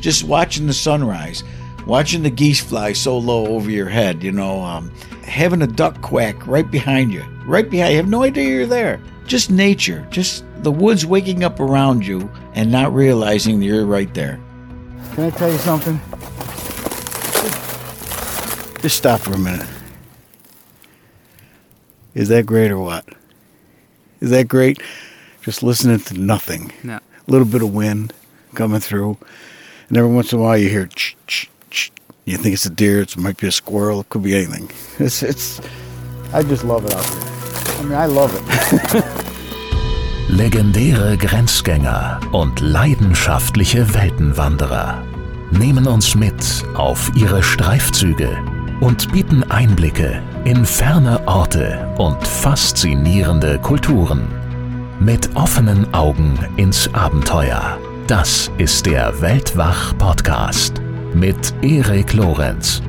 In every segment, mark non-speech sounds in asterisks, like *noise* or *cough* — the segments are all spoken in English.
just watching the sunrise, watching the geese fly so low over your head, you know, um, having a duck quack right behind you, right behind you. have no idea you're there. Just nature, just the woods waking up around you and not realizing you're right there. Can I tell you something? Just stop for a minute. Is that great or what? Is that great? Just listening to nothing. Yeah. A little bit of wind coming through, and every once in a while you hear ch ch ch. You think it's a deer, it might be a squirrel, it could be anything. It's it's. I just love it out here. I mean, I love it. *laughs* Legendäre Grenzgänger und leidenschaftliche Weltenwanderer nehmen uns mit auf ihre Streifzüge und bieten Einblicke in ferne Orte und faszinierende Kulturen. Mit offenen Augen ins Abenteuer. Das ist der Weltwach-Podcast mit Erik Lorenz.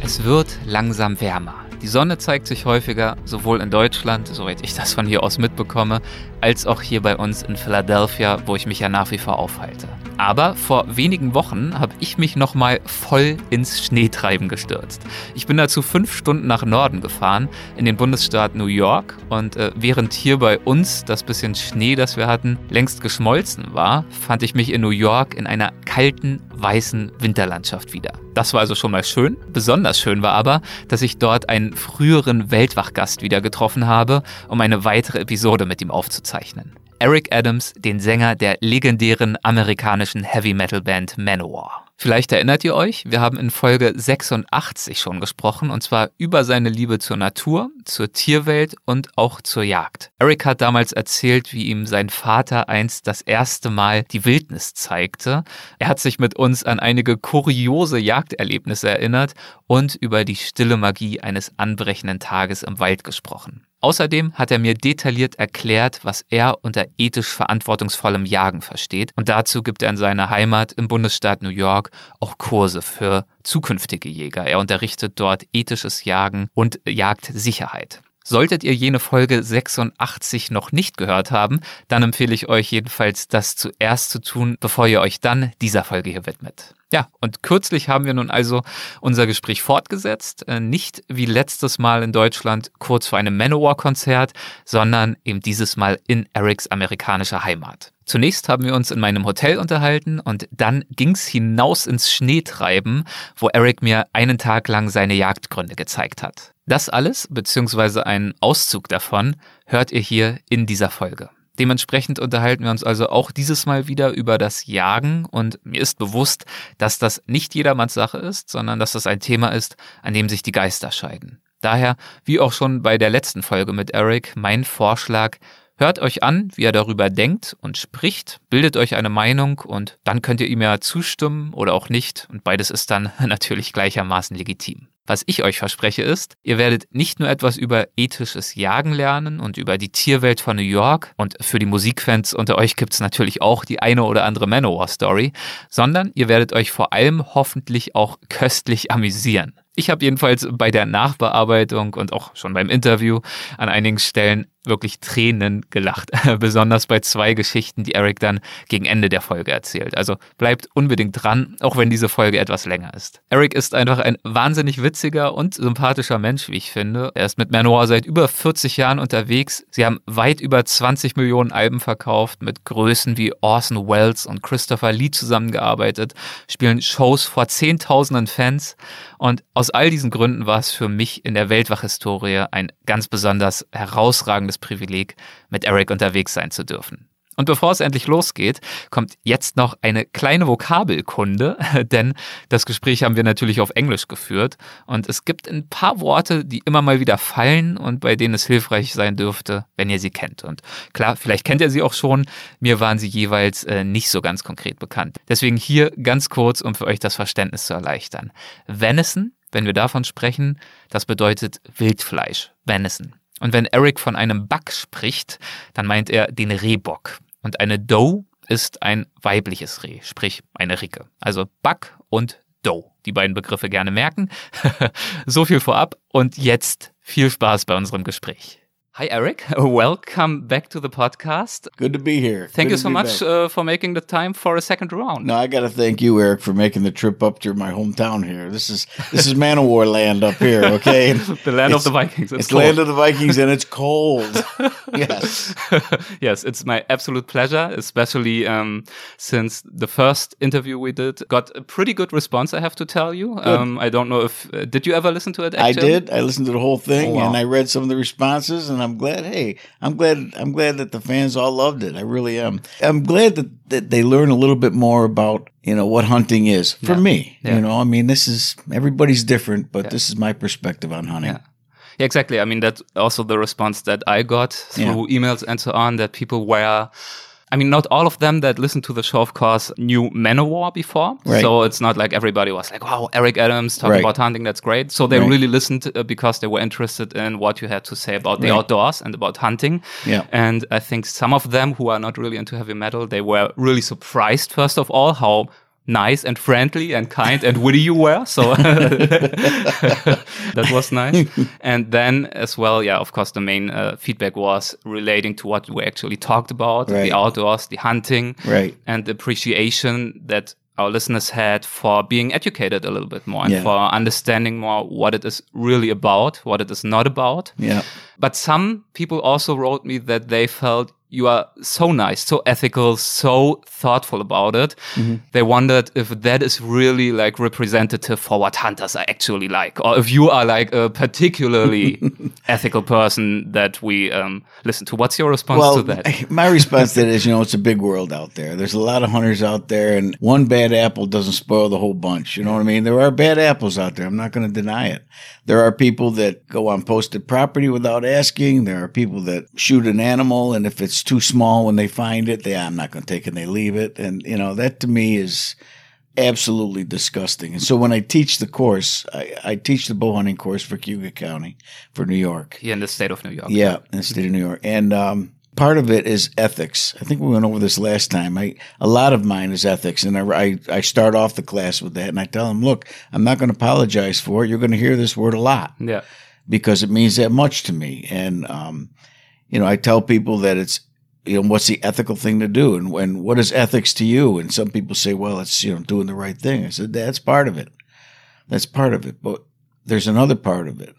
Es wird langsam wärmer. Die Sonne zeigt sich häufiger, sowohl in Deutschland, soweit ich das von hier aus mitbekomme, als auch hier bei uns in Philadelphia, wo ich mich ja nach wie vor aufhalte. Aber vor wenigen Wochen habe ich mich nochmal voll ins Schneetreiben gestürzt. Ich bin dazu fünf Stunden nach Norden gefahren, in den Bundesstaat New York. Und äh, während hier bei uns das bisschen Schnee, das wir hatten, längst geschmolzen war, fand ich mich in New York in einer kalten, weißen Winterlandschaft wieder. Das war also schon mal schön. Besonders schön war aber, dass ich dort einen früheren Weltwachgast wieder getroffen habe, um eine weitere Episode mit ihm aufzuzeichnen. Eric Adams, den Sänger der legendären amerikanischen Heavy Metal Band Manowar. Vielleicht erinnert ihr euch, wir haben in Folge 86 schon gesprochen, und zwar über seine Liebe zur Natur, zur Tierwelt und auch zur Jagd. Eric hat damals erzählt, wie ihm sein Vater einst das erste Mal die Wildnis zeigte. Er hat sich mit uns an einige kuriose Jagderlebnisse erinnert und über die stille Magie eines anbrechenden Tages im Wald gesprochen. Außerdem hat er mir detailliert erklärt, was er unter ethisch verantwortungsvollem Jagen versteht. Und dazu gibt er in seiner Heimat im Bundesstaat New York auch Kurse für zukünftige Jäger. Er unterrichtet dort ethisches Jagen und Jagdsicherheit. Solltet ihr jene Folge 86 noch nicht gehört haben, dann empfehle ich euch jedenfalls, das zuerst zu tun, bevor ihr euch dann dieser Folge hier widmet. Ja, und kürzlich haben wir nun also unser Gespräch fortgesetzt, äh, nicht wie letztes Mal in Deutschland kurz vor einem Manowar-Konzert, sondern eben dieses Mal in Erics amerikanischer Heimat. Zunächst haben wir uns in meinem Hotel unterhalten und dann ging's hinaus ins Schneetreiben, wo Eric mir einen Tag lang seine Jagdgründe gezeigt hat. Das alles, beziehungsweise einen Auszug davon, hört ihr hier in dieser Folge. Dementsprechend unterhalten wir uns also auch dieses Mal wieder über das Jagen und mir ist bewusst, dass das nicht jedermanns Sache ist, sondern dass das ein Thema ist, an dem sich die Geister scheiden. Daher, wie auch schon bei der letzten Folge mit Eric, mein Vorschlag, hört euch an, wie er darüber denkt und spricht, bildet euch eine Meinung und dann könnt ihr ihm ja zustimmen oder auch nicht und beides ist dann *laughs* natürlich gleichermaßen legitim. Was ich euch verspreche ist, ihr werdet nicht nur etwas über ethisches Jagen lernen und über die Tierwelt von New York und für die Musikfans unter euch gibt es natürlich auch die eine oder andere Manowar-Story, sondern ihr werdet euch vor allem hoffentlich auch köstlich amüsieren. Ich habe jedenfalls bei der Nachbearbeitung und auch schon beim Interview an einigen Stellen wirklich Tränen gelacht. *laughs* Besonders bei zwei Geschichten, die Eric dann gegen Ende der Folge erzählt. Also bleibt unbedingt dran, auch wenn diese Folge etwas länger ist. Eric ist einfach ein wahnsinnig witziger und sympathischer Mensch, wie ich finde. Er ist mit Manowar seit über 40 Jahren unterwegs. Sie haben weit über 20 Millionen Alben verkauft, mit Größen wie Orson Welles und Christopher Lee zusammengearbeitet, spielen Shows vor Zehntausenden Fans. Und aus all diesen Gründen war es für mich in der Weltwachhistorie ein ganz besonders herausragendes Privileg, mit Eric unterwegs sein zu dürfen. Und bevor es endlich losgeht, kommt jetzt noch eine kleine Vokabelkunde, *laughs* denn das Gespräch haben wir natürlich auf Englisch geführt und es gibt ein paar Worte, die immer mal wieder fallen und bei denen es hilfreich sein dürfte, wenn ihr sie kennt. Und klar, vielleicht kennt ihr sie auch schon, mir waren sie jeweils äh, nicht so ganz konkret bekannt. Deswegen hier ganz kurz, um für euch das Verständnis zu erleichtern. Venison, wenn wir davon sprechen, das bedeutet Wildfleisch, Venison. Und wenn Eric von einem Buck spricht, dann meint er den Rehbock. Und eine Doe ist ein weibliches Reh, sprich eine Ricke. Also Buck und Doe. Die beiden Begriffe gerne merken. *laughs* so viel vorab und jetzt viel Spaß bei unserem Gespräch. Hi, Eric. *laughs* Welcome back to the podcast. Good to be here. Thank Good you so much uh, for making the time for a second round. No, I got to thank you, Eric, for making the trip up to my hometown here. This is this is Manowar land up here, okay? *laughs* the land of the Vikings. It's, cold. land of the Vikings and it's cold. *laughs* yes. yes, it's my absolute pleasure, especially um, since the first interview we did got a pretty good response, I have to tell you. Um, I don't know if, uh, did you ever listen to it? I did. I listened to the whole thing Oh, wow. and I read some of the responses and I'm glad, hey, I'm glad I'm glad that the fans all loved it. I really am. I'm glad that, that they learn a little bit more about, you know, what hunting is for Yeah. me. Yeah. You know, I mean, this is everybody's different, but Yeah. this is my perspective on hunting. Yeah. Yeah, exactly. I mean, that's also the response that I got through emails and so on that people were. I mean, not all of them that listened to the show, of course, knew Manowar before. Right. So it's not like everybody was like, wow, Eric Adams talking Right. about hunting, that's great. So they Right. really listened uh, because they were interested in what you had to say about the outdoors and about hunting. Yeah. And I think some of them who are not really into heavy metal, they were really surprised, first of all, how nice and friendly and kind and witty you were. So *laughs* that was nice. And then as well, yeah, of course, the main uh, feedback was relating to what we actually talked about, Right. the outdoors, the hunting, Right. and the appreciation that our listeners had for being educated a little bit more and Yeah. for understanding more what it is really about, what it is not about. Yeah. But some people also wrote me that they felt you are so nice, so ethical, so thoughtful about it. Mm-hmm. They wondered if that is really like representative for what hunters are actually like, or if you are like a particularly *laughs* ethical person that we um, listen to. What's your response well, to that? *laughs* my response to that is, you know, it's a big world out there. There's a lot of hunters out there, and one bad apple doesn't spoil the whole bunch. You know what I mean? There are bad apples out there. I'm not going to deny it. There are people that go on posted property without asking. There are people that shoot an animal, and if it's too small when they find it, they, I'm not going to take it, and they leave it. And, you know, that to me is absolutely disgusting. And so when I teach the course, I, I teach the bow hunting course for Cayuga County, for New York. Here in the state of New York. Yeah, in the state of New York. And um, part of it is ethics. I think we went over this last time. I a lot of mine is ethics, and I, I, I start off the class with that, and I tell them, look, I'm not going to apologize for it. You're going to hear this word a lot Yeah. Because it means that much to me. And um, you know, I tell people that it's you know what's the ethical thing to do, and when what is ethics to you? And some people say, well, it's you know doing the right thing. I said that's part of it. That's part of it, but there's another part of it,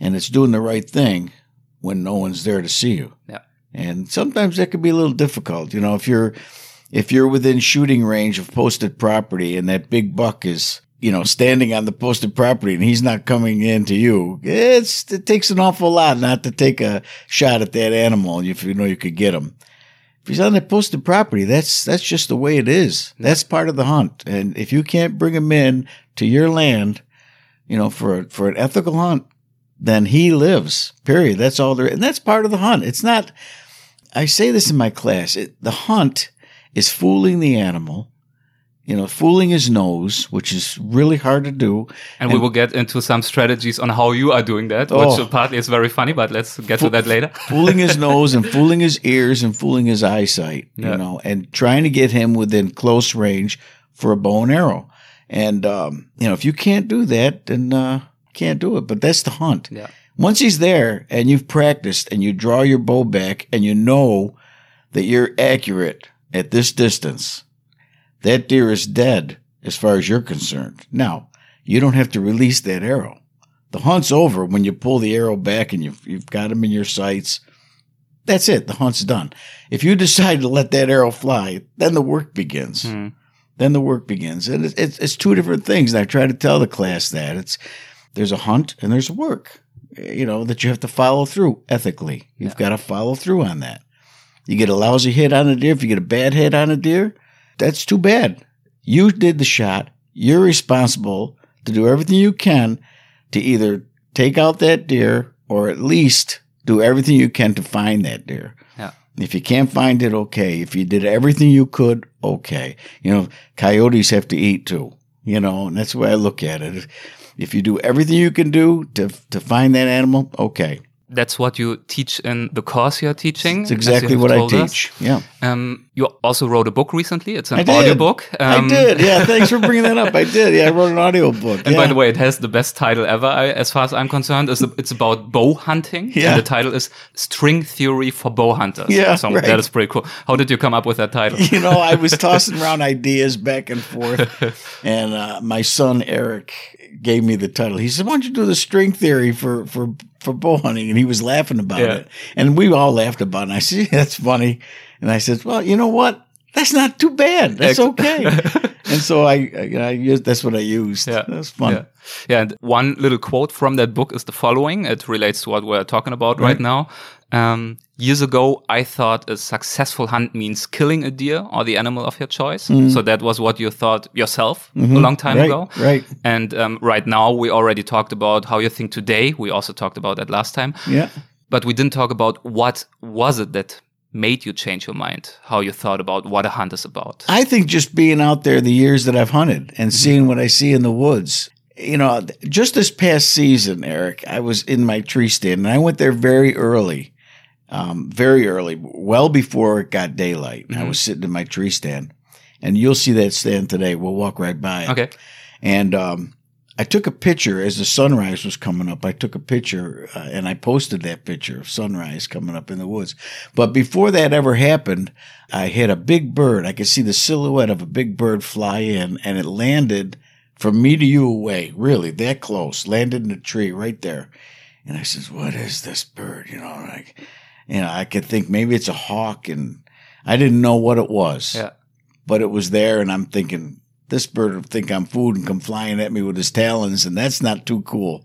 and it's doing the right thing when no one's there to see you. Yeah. And sometimes that could be a little difficult. You know, if you're if you're within shooting range of posted property and that big buck is you know standing on the posted property and he's not coming in to you, it's it takes an awful lot not to take a shot at that animal if you know you could get him. If he's on the posted property, that's that's just the way it is. Hmm. That's part of the hunt. And if you can't bring him in to your land, you know, for for an ethical hunt, then he lives. Period. That's all there. And that's part of the hunt. It's not. I say this in my class. It, the hunt is fooling the animal. You know, fooling his nose, which is really hard to do. And, we will get into some strategies on how you are doing that, which Oh. partly is very funny, but let's get to that later. *laughs* fooling his nose and fooling his ears and fooling his eyesight, Yeah. you know, and trying to get him within close range for a bow and arrow. And, um, you know, if you can't do that, then, uh, can't do it. But that's the hunt. Yeah. Once he's there and you've practiced and you draw your bow back and you know that you're accurate at this distance, that deer is dead as far as you're concerned. Now, you don't have to release that arrow. The hunt's over when you pull the arrow back and you've, you've got him in your sights. That's it. The hunt's done. If you decide to let that arrow fly, then the work begins. Hmm. Then the work begins. And it's, it's, it's two different things. And I try to tell the class that it's, there's a hunt and there's work, you know, that you have to follow through ethically. You've got to follow through on that. You get a lousy hit on a deer. If you get a bad hit on a deer, that's too bad. You did the shot. You're responsible to do everything you can to either take out that deer or at least do everything you can to find that deer. Yeah. If you can't find it, okay. If you did everything you could, okay. You know, coyotes have to eat too, you know, and that's the way I look at it. If you do everything you can do to, to find that animal, okay. That's what you teach in the course you're teaching. It's exactly what I teach. Us. Yeah. Um, you also wrote a book recently. It's an I did. audiobook. Um, I did. Yeah. *laughs* Thanks for bringing that up. I did. Yeah. I wrote an audiobook. And yeah. by the way, it has the best title ever, as far as I'm concerned. It's, it's about bow hunting. Yeah. And the title is String Theory for Bow Hunters. Yeah. So right. that is pretty cool. How did you come up with that title? *laughs* You know, I was *laughs* tossing around ideas back and forth, and uh, my son Eric gave me the title. He said, "Why don't you do the string theory for for for bow hunting?" And he was laughing about Yeah. it, and we all laughed about it. And I said, *laughs* "That's funny," and I said, "Well, you know what? That's not too bad. That's okay." *laughs* and so I, I, I used that's what I used. Yeah. that's fun. Yeah. Yeah. And one little quote from that book is the following. It relates to what we're talking about right, Right. now. Um, years ago, I thought a successful hunt means killing a deer or the animal of your choice. So that was what you thought yourself a long time Mm-hmm. Right, ago. right. And um, right now, we already talked about how you think today. We also talked about that last time. Yeah. But we didn't talk about what was it that made you change your mind, how you thought about what a hunt is about. I think just being out there the years that I've hunted and seeing what I see in the woods. You know, just this past season, Eric, I was in my tree stand and I went there very early, um, very early, well before it got daylight. I was sitting in my tree stand and you'll see that stand today. We'll walk right by it. Okay. And um, I took a picture as the sunrise was coming up. I took a picture uh, and I posted that picture of sunrise coming up in the woods. But before that ever happened, I had a big bird. I could see the silhouette of a big bird fly in and it landed from me to you away, really that close, landed in a tree right there. And I says, what is this bird? You know, like, you know, I could think maybe it's a hawk and I didn't know what it was Yeah. but it was there and I'm thinking this bird will think I'm food and come flying at me with his talons and that's not too cool.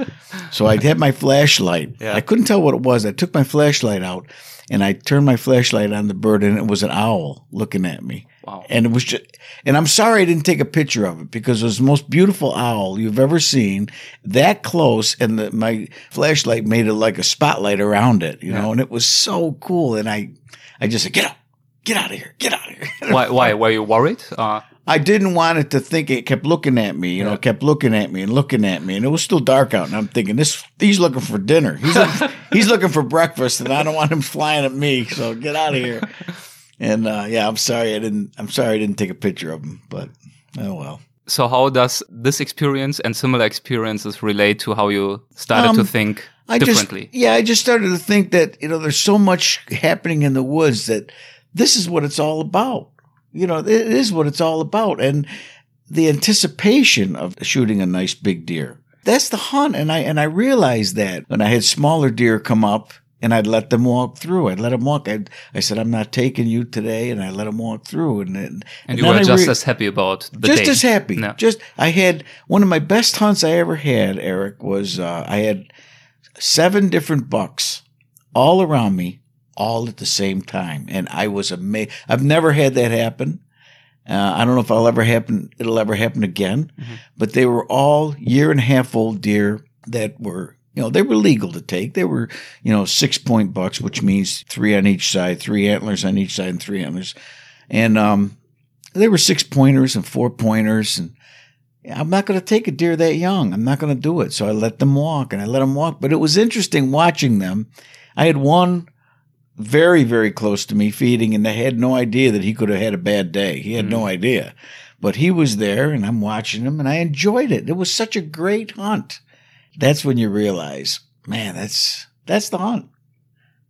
*laughs* so I had my flashlight. Yeah. I couldn't tell what it was. I took my flashlight out and I turned my flashlight on the bird and it was an owl looking at me. Wow. And it was just, and I'm sorry I didn't take a picture of it because it was the most beautiful owl you've ever seen, that close, and the, my flashlight made it like a spotlight around it, you Yeah. know, and it was so cool. And I, I just said, get out, get out of here, get out of here. *laughs* why? Why were you worried? Uh, I didn't want it to think it kept looking at me, you know, Yeah. kept looking at me and looking at me, and it was still dark out. And I'm thinking, this he's looking for dinner. He's looking, *laughs* he's looking for breakfast, and I don't want him flying at me. So get out of here. And uh, yeah, I'm sorry I didn't. I'm sorry I didn't take a picture of him, but oh well. so how does this experience and similar experiences relate to how you started to Um, think I differently? just yeah, I just started to think that you know there's so much happening in the woods that this is what it's all about. You know, it is what it's all about, and the anticipation of shooting a nice big deer. That's the hunt, and I and I realized that when I had smaller deer come up. And I'd let them walk through. I'd let them walk. I, I said, "I'm not taking you today," and I let them walk through. And and, and you were I just re- as happy about the just day. as happy. No. Just I had one of my best hunts I ever had. Eric was uh, I had seven different bucks all around me, all at the same time, and I was amazed. I've never had that happen. Uh, I don't know if I'll ever happen. It'll ever happen again. But they were all year and a half old deer that were. You know, they were legal to take. They were, you know, six point bucks, which means three on each side, three antlers on each side, and three antlers. And um, they were six pointers and four pointers and I'm not going to take a deer that young. I'm not going to do it. So I let them walk and I let them walk. But it was interesting watching them. I had one very, very close to me feeding and I had no idea that he could have had a bad day. He had no idea. But he was there and I'm watching him and I enjoyed it. It was such a great hunt. That's when you realize, man, that's, that's the hunt.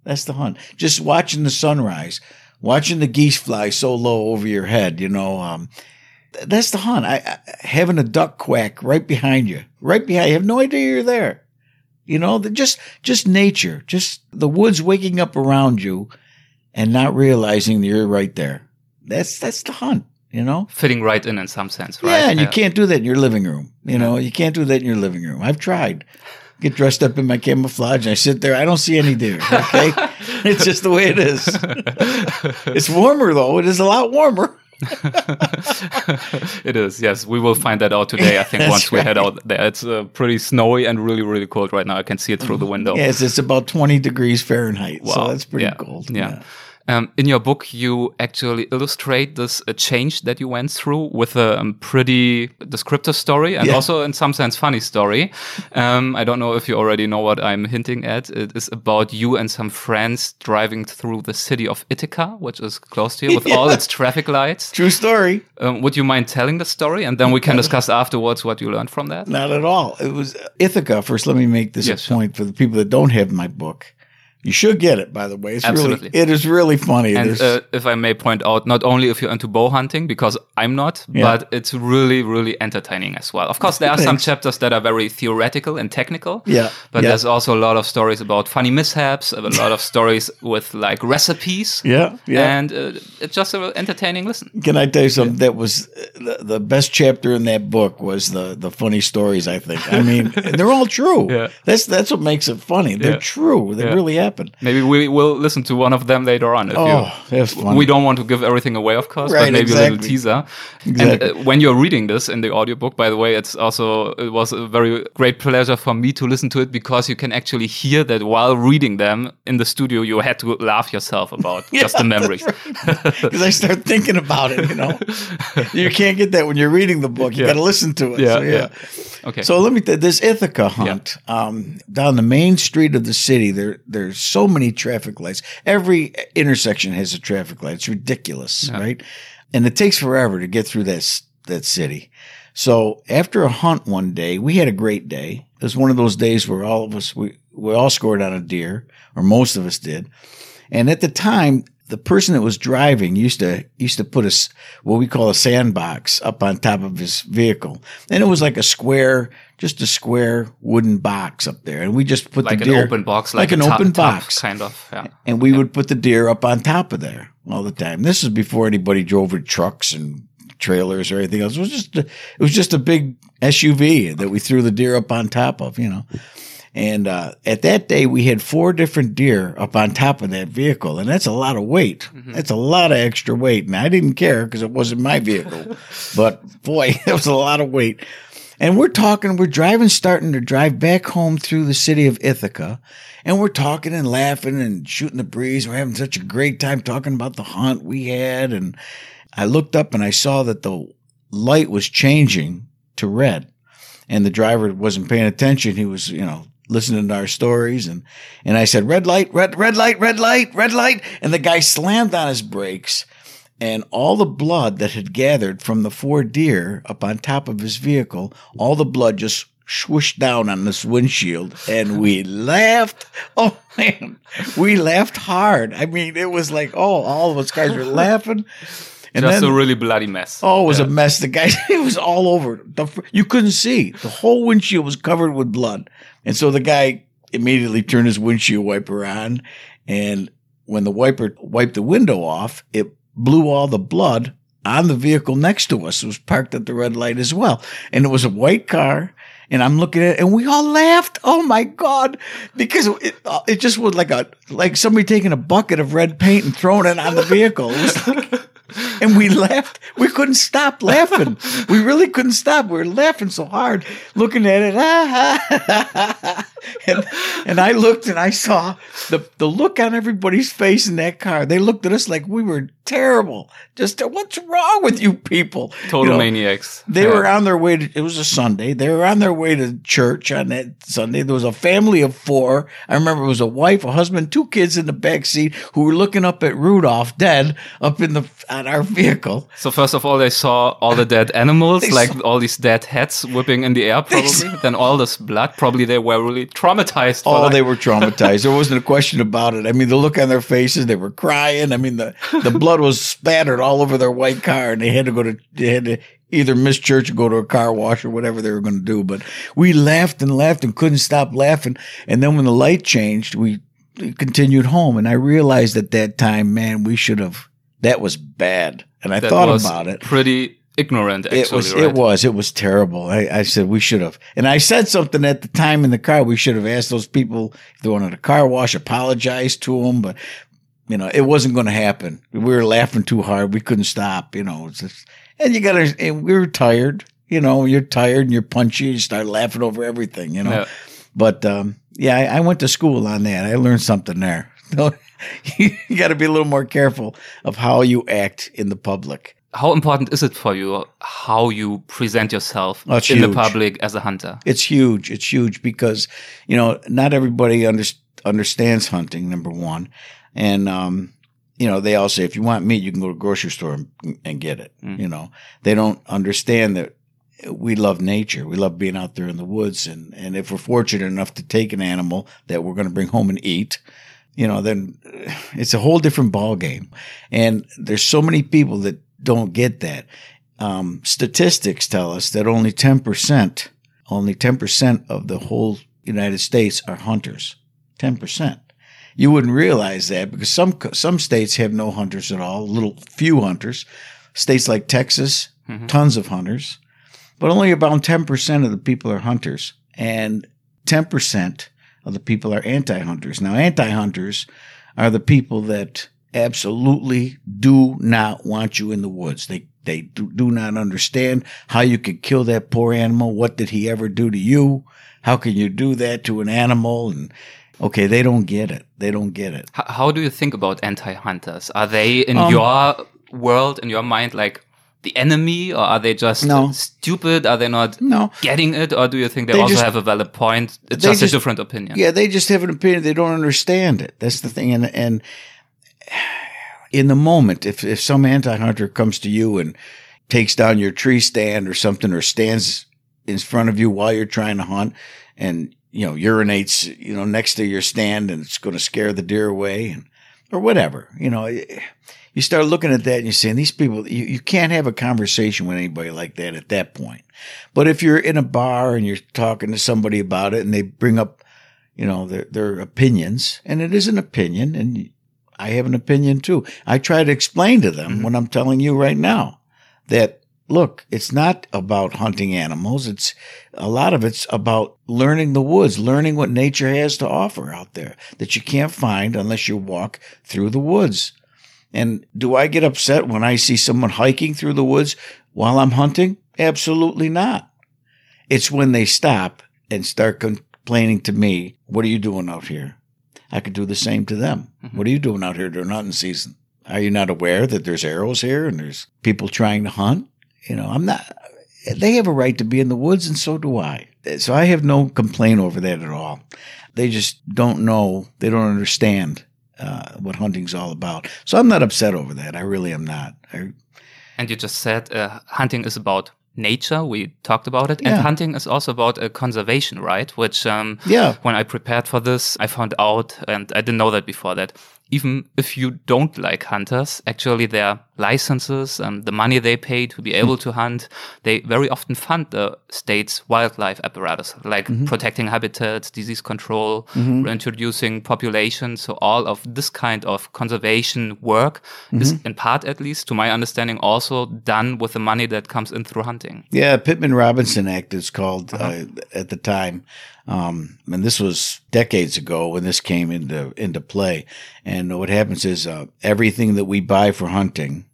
That's the hunt. Just watching the sunrise, watching the geese fly so low over your head, you know, um, th- that's the hunt. I, I having a duck quack right behind you, right behind. You have no idea you're there. You know, the, just just nature, just the woods waking up around you, and not realizing that you're right there. That's that's the hunt. You know. Fitting right in in some sense, right? Yeah, and you can't do that in your living room. You know, you can't do that in your living room. I've tried. Get dressed up in my camouflage and I sit there. I don't see any deer. Okay, *laughs* it's just the way it is. it's warmer though. It is a lot warmer. *laughs* it is, yes. We will find that out today, I think, *laughs* once we head out there. It's uh, pretty snowy and really, really cold right now. I can see it through the window. Yes, it's about twenty degrees Fahrenheit. So Wow. that's pretty Yeah. cold. Yeah. Um, in your book, you actually illustrate this uh, change that you went through with a um, pretty descriptive story and Yeah. also, in some sense, funny story. Um, I don't know if you already know what I'm hinting at. It is about you and some friends driving through the city of Ithaca, which is close to you, with *laughs* all its traffic lights. True story. Um, would you mind telling the story, and then we can discuss afterwards what you learned from that? Not at all. It was Ithaca. First, let me make this Yes, a sure. point for the people that don't have my book. You should get it, by the way. It's Absolutely. really, it is really funny. And uh, if I may point out, not only if you're into bow hunting, because I'm not, Yeah. but it's really, really entertaining as well. Of course, there are some chapters that are very theoretical and technical. Yeah, But yeah. there's also a lot of stories about funny mishaps, a lot of stories with like recipes. *laughs* yeah, yeah. And uh, it's just an entertaining listen. Can I tell you something? That was the, the best chapter in that book was the the funny stories. I think. I mean, *laughs* they're all true. Yeah. That's that's what makes it funny. They're Yeah. true. They Yeah. really happen. Maybe we will listen to one of them later on. Oh, you, we don't want to give everything away, of course, Right, but maybe a little teaser. Exactly. And uh, when you're reading this in the audiobook, by the way, it's also it was a very great pleasure for me to listen to it because you can actually hear that while reading them in the studio, you had to laugh yourself about *laughs* just the memories. *laughs* because I start thinking about it. You know, you *laughs* can't get that when you're reading the book. You Yeah. got to listen to it. Yeah, So, yeah. yeah. Okay. So let me th- this Ithaca hunt um, down the main street of the city. There, there's so many traffic lights. Every intersection has a traffic light. It's ridiculous, right? And it takes forever to get through that that city. So after a hunt one day, we had a great day. It was one of those days where all of us we we all scored on a deer, or most of us did. And at the time, the person that was driving used to used to put a what we call a sandbox up on top of his vehicle, and it was like a square, just a square wooden box up there, and we just put like the an deer open box, like like, an tu- open box. kind of. Yeah. and we would put the deer up on top of there all the time. This is before anybody drove with trucks and trailers or anything else. It was just a, it was just a big SUV that we threw the deer up on top of, you know. And uh, at that day, we had four different deer up on top of that vehicle, and that's a lot of weight. That's a lot of extra weight, and I didn't care because it wasn't my vehicle. *laughs* but boy, *laughs* it was a lot of weight. And we're talking, we're driving, starting to drive back home through the city of Ithaca. And we're talking and laughing and shooting the breeze. We're having such a great time talking about the hunt we had. And I looked up and I saw that the light was changing to red. And the driver wasn't paying attention. He was, you know, listening to our stories. And, and I said, red light, red, red light, red light, red light. And the guy slammed on his brakes and all the blood that had gathered from the four deer up on top of his vehicle, all the blood just swooshed down on this windshield and we laughed. *laughs* Oh man, we laughed hard. I mean, it was like, oh, all of us guys were *laughs* laughing. And just then, a really bloody mess. oh, it was a mess. The guy, *laughs* it was all over. The, you couldn't see. The whole windshield was covered with blood. And so the guy immediately turned his windshield wiper on. And when the wiper wiped the window off, it blew all the blood on the vehicle next to us. It was parked at the red light as well. And it was a white car. And I'm looking at it and we all laughed. Oh my God. Because it, uh, it just was like a, like somebody taking a bucket of red paint and throwing it on the vehicle. It was like, *laughs* and we laughed. We couldn't stop laughing. We really couldn't stop. We were laughing so hard, looking at it. Ah. *laughs* And, and I looked and I saw the, the look on everybody's face in that car. They looked at us like we were terrible. Just what's wrong with you people? Total You know, maniacs. They Yeah. were on their way to, it was a Sunday. They were on their way to church on that Sunday. There was a family of four. I remember it was a wife, a husband, two kids in the back seat who were looking up at Rudolph dead up in the, on our vehicle. So first of all, they saw all the dead animals, *laughs* like saw- all these dead heads whipping in the air, probably. then all this blood. Probably they were really traumatized. Oh, they were traumatized. There wasn't a question about it. I mean, the look on their faces, they were crying. I mean, the, the blood was spattered all over their white car and they had to go to, they had to either miss church or go to a car wash or whatever they were going to do. But we laughed and laughed and couldn't stop laughing. And then when the light changed, we continued home. And I realized at that time, man, we should have, that was bad. And I That thought about it. Pretty ignorant, actually. It was. right? It was. It was terrible. I, I said we should have, and I said something at the time in the car. We should have asked those people if they wanted a car wash, apologize to them, but you know it wasn't going to happen. We were laughing too hard. We couldn't stop. You know, it's just, and you got to. And we were tired. You know, you're tired and you're punchy. You start laughing over everything. You know, Yeah. but um, yeah, I, I went to school on that. I learned something there. *laughs* No, you got to be a little more careful of how you act in the public. How important is it for you how you present yourself Oh, in the public as a hunter? It's huge. It's huge because you know not everybody under, understands hunting. Number one, and um, you know they all say if you want meat, you can go to the grocery store and, and get it. Mm. You know they don't understand that we love nature. We love being out there in the woods, and and if we're fortunate enough to take an animal that we're going to bring home and eat, you know, then it's a whole different ball game. And there's so many people that don't get that. Um, statistics tell us that only 10%, only 10% of the whole United States are hunters. 10%. You wouldn't realize that because some, some states have no hunters at all, a little few hunters. States like Texas, Mhm. tons of hunters, but only about 10% of the people are hunters. And 10% of the people are anti-hunters. Now, anti-hunters are the people that absolutely do not want you in the woods. They they do, do not understand how you could kill that poor animal. What did he ever do to you? How can you do that to an animal? And okay, they don't get it. They don't get it. H- how do you think about anti-hunters? Are they in Um, your world, in your mind, like the enemy, or are they just No. stupid? Are they not No. getting it, or do you think they, They also just- have a valid point? It's just, just- a different opinion. Yeah, they just have an opinion. They don't understand it. That's the thing. And and in the moment, if if some anti-hunter comes to you and takes down your tree stand or something, or stands in front of you while you're trying to hunt, and you know urinates, you know, next to your stand, and it's going to scare the deer away, and or whatever, you know. Eh, You start looking at that and you're saying these people, you, you can't have a conversation with anybody like that at that point. But if you're in a bar and you're talking to somebody about it and they bring up you know, their, their opinions. And it is an opinion. And I have an opinion too. I try to explain to them Mhm. what I'm telling you right now that look, it's not about hunting animals. It's a lot of it's about learning the woods, learning what nature has to offer out there that you can't find unless you walk through the woods. And do I get upset when I see someone hiking through the woods while I'm hunting? Absolutely not. It's when they stop and start complaining to me, what are you doing out here? I could do the same to them. Mhm. What are you doing out here during hunting season? Are you not aware that there's arrows here and there's people trying to hunt? You know, I'm not, they have a right to be in the woods and so do I. So I have no complaint over that at all. They just don't know, they don't understand uh, what hunting's all about. So I'm not upset over that. I really am not. I, And you just said uh, hunting is about nature. We talked about it. Yeah. And hunting is also about uh, conservation, right? Which, um, yeah. when I prepared for this, I found out, and I didn't know that before, that even if you don't like hunters, actually their licenses and the money they pay to be able hmm. to hunt, they very often fund the state's wildlife apparatus, like mm-hmm. protecting habitats, disease control, mm-hmm. reintroducing populations. So all of this kind of conservation work is mm-hmm. in part, at least to my understanding, also done with the money that comes in through hunting. Yeah, Pittman Robertson Act is called uh-huh. uh, at the time, um, and this was decades ago when this came into into play. And what happens is uh, everything that we buy for hunting,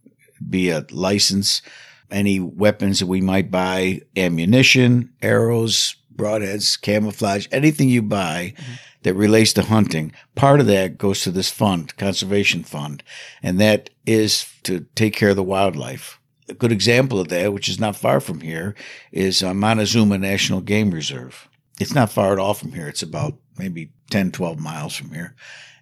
be it license, any weapons that we might buy, ammunition, arrows, broadheads, camouflage, anything you buy that relates to hunting, part of that goes to this fund, conservation fund, and that is to take care of the wildlife. A good example of that, which is not far from here, is uh, Montezuma National Game Reserve. It's not far at all from here. It's about maybe 10, 12 miles from here.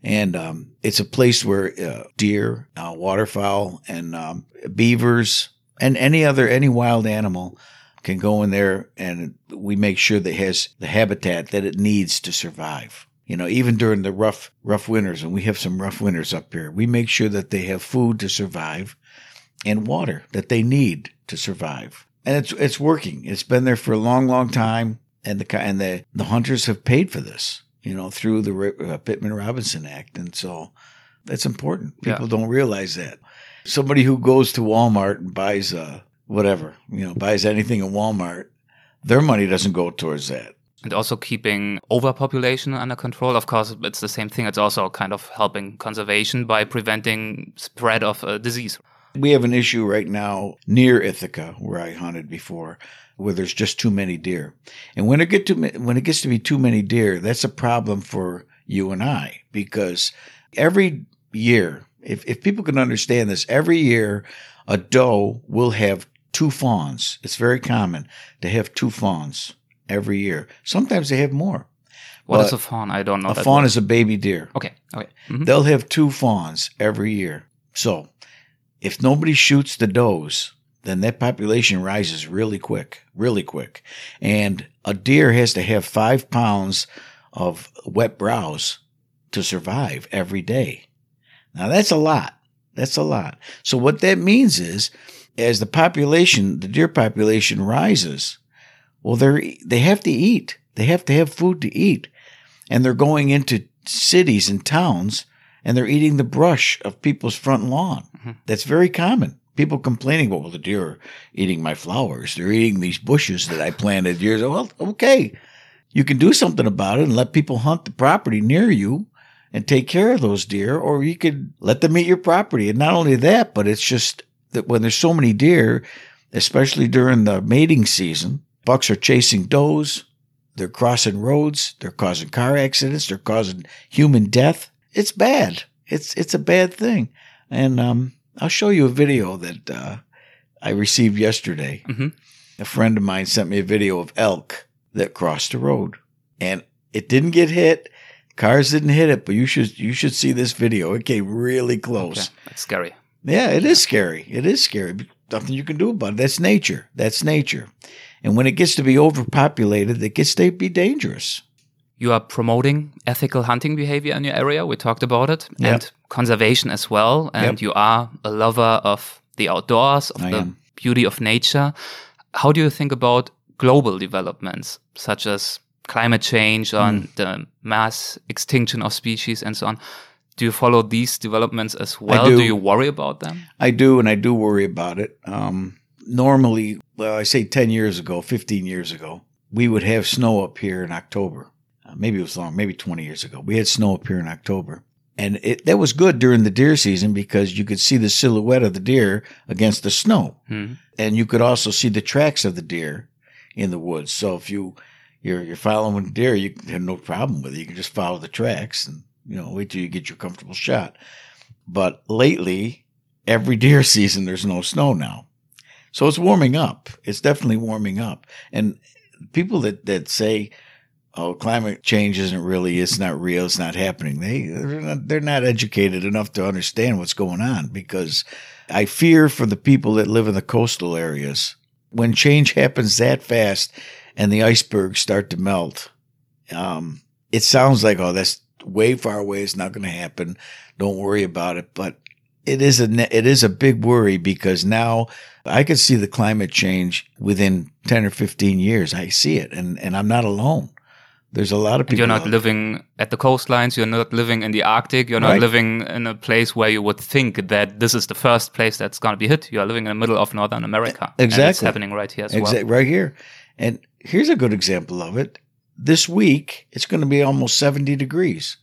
And um, it's a place where uh, deer, uh, waterfowl, and um, beavers, and any other, any wild animal can go in there and we make sure that it has the habitat that it needs to survive. You know, even during the rough, rough winters, and we have some rough winters up here, we make sure that they have food to survive and water that they need to survive. And it's it's working. It's been there for a long, long time, and the and the the hunters have paid for this, you know, through the uh, Pittman Robertson Act, and so that's important. Yeah. People don't realize that. Somebody who goes to Walmart and buys uh whatever, you know, buys anything at Walmart, their money doesn't go towards that. and also keeping overpopulation under control. Of course, it's the same thing. It's also kind of helping conservation by preventing spread of uh, disease. We have an issue right now near Ithaca, where I hunted before, where there's just too many deer. And when it get to when it gets to be too many deer, that's a problem for you and I, because every year, if, if people can understand this, every year a doe will have two fawns. It's very common to have two fawns every year. Sometimes they have more. What But is a fawn? I don't know. A fawn word. is a baby deer. okay. Okay. Mhm. They'll have two fawns every year. So if nobody shoots the does, then that population rises really quick, really quick. And a deer has to have five pounds of wet browse to survive every day. Now that's a lot. That's a lot. So what that means is as the population, the deer population rises, well, they're, they have to eat. They have to have food to eat. And they're going into cities and towns and they're eating the brush of people's front lawn. Mhm. That's very common. People complaining, well, the deer are eating my flowers. They're eating these bushes that I planted years ago. Well, okay. You can do something about it and let people hunt the property near you and take care of those deer, or you could let them eat your property. And not only that, but it's just that when there's so many deer, especially during the mating season, bucks are chasing does. They're crossing roads. They're causing car accidents. They're causing human death. It's bad. It's it's a bad thing. And um, I'll show you a video that uh, I received yesterday. Mhm. A friend of mine sent me a video of elk that crossed the road, and it didn't get hit. Cars didn't hit it, but you should you should see this video. It came really close. Okay. That's scary. Yeah, it is scary. It is scary. Nothing you can do about it. That's nature. That's nature. And when it gets to be overpopulated, it gets to be dangerous. You are promoting ethical hunting behavior in your area. We talked about it Yep. and conservation as well. And Yep. you are a lover of the outdoors, of I the am. beauty of nature. How do you think about global developments such as climate change Hmm. and the mass extinction of species and so on? Do you follow these developments as well? do. you worry about them? I do, and I do worry about it. Um, normally, well, I say 10 years ago, 15 years ago, we would have snow up here in October. Uh, maybe it was long, maybe 20 years ago. We had snow up here in October. And it, that was good during the deer season because you could see the silhouette of the deer against the snow. Hmm. and you could also see the tracks of the deer in the woods. So if you you're you're following deer, you have no problem with it. You can just follow the tracks and you know wait till you get your comfortable shot. But lately, every *laughs* deer season there's no snow now, so it's warming up. It's definitely warming up, and people that that say. Oh, climate change isn't really, it's not real, it's not happening. They, they're not, they're not educated enough to understand what's going on because I fear for the people that live in the coastal areas. When change happens that fast and the icebergs start to melt, um, it sounds like, oh, that's way far away. It's not going to happen. Don't worry about it. But it is a, it is a big worry because now I can see the climate change within 10 or 15 years. I see it and, and I'm not alone. There's a lot of And people. you're not living at the coastlines. You're not living in the Arctic. You're not Right. living in a place where you would think that this is the first place that's going to be hit. You are living in the middle of Northern America. And it's Exactly. happening right here as well. Exactly, right here. And here's a good example of it. This week, it's going to be almost 70 degrees.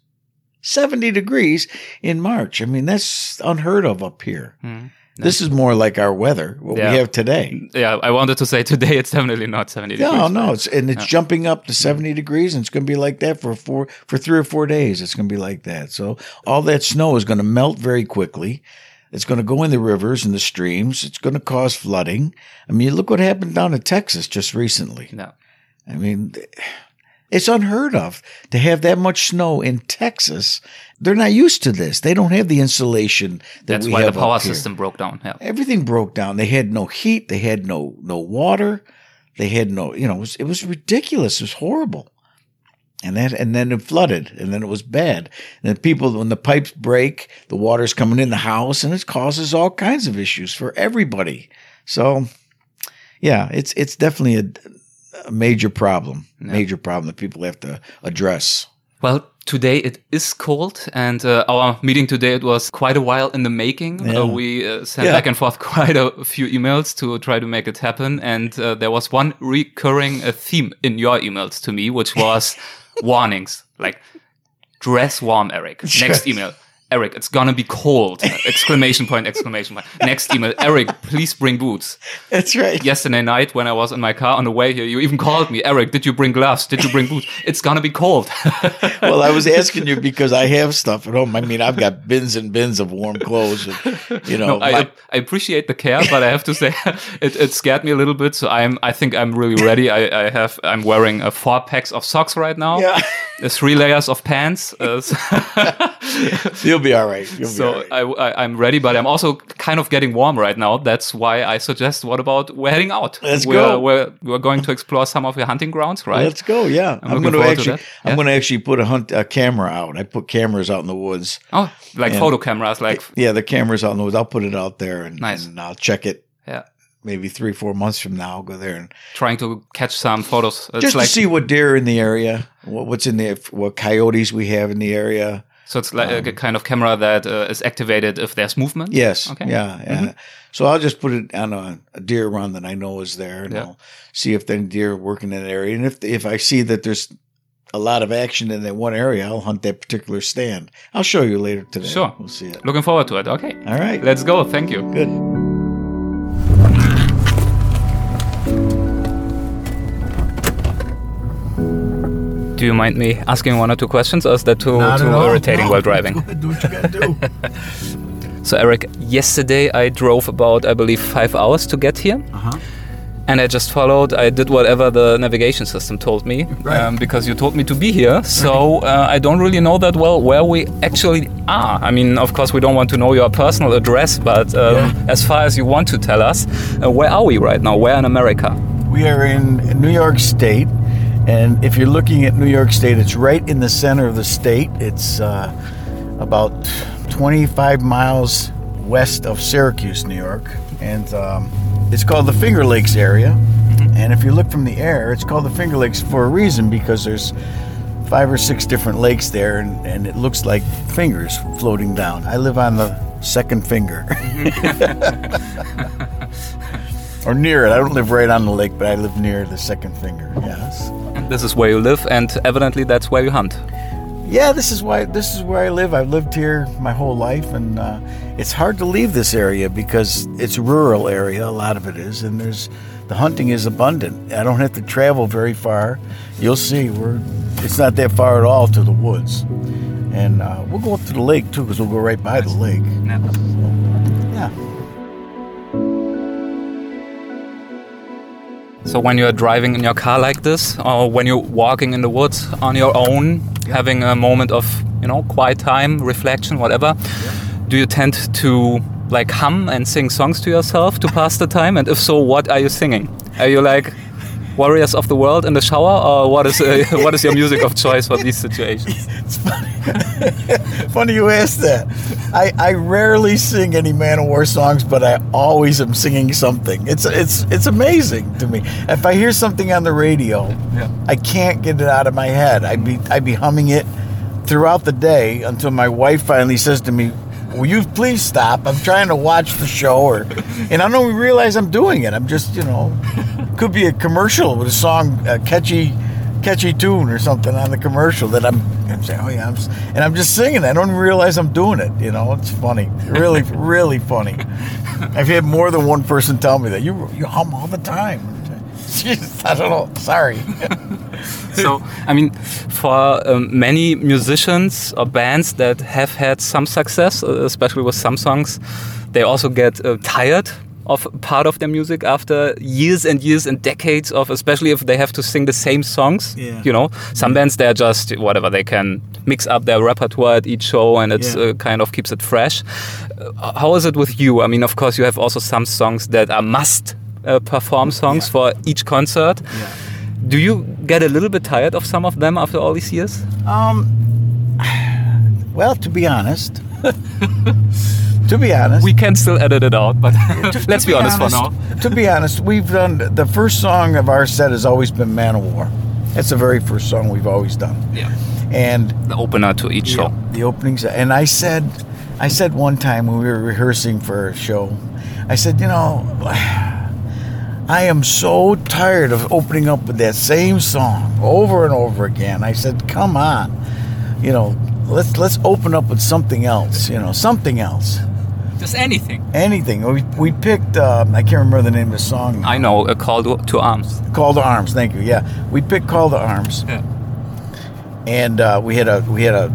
70 degrees in March. I mean, that's unheard of up here. Hmm. This is more like our weather, what Yeah. we have today. Yeah, I wanted to say *laughs* today it's definitely not 70 degrees. No, no, it's and it's jumping up to 70 degrees and it's going to be like that for four for 3 or 4 days. It's going to be like that. So all that snow is going to melt very quickly. It's going to go in the rivers and the streams. It's going to cause flooding. I mean, look what happened down in Texas just recently. No. I mean, it's unheard of to have that much snow in Texas. They're not used to this. They don't have the insulation that That's why the power system broke down. Yeah. Everything broke down. They had no heat. They had no no water. They had no, you know, it was, it was ridiculous. It was horrible. And that, and then it flooded, and then it was bad. And then people, when the pipes break, the water's coming in the house, and it causes all kinds of issues for everybody. So, yeah, it's it's definitely a, a major problem, major problem that people have to address. Well, today it is cold, and uh, our meeting today it was quite a while in the making. Yeah. Uh, we uh, sent Yeah. back and forth *laughs* quite a few emails to try to make it happen, and uh, there was one recurring uh, theme in your emails to me, which was *laughs* warnings, like dress warm, Eric. Next email. Eric, it's gonna be cold! *laughs* exclamation point! Exclamation point! Next email, Eric, please bring boots. That's right. Yesterday night when I was in my car on the way here, you even called me, Eric. Did you bring gloves? Did you bring boots? *laughs* It's gonna be cold. *laughs* well, I was asking you because I have stuff at home. I mean, I've got bins and bins of warm clothes. And, you know, no, I, my- I appreciate the care, but I have to say it, it scared me a little bit. So I'm, I think I'm really ready. I, I have, I'm wearing uh, four packs of socks right now. Yeah. Uh, three layers of pants. Uh, so be all right. You'll be so all right. I, I, I'm ready, but I'm also kind of getting warm right now. That's why I suggest, what about we're heading out? Let's we're, go. We're, we're going to explore some of your hunting grounds, right? Let's go. Yeah, I'm I'm, going to actually. I'm Yeah. going to actually put a hunt a camera out. I put cameras out in the woods. oh, like photo cameras, like, Yeah, the cameras out in the woods. I'll put it out there and, Nice. and I'll check it. yeah, Maybe three, four months from now, I'll go there and trying to catch some photos. It's just like, to see what deer are in the area, what, what's in there, what coyotes we have in the area. So it's like a kind of camera that uh, is activated if there's movement. Um, Yes. Okay. Mm-hmm. Yeah. Yeah. So I'll just put it on a, a deer run that I know is there, and Yeah. I'll see if any deer working in that area. And if if I see that there's a lot of action in that one area, I'll hunt that particular stand. I'll show you later today. Sure. We'll see it. Looking forward to it. Okay. All right. Let's go. Thank you. Good. Do you mind me asking one or two questions, or is that too, too irritating while driving? *laughs* Do what you gotta do. *laughs* So, Eric, yesterday I drove about, I believe, five hours to get here. Uh-huh. And I just followed, I did whatever the navigation system told me Right. um, because you told me to be here. So uh, I don't really know that well where we actually are. I mean, of course, we don't want to know your personal address, but um, Yeah. as far as you want to tell us, uh, where are we right now? Where in America? We are in New York State, and if you're looking at New York State, it's right in the center of the state. It's uh, about 25 miles west of Syracuse, New York, and um, it's called the Finger Lakes area. And if you look from the air, it's called the Finger Lakes for a reason because there's five or six different lakes there, and, and it looks like fingers floating down. I live on the second finger. *laughs* *laughs* or near it. I don't live right on the lake, but I live near the second finger. Yes. And this is where you live, and evidently that's where you hunt. Yeah, this is why this is where I live. I've lived here my whole life, and uh, it's hard to leave this area because it's a rural area. A lot of it is, and there's the hunting is abundant. I don't have to travel very far. You'll see, we're it's not that far at all to the woods, and uh, we'll go up to the lake too because we'll go right by the lake. Yeah. So when you're driving in your car like this, or when you're walking in the woods on your own, having a moment of you know quiet time, reflection, whatever, do you tend to like hum and sing songs to yourself to pass the time? And if so, what are you singing? Are you like Warriors of the World in the shower, or what is uh, *laughs* what is your music of choice for these situations? *laughs* It's funny. *laughs* funny you asked that. I, I rarely sing any Manowar songs, but I always am singing something. It's it's it's amazing to me. If I hear something on the radio, Yeah. I can't get it out of my head. I'd be I'd be humming it throughout the day until my wife finally says to me, "Will you please stop? I'm trying to watch the show." Or, and I don't even realize I'm doing it. I'm just you know, could be a commercial with a song, a catchy, catchy tune or something on the commercial that I'm, I'm saying, oh yeah, I'm, and I'm just singing. I don't even realize I'm doing it. You know, it's funny, really, *laughs* really funny. I've had more than one person tell me that you you hum all the time. *laughs* Jesus, I don't know. Sorry. *laughs* so i mean for um, many musicians or bands that have had some success uh, especially with some songs they also get uh, tired of part of their music after years and years and decades of especially if they have to sing the same songs Yeah. you know some bands they're just whatever they can mix up their repertoire at each show and it's Yeah. uh, kind of keeps it fresh uh, how is it with you i mean of course you have also some songs that are must uh, perform songs Yeah. for each concert do you get a little bit tired of some of them after all these years? Um, *sighs* well, to be honest, *laughs* to be honest, We can still edit it out, but *laughs* let's to be honest, for now. To be honest, we've done the first song of our set has always been "Man of War." That's the very first song we've always done, Yeah. and The opener to each show. the openings. And I said, I said one time when we were rehearsing for a show, I said, you know, *sighs* I am so tired of opening up with that same song over and over again. I said, come on, you know, let's let's open up with something else. You know, something else, Just anything. anything. We we picked. Um, I can't remember the name of the song. I know, a call to, to arms. Call to Arms. Thank you. Yeah, we picked Call to Arms, Yeah. and uh, we had a we had a,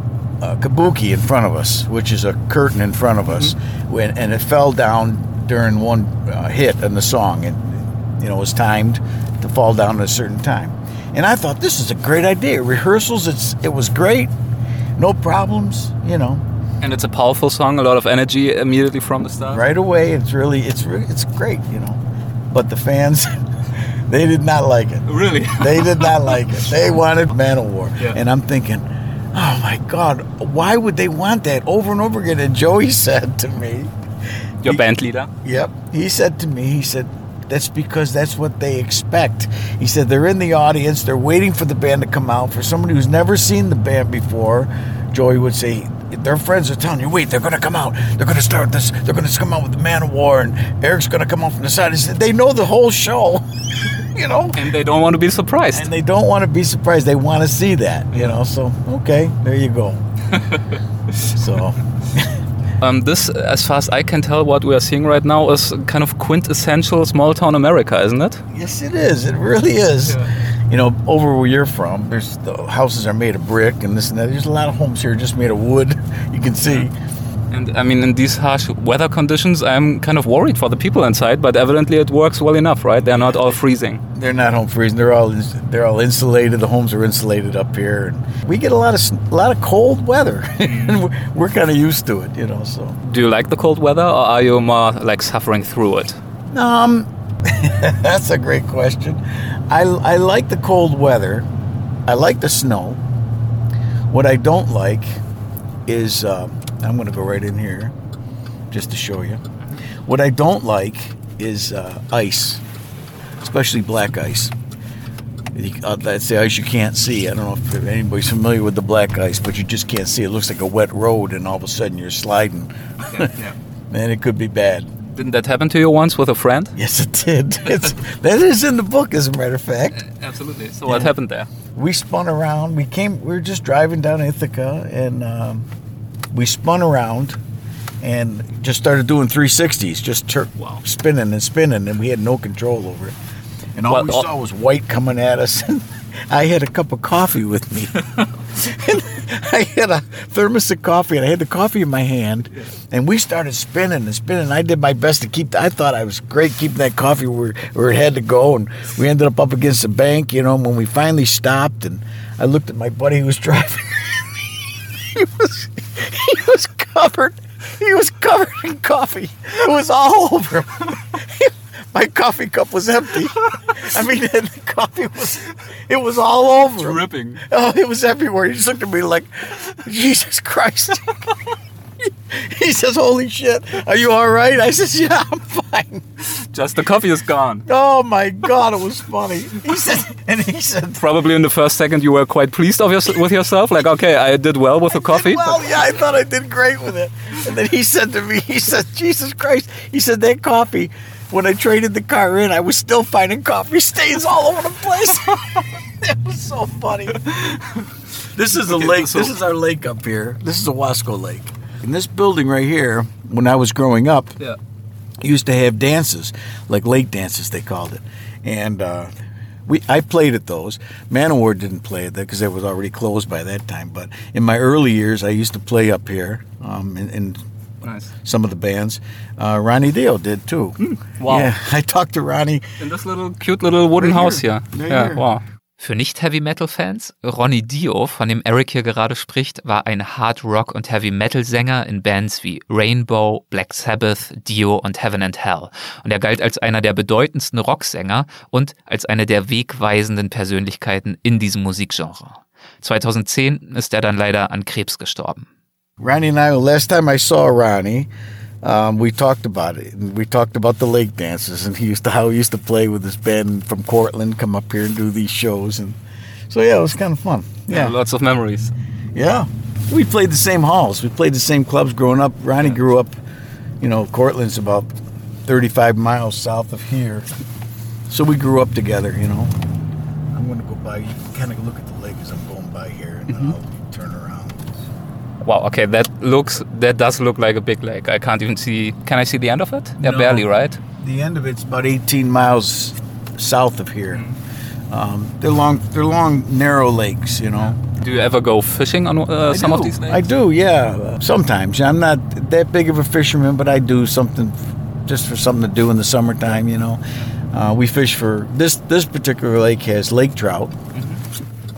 a kabuki in front of us, which is a curtain in front of us, when and it fell down during one uh, hit in the song, and you know it was timed to fall down at a certain time. And I thought this is a great idea. Rehearsals, it's it was great, no problems. You know, And it's a powerful song, a lot of energy immediately from the start. right away. It's really it's it's great. You know, but the fans, *laughs* they did not like it. Really? *laughs* They did not like it. They wanted Manowar. Yeah. And I'm thinking, oh my God, why would they want that over and over again? And Joey *laughs* said to me, Your band leader? yep, he said to me, he said, that's because that's what they expect. He said they're in the audience, they're waiting for the band to come out. For somebody who's never seen the band before, Joey would say, their friends are telling you, wait, they're going to come out. They're going to start this. They're going to come out with the Manowar, and Eric's going to come out from the side. They know the whole show, *laughs* you know? And they don't want to be surprised. and they don't want to be surprised. They want to see that, you know. So okay, there you go. *laughs* so Um, this, as far as I can tell, what we are seeing right now is kind of quintessential small town America, isn't it? yes, it is. It really is. You know, over where you're from, there's the houses are made of brick and this and that. There's a lot of homes here just made of wood. *laughs* You can see. And I mean, in these harsh weather conditions, I'm kind of worried for the people inside, but evidently it works well enough, right? They're not all freezing. They're not home freezing. They're all they're all insulated. The homes are insulated up here, and we get a lot of a lot of cold weather, *laughs* and we're, we're kind of used to it, you know. So Do you like the cold weather, or are you more like suffering through it? Um, *laughs* that's a great question. I, I like the cold weather. I like the snow. What I don't like is um, I'm going to go right in here just to show you. What I don't like is uh, ice, especially black ice. Uh, That's the ice you can't see. I don't know if anybody's familiar with the black ice, but you just can't see. It looks like a wet road, and all of a sudden you're sliding. *laughs* Man, it could be bad. Didn't that happen to you once with a friend? Yes, it did. *laughs* It's, that is in the book, as a matter of fact. Absolutely. So what happened there? We spun around. We came. We were just driving down Ithaca, and um, we spun around and just started doing 360s, just tur- Wow. spinning and spinning, and we had no control over it. And all Well, we all- saw was white coming at us. *laughs* And I had a cup of coffee with me. *laughs* *laughs* I had a thermos of coffee, and I had the coffee in my hand, and we started spinning and spinning. I did my best to keep. I thought I was great keeping that coffee where, where it had to go, and we ended up up against the bank. You know, and when we finally stopped, and I looked at my buddy who was *laughs* driving. he was he was covered. He was covered in coffee. It was all over him. *laughs* My coffee cup was empty. I mean, *laughs* the coffee was, it was all over. Dripping. Oh, it was everywhere. He just looked at me like, Jesus Christ. *laughs* he says, Holy shit, are you all right? I says, Yeah, I'm fine. Just the coffee is gone. Oh my God, it was funny. He said, and he said, Probably in the first second you were quite pleased of yours with yourself, like okay, I did well with the coffee. Well, yeah, I thought I did great with it. And then he said to me, he said, Jesus Christ. He said, that coffee, when I traded the car in, I was still finding coffee stains all over the place. *laughs* it was so funny. This is a Okay, lake. so- this is our lake up here. This is Owasco Lake. In this building right here, when I was growing up, yeah. used to have dances, like lake dances they called it, and uh, we I played at those. Manowar didn't play at that because it was already closed by that time. But in my early years, I used to play up here um, in, in Nice. some of the bands. Uh, Ronnie Dio did too. wow. Yeah, *laughs* I talked to Ronnie. In this little cute little wooden Right house here. Right ja, here. wow. Für Nicht-Heavy-Metal-Fans, Ronnie Dio, von dem Eric hier gerade spricht, war ein Hard-Rock- und Heavy-Metal-Sänger in Bands wie Rainbow, Black Sabbath, Dio und Heaven and Hell. Und er galt als einer der bedeutendsten Rocksänger und als eine der wegweisenden Persönlichkeiten in diesem Musikgenre. 2010 ist er dann leider an Krebs gestorben. Ronnie and I, last time I saw Ronnie, um, we talked about it. And we talked about the lake dances and he used to how he used to play with his band from Cortland, come up here and do these shows, and so yeah, it was kind of fun. Yeah, Lots of memories. yeah. We played the same halls. We played the same clubs growing up. Ronnie grew up, you know, Cortland's about 35 miles south of here, so we grew up together. You know. I'm going to go by. You can kind of look at the lake as I'm going by here, and then I'll turn around. Wow. Okay, that looks that does look like a big lake. I can't even see. Can I see the end of it? Yeah, No. barely, right? The end of it's about 18 miles south of here. Um, they're long, they're long, narrow lakes. You know. Do you ever go fishing on uh, some of do. these lakes? I do, yeah. Uh, Sometimes I'm not that big of a fisherman, but I do something just for something to do in the summertime. You know, uh, we fish for this. This particular lake has lake trout.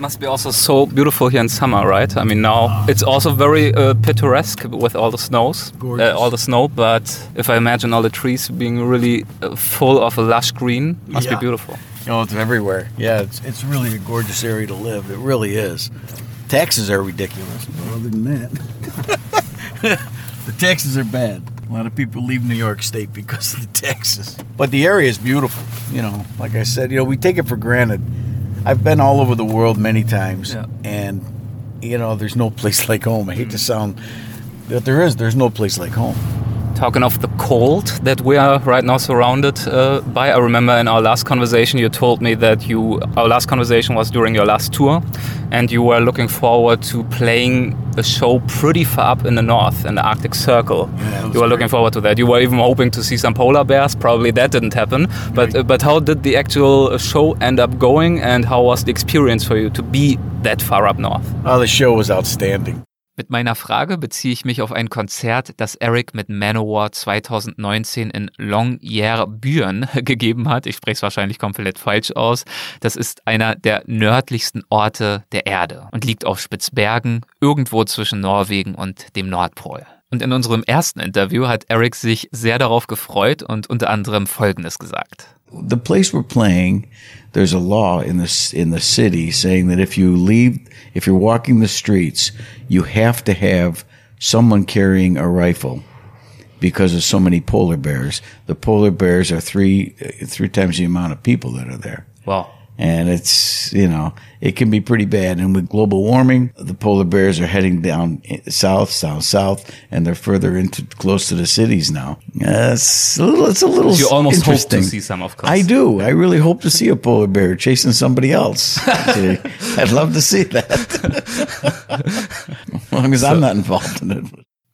Must be also so beautiful here in summer, right? I mean, now it's also very uh, picturesque with all the snows, uh, all the snow. But if I imagine all the trees being really uh, full of a lush green, must Yeah. be beautiful. You know, it's everywhere. Yeah, it's it's really a gorgeous area to live. It really is. Taxes are ridiculous. But other than that, *laughs* the taxes are bad. A lot of people leave New York State because of the taxes. But the area is beautiful. You know, like I said, you know, we take it for granted. I've been all over the world many times, Yeah. and you know, there's no place *laughs* like home. I hate to mm. sound, that there is. There's no place like home. Talking of the cold that we are right now surrounded uh, by, I remember in our last conversation you told me that you our last conversation was during your last tour, and you were looking forward to playing a show pretty far up in the north in the Arctic Circle. Yeah, you were looking forward to that. You were even hoping to see some polar bears. Probably that didn't happen. But uh, but how did the actual show end up going, and how was the experience for you to be that far up north? Oh, the show was outstanding. Mit meiner Frage beziehe ich mich auf ein Konzert, das Eric mit Manowar 2019 in Longyearbyen *laughs* gegeben hat. Ich spreche es wahrscheinlich komplett falsch aus. Das ist einer der nördlichsten Orte der Erde und liegt auf Spitzbergen, irgendwo zwischen Norwegen und dem Nordpol. Und in unserem ersten Interview hat Eric sich sehr darauf gefreut und unter anderem Folgendes gesagt. the place we're playing, there's a law in the in the city saying that if you leave, if you're walking the streets, you have to have someone carrying a rifle because of so many polar bears. The polar bears are three three times the amount of people that are there. Wow. And it's, you know, it can be pretty bad. And with global warming, the polar bears are heading down south, south, south, and they're further into close to the cities now. Uh, it's a little, it's a little You almost hope to see some, of course. I do. I really hope to see a polar bear chasing somebody else. *laughs* I'd love to see that. *laughs* as long as I'm not involved in it.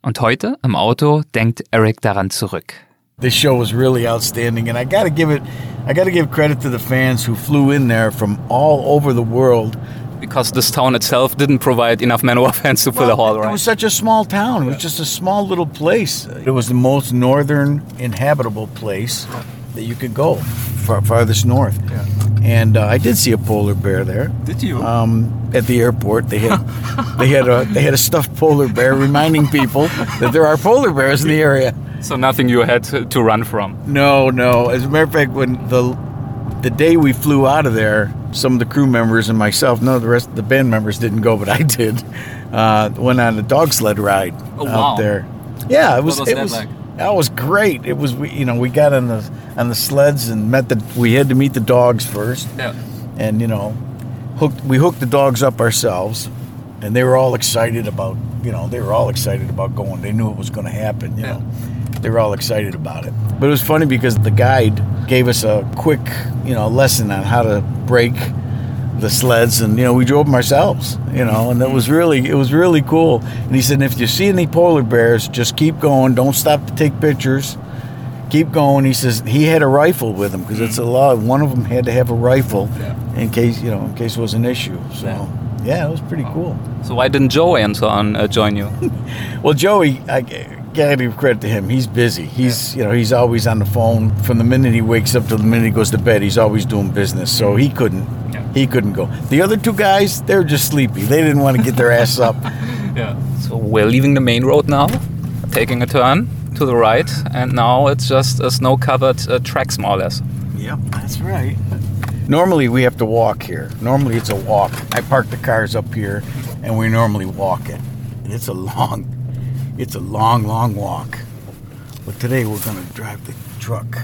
Und heute im Auto denkt Eric daran zurück. This show was really outstanding, and I got to give it. I got to give credit to the fans who flew in there from all over the world. Because this town itself didn't provide enough Manowar *laughs* fans to fill the hall, right? It was such a small town. It was just a small little place. It was the most northern inhabitable place that you could go, far, farthest north. Yeah. And uh, I did see a polar bear there. Did you? Um, at the airport, they had *laughs* they had a they had a stuffed polar bear, reminding people that there are polar bears in the area. So nothing you had to, to run from. No, no. As a matter of fact, when the the day we flew out of there, some of the crew members and myself, none of the rest of the band members didn't go, but I did. Uh, went on a dog sled ride Oh, out wow. there. Yeah, it was. was it was. like? That was great. It was. We, you know, we got on the on the sleds and met the. We had to meet the dogs first, Yeah. and you know, hooked. We hooked the dogs up ourselves, and they were all excited about. You know, they were all excited about going. They knew it was going to happen. You Yeah. know, they were all excited about it. But it was funny because the guide gave us a quick, you know, lesson on how to brake the sleds, and you know, we drove them ourselves. You know, and it was really, it was really cool. And he said, if you see any polar bears, just keep going. Don't stop to take pictures. Keep going. He says he had a rifle with him because it's a law. One of them had to have a rifle Yeah. in case you know, in case it was an issue. So Yeah. yeah, it was pretty cool. So why didn't joey and so on uh, join you? *laughs* Well, Joey, I gotta give credit to him. He's busy. He's you know he's always on the phone from the minute he wakes up till the minute he goes to bed. He's always doing business, so he couldn't. Yeah. He couldn't go. The other two guys, they're just sleepy. They didn't want to get their ass up. *laughs* yeah. So we're leaving the main road now, taking a turn to the right, and now it's just a snow-covered uh, tracks more or less. Yep, that's right. Normally we have to walk here. Normally it's a walk. I park the cars up here, and we normally walk it. And it's a long, it's a long, long walk. But today we're gonna drive the truck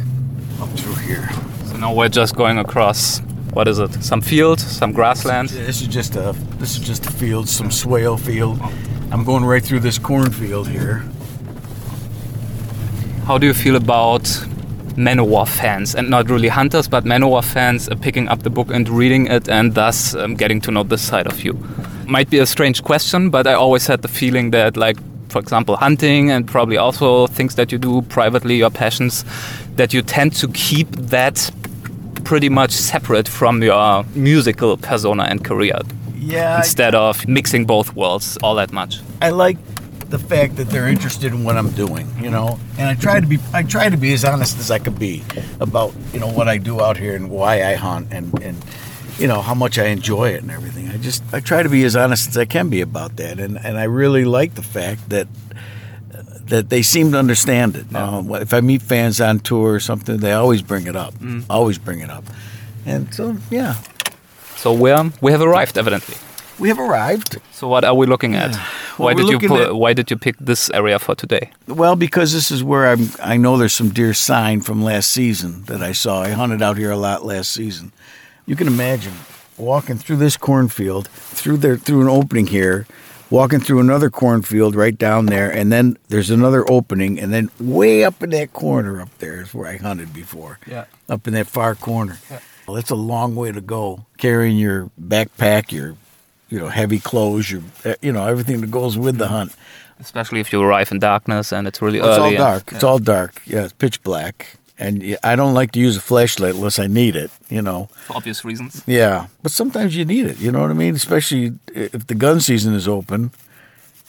up through here. So now we're just going across. What is it? Some field, some grassland. This is just a this is just a field, some swale field. I'm going right through this cornfield here. How do you feel about Manowar fans, and not really hunters, but Manowar fans picking up the book and reading it, and thus um, getting to know this side of you might be a strange question, but I always had the feeling that, like, for example, hunting and probably also things that you do privately, your passions, that you tend to keep that pretty much separate from your musical persona and career. Yeah. Instead of mixing both worlds all that much. I like the fact that they're interested in what I'm doing, you know. And I try to be I try to be as honest as I could be about, you know, what I do out here and why I hunt and and you know, how much I enjoy it and everything. I just I try to be as honest as I can be about that. And and I really like the fact that that they seem to understand it. Um, if I meet fans on tour or something, they always bring it up. Always bring it up. And so, yeah, So we're, we have arrived, evidently. we have arrived. So what are we looking at? *sighs* Well, why did you looking pu- at- why did you pick this area for today? Well, because this is where I'm. I know there's some deer sign from last season that I saw. I hunted out here a lot last season. You can imagine walking through this cornfield, through there, through an opening here, walking through another cornfield right down there, and then there's another opening, and then way up in that corner up there is where I hunted before. Yeah. Up in that far corner. Yeah. Well, that's a long way to go, carrying your backpack, your, you know, heavy clothes, your, uh, you know, everything that goes with the hunt. Especially if you arrive in darkness and it's really early. It's all early. and- dark. It's all dark. Yeah, it's pitch black. And I don't like to use a flashlight unless I need it, you know. for obvious reasons. Yeah. But sometimes you need it, you know what I mean? Especially if the gun season is open.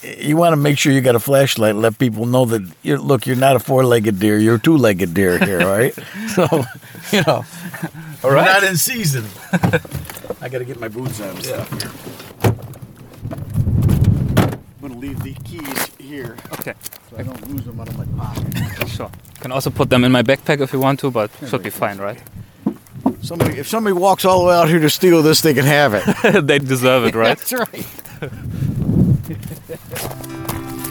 You want to make sure you got a flashlight and let people know that, you're, look, you're not a four legged deer, you're a two legged deer here, right? *laughs* so, you know, All we're not in season. *laughs* I got to get my boots on and stuff here. I'm going to leave the keys here Okay, so I don't lose them out of my pocket. sure. Can also put them in my backpack if you want to, but should be fine, right? Somebody, if somebody walks all the way out here to steal this, they can have it. *laughs* they deserve it, right? *laughs* That's right.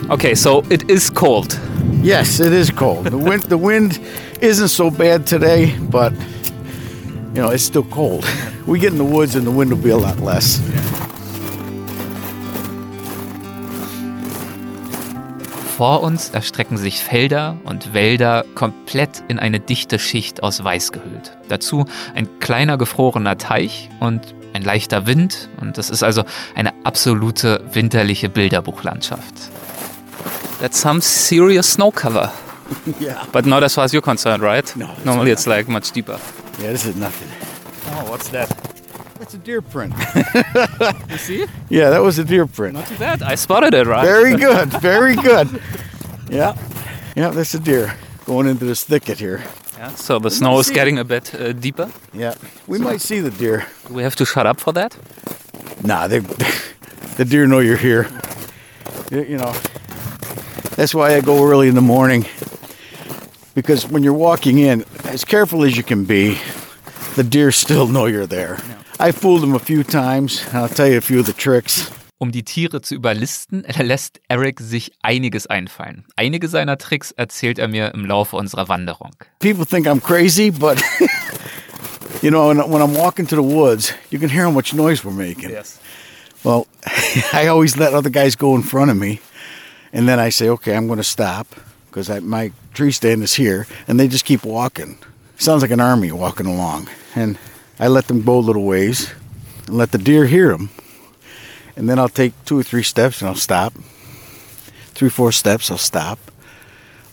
*laughs* okay, so it is cold. Yes, it is cold. The wind, the wind isn't so bad today, but you know it's still cold. We get in the woods, and the wind will be a lot less. Vor uns erstrecken sich Felder und Wälder komplett in eine dichte Schicht aus Weiß gehüllt. Dazu ein kleiner gefrorener Teich und ein leichter Wind und das ist also eine absolute winterliche Bilderbuchlandschaft. That's some serious snow cover. *laughs* Yeah. But not as far as you're concerned, right? No, Normally it's like much deeper. Yeah, this is nothing. Oh, what's that? That's a deer print. You see? It? Yeah, that was a deer print. Not too bad. I spotted it, right? Very *laughs* good. Very good. Yeah. Yeah, that's a deer going into this thicket here. Yeah, so the snow is getting a bit uh, deeper. Yeah. We might see the deer. Do we have to shut up for that? Nah, they, *laughs* the deer know you're here. You, you know, that's why I go early in the morning. Because when you're walking in, as careful as you can be, the deer still know you're there. I fooled them a few times. I'll tell you a few of the tricks. Um die Tiere zu überlisten, *laughs* lässt Eric sich einiges einfallen. Einige seiner Tricks erzählt er mir im Laufe unserer Wanderung. People think I'm crazy, but *laughs* you know, when, when I'm walking to the woods, you can hear how much noise we're making. Yes. Well, *laughs* I always let other guys go in front of me, and then I say, okay, I'm going to stop because my tree stand is here, and they just keep walking. Sounds like an army walking along, and I let them go a little ways, and let the deer hear them, and then I'll take two or three steps and I'll stop. Three, four steps, I'll stop,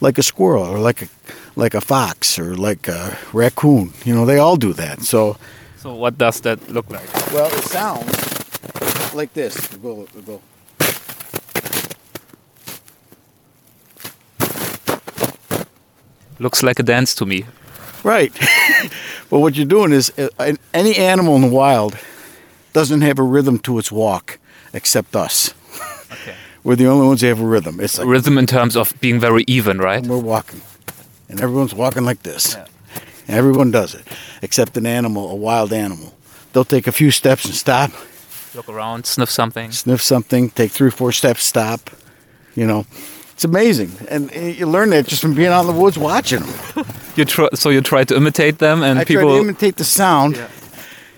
like a squirrel or like a like a fox or like a raccoon. You know, they all do that. So. So what does that look like? Well, it sounds like this. We'll go, we'll go. Looks like a dance to me. Right. *laughs* but what you're doing is uh, any animal in the wild doesn't have a rhythm to its walk except us. Okay. *laughs* We're the only ones that have a rhythm. It's like Rhythm in terms of being very even, right? we're walking, and everyone's walking like this. Everyone does it, except an animal, a wild animal. They'll take a few steps and stop, Look around, sniff something. sniff something, take three or four steps, stop. You know, it's amazing, and you learn that just from being out in the woods watching them. *laughs* You tr- so you try to imitate them, and I people. try to imitate the sound.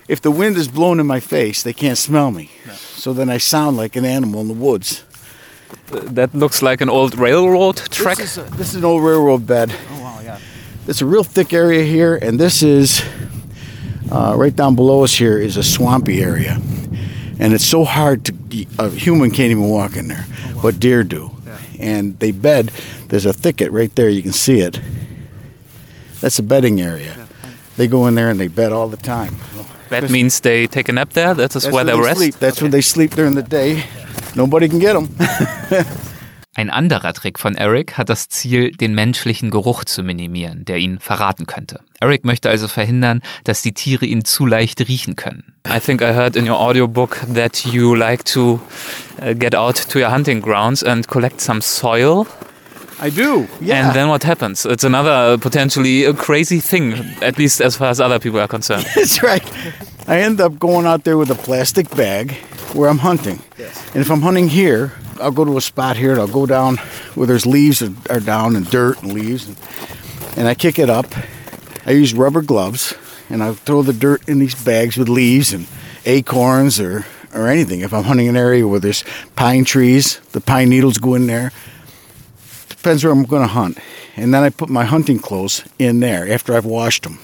If the wind is blowing in my face, they can't smell me. So then I sound like an animal in the woods. that looks like an old railroad track. This is, a, this is an old railroad bed. oh wow, yeah. It's a real thick area here, and this is uh, right down below us here is a swampy area. and it's so hard to a human can't even walk in there, but deer do. And they bed. There's a thicket right there. You can see it. That's a bedding area. They go in there and they bed all the time. That means they take a nap there. That is That's where they rest. sleep. That's where they sleep during the day. Nobody can get them. *laughs* Ein anderer Trick von Eric hat das Ziel, den menschlichen Geruch zu minimieren, der ihn verraten könnte. Eric möchte also verhindern, dass die Tiere ihn zu leicht riechen können. I think I heard in your audiobook that you like to uh, get out to your hunting grounds and collect some soil. I do. Yeah. And then what happens? It's another potentially a crazy thing, at least as far as other people are concerned. *laughs* That's right. I end up going out there with a plastic bag where I'm hunting. And if I'm hunting here, I'll go to a spot here and I'll go down where there's leaves are, are down and dirt and leaves. And, and I kick it up. I use rubber gloves and I throw the dirt in these bags with leaves and acorns or, or anything. If I'm hunting an area where there's pine trees, the pine needles go in there. Depends where I'm going to hunt. And then I put my hunting clothes in there after I've washed them.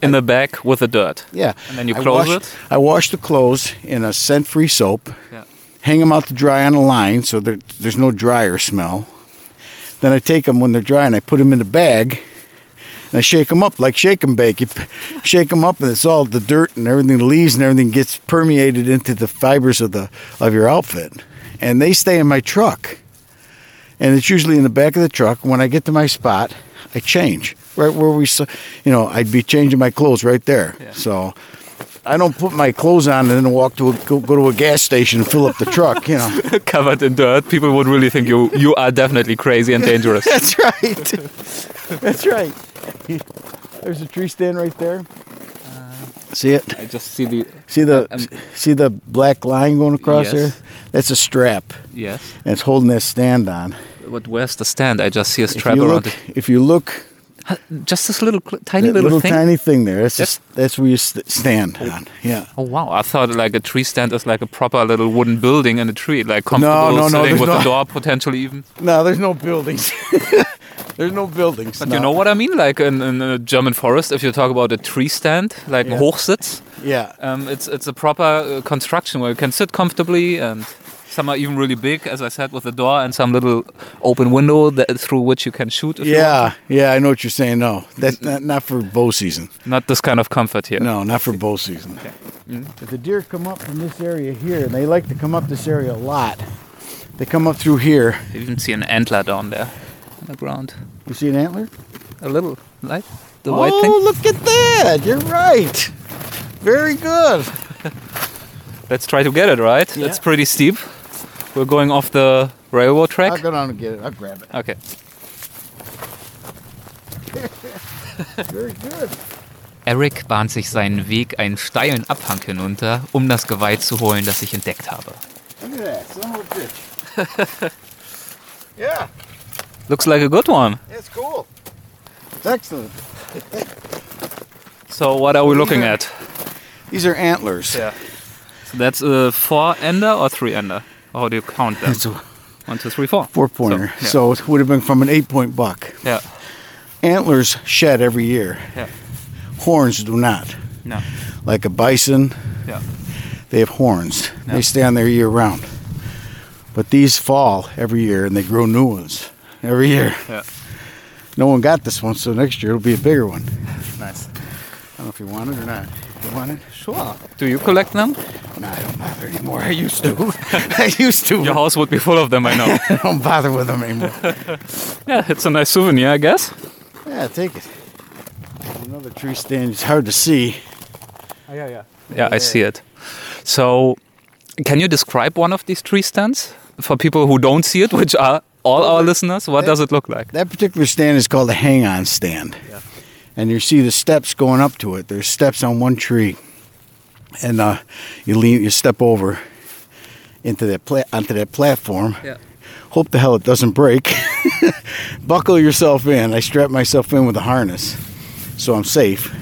In the bag with the dirt. Yeah. And then you I close wash, it? I wash the clothes in a scent-free soap. Yeah. Hang them out to dry on a line so that there's no dryer smell. Then I take them when they're dry and I put them in a bag. And I shake them up like shake and bake. You shake them up and it's all the dirt and everything, the leaves and everything gets permeated into the fibers of the of your outfit. And they stay in my truck. And it's usually in the back of the truck. When I get to my spot, I change right where we, you know, I'd be changing my clothes right there. So I don't put my clothes on and then walk to a, go, go to a gas station and fill up the truck. You know, *laughs* Covered in dirt. People would really think you you are definitely crazy and dangerous. *laughs* that's right. That's right. There's a tree stand right there. See it? I just see the See the Um, see the black line going across Yes. there? That's a strap, yes. and it's holding that stand on. But where's the stand? I just see a If strap you around look, if you look, it. Just this little cl- tiny that little, little thing. tiny thing there. That's Yep. just, that's where you st- stand on. Yeah. Oh wow! I thought like a tree stand is like a proper little wooden building in a tree, like comfortable no, no, sitting there's with no- a door potentially even. No, there's no buildings. *laughs* there's no buildings. But no. you know what I mean? Like in, in a German forest, if you talk about a tree stand, like Yeah. Hochsitz, Yeah. um, it's it's a proper uh, construction where you can sit comfortably, and some are even really big, as I said, with a door and some little open window that, through which you can shoot. If you want. Yeah, yeah, I know what you're saying. No, that's not, not for bow season. Not this kind of comfort here. No, not for bow season. Mm-hmm. If the deer come up from this area here, and they like to come up this area a lot, they come up through here. You even see an antler down there on the ground. You see an antler? A little, like the white oh, thing. oh, look at that! You're right. Very good. *laughs* Let's try to get it right. Yeah. It's pretty steep. We're going off the railroad track. I'll go down and get it. I'll grab it. Okay. *laughs* Very good. Eric bahnt sich seinen Weg einen steilen Abhang hinunter, um das Geweih zu holen, das ich entdeckt habe. Look at that. Son of a bitch. *laughs* yeah, Looks like a good one. it's cool. It's excellent. So what are we looking at? These are antlers. Yeah. So that's a four ender or three ender? How do you count them? *laughs* It's a One, two, three, four. four pointer. So, yeah. So it would have been from an eight point buck. Yeah. Antlers shed every year. Yeah. Horns do not. No. Like a bison, Yeah. they have horns. Yeah. They stay on there year round. But these fall every year and they grow new ones every year. Yeah. No one got this one, so next year it'll be a bigger one. Nice. I don't know if you want it or not. You want it? Sure. Do you collect them? No, I don't bother anymore. I used to. *laughs* I used to. Your house would be full of them, I know. *laughs* I don't bother with them anymore. *laughs* yeah, it's a nice souvenir, I guess. yeah, take it. Another tree stand. It's hard to see. Oh, yeah, yeah. Yeah, I see it. So, can you describe one of these tree stands for people who don't see it, which are all our listeners? What does it look like? That particular stand is called a hang-on stand. Yeah. And you see the steps going up to it. There's steps on one tree, and uh, you lean, you step over into that pla- onto that platform. Yeah. Hope the hell it doesn't break. *laughs* Buckle yourself in. I strap myself in with a harness, so I'm safe.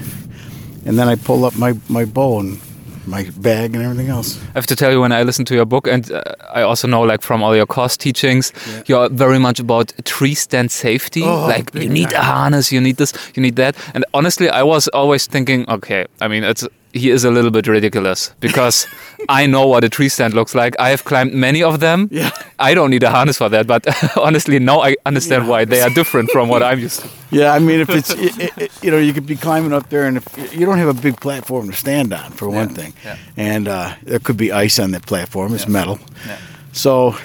And then I pull up my my bow and my bag and everything else. I have to tell you, when I listen to your book, and uh, I also know, like from all your course teachings, you're very much about tree stand safety. Oh, like you need a harness, you need this, you need that. And honestly, I was always thinking, okay, I mean, it's he is a little bit ridiculous because *laughs* I know what a tree stand looks like. I have climbed many of them. Yeah. I don't need a harness for that, but *laughs* honestly, now I understand Yeah. why they are different from what *laughs* I'm used to. Yeah, I mean, if it's it, it- you know, you could be climbing up there, and if you don't have a big platform to stand on, for one thing, yeah. and uh, there could be ice on that platform. It's metal, Yeah. so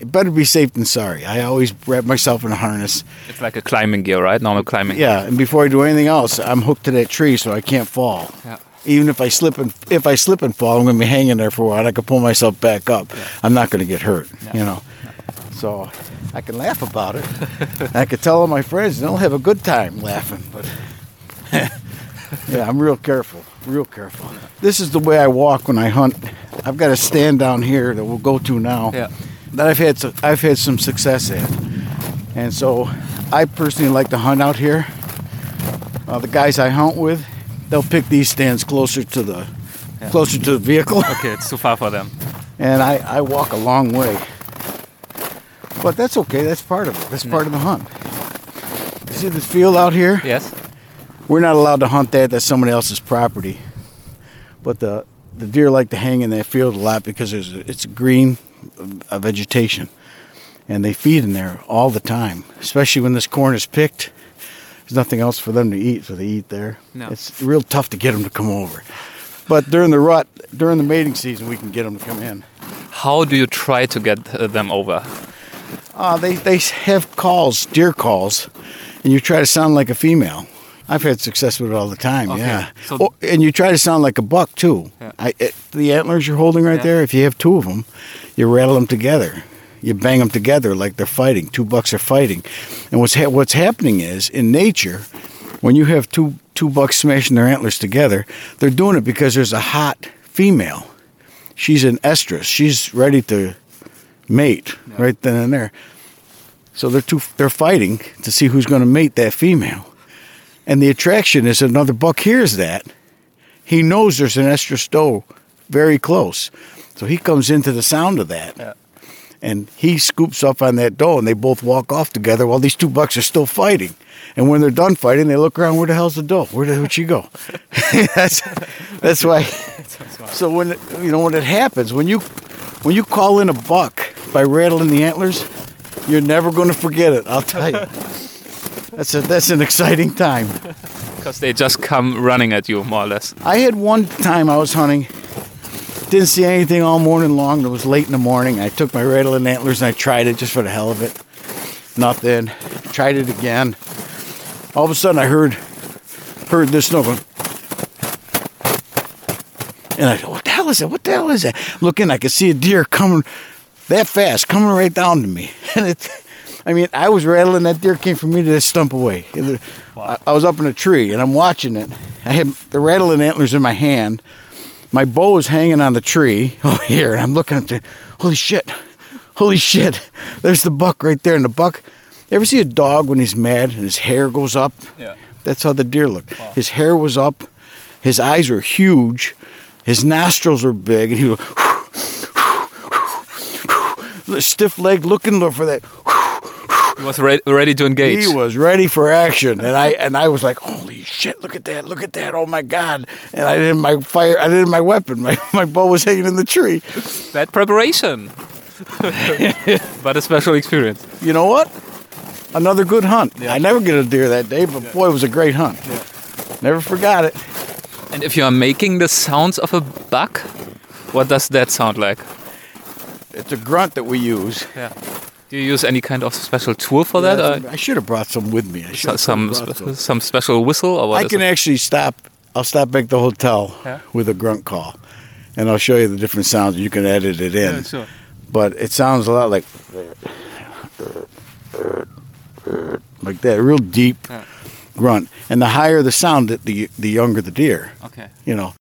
it better be safe than sorry. I always wrap myself in a harness. It's like a climbing gear, right? Normal climbing. Yeah, and before I do anything else, I'm hooked to that tree so I can't fall. Yeah. Even if I slip and if I slip and fall, I'm going to be hanging there for a while. I can pull myself back up. I'm not going to get hurt. You know, so I can laugh about it. *laughs* I could tell all my friends, and they'll have a good time laughing. But *laughs* yeah, I'm real careful. Real careful. This is the way I walk when I hunt. I've got a stand down here that we'll go to now. Yeah. That I've had. So, I've had some success at, and so I personally like to hunt out here. Uh, the guys I hunt with, they'll pick these stands closer to the closer to the vehicle, *laughs* Okay, it's too far for them. and I, I walk a long way. But that's okay. That's part of it. That's part of the hunt. You see this field out here? Yes. We're not allowed to hunt that. That's somebody else's property. But the the deer like to hang in that field a lot because there's a, it's green uh, vegetation, and they feed in there all the time. Especially when this corn is picked, there's nothing else for them to eat, so they eat there. No. It's real tough to get them to come over. But during the rut, during the mating season, we can get them to come in. How do you try to get uh, them over? Uh, they they have calls, deer calls, and you try to sound like a female. I've had success with it all the time. Okay, Yeah, so- Oh, and you try to sound like a buck too. Yeah. I, it, the antlers you're holding right Yeah. there. If you have two of them, you rattle them together. You bang them together like they're fighting. Two bucks are fighting, and what's ha- what's happening is in nature, when you have two two bucks smashing their antlers together, they're doing it because there's a hot female. She's an estrus. She's ready to mate right then and there. So they're two, they're fighting to see who's going to mate that female. And the attraction is another buck hears that. He knows there's an estrus doe very close. So he comes into the sound of that. Yeah. And he scoops up on that doe and they both walk off together while these two bucks are still fighting. And when they're done fighting, they look around, where the hell's the doe? Where did she go? *laughs* that's, that's why. So when you know when it happens, when you when you call in a buck by rattling the antlers, you're never going to forget it. I'll tell you. That's a that's an exciting time. *laughs* Because they just come running at you, more or less. I had one time I was hunting, didn't see anything all morning long. It was late in the morning. I took my rattling antlers and I tried it just for the hell of it. Nothing. Tried it again. All of a sudden I heard heard this note going. And I go, what the hell is that? What the hell is that? Looking, I could see a deer coming that fast, coming right down to me. *laughs* And it, I mean, I was rattling. That deer came from me to that stump away. It- I, I was up in a tree and I'm watching it. I had the rattling antlers in my hand. My bow is hanging on the tree *laughs* over here, and I'm looking at the. Holy shit! Holy shit! There's the buck right there, and the buck. You ever see a dog when he's mad and his hair goes up? Yeah. That's how the deer looked. His hair was up, his eyes were huge, his nostrils were big, and he was *laughs* stiff legged looking for that. He was re- ready to engage. He was ready for action, and I and I was like, "Holy shit! Look at that! Look at that! Oh my god!" And I didn't my fire. I didn't my weapon. My *laughs* my bow was hanging in the tree. Bad preparation. *laughs* but a special experience. You know what? Another good hunt. I never get a deer that day, but boy, it was a great hunt. Never forgot it. And if you are making the sounds of a buck, what does that sound like? It's a grunt that we use. Yeah. Do you use any kind of special tool for that? Yeah, Or I should have brought some with me. I should some some. some special whistle or what I can it? actually stop. I'll stop back at the hotel Yeah. with a grunt call, and I'll show you the different sounds. You can edit it in. Yeah, sure. But it sounds a lot like like that, real deep grunt. And the higher the sound, the the younger the deer. Okay. You know.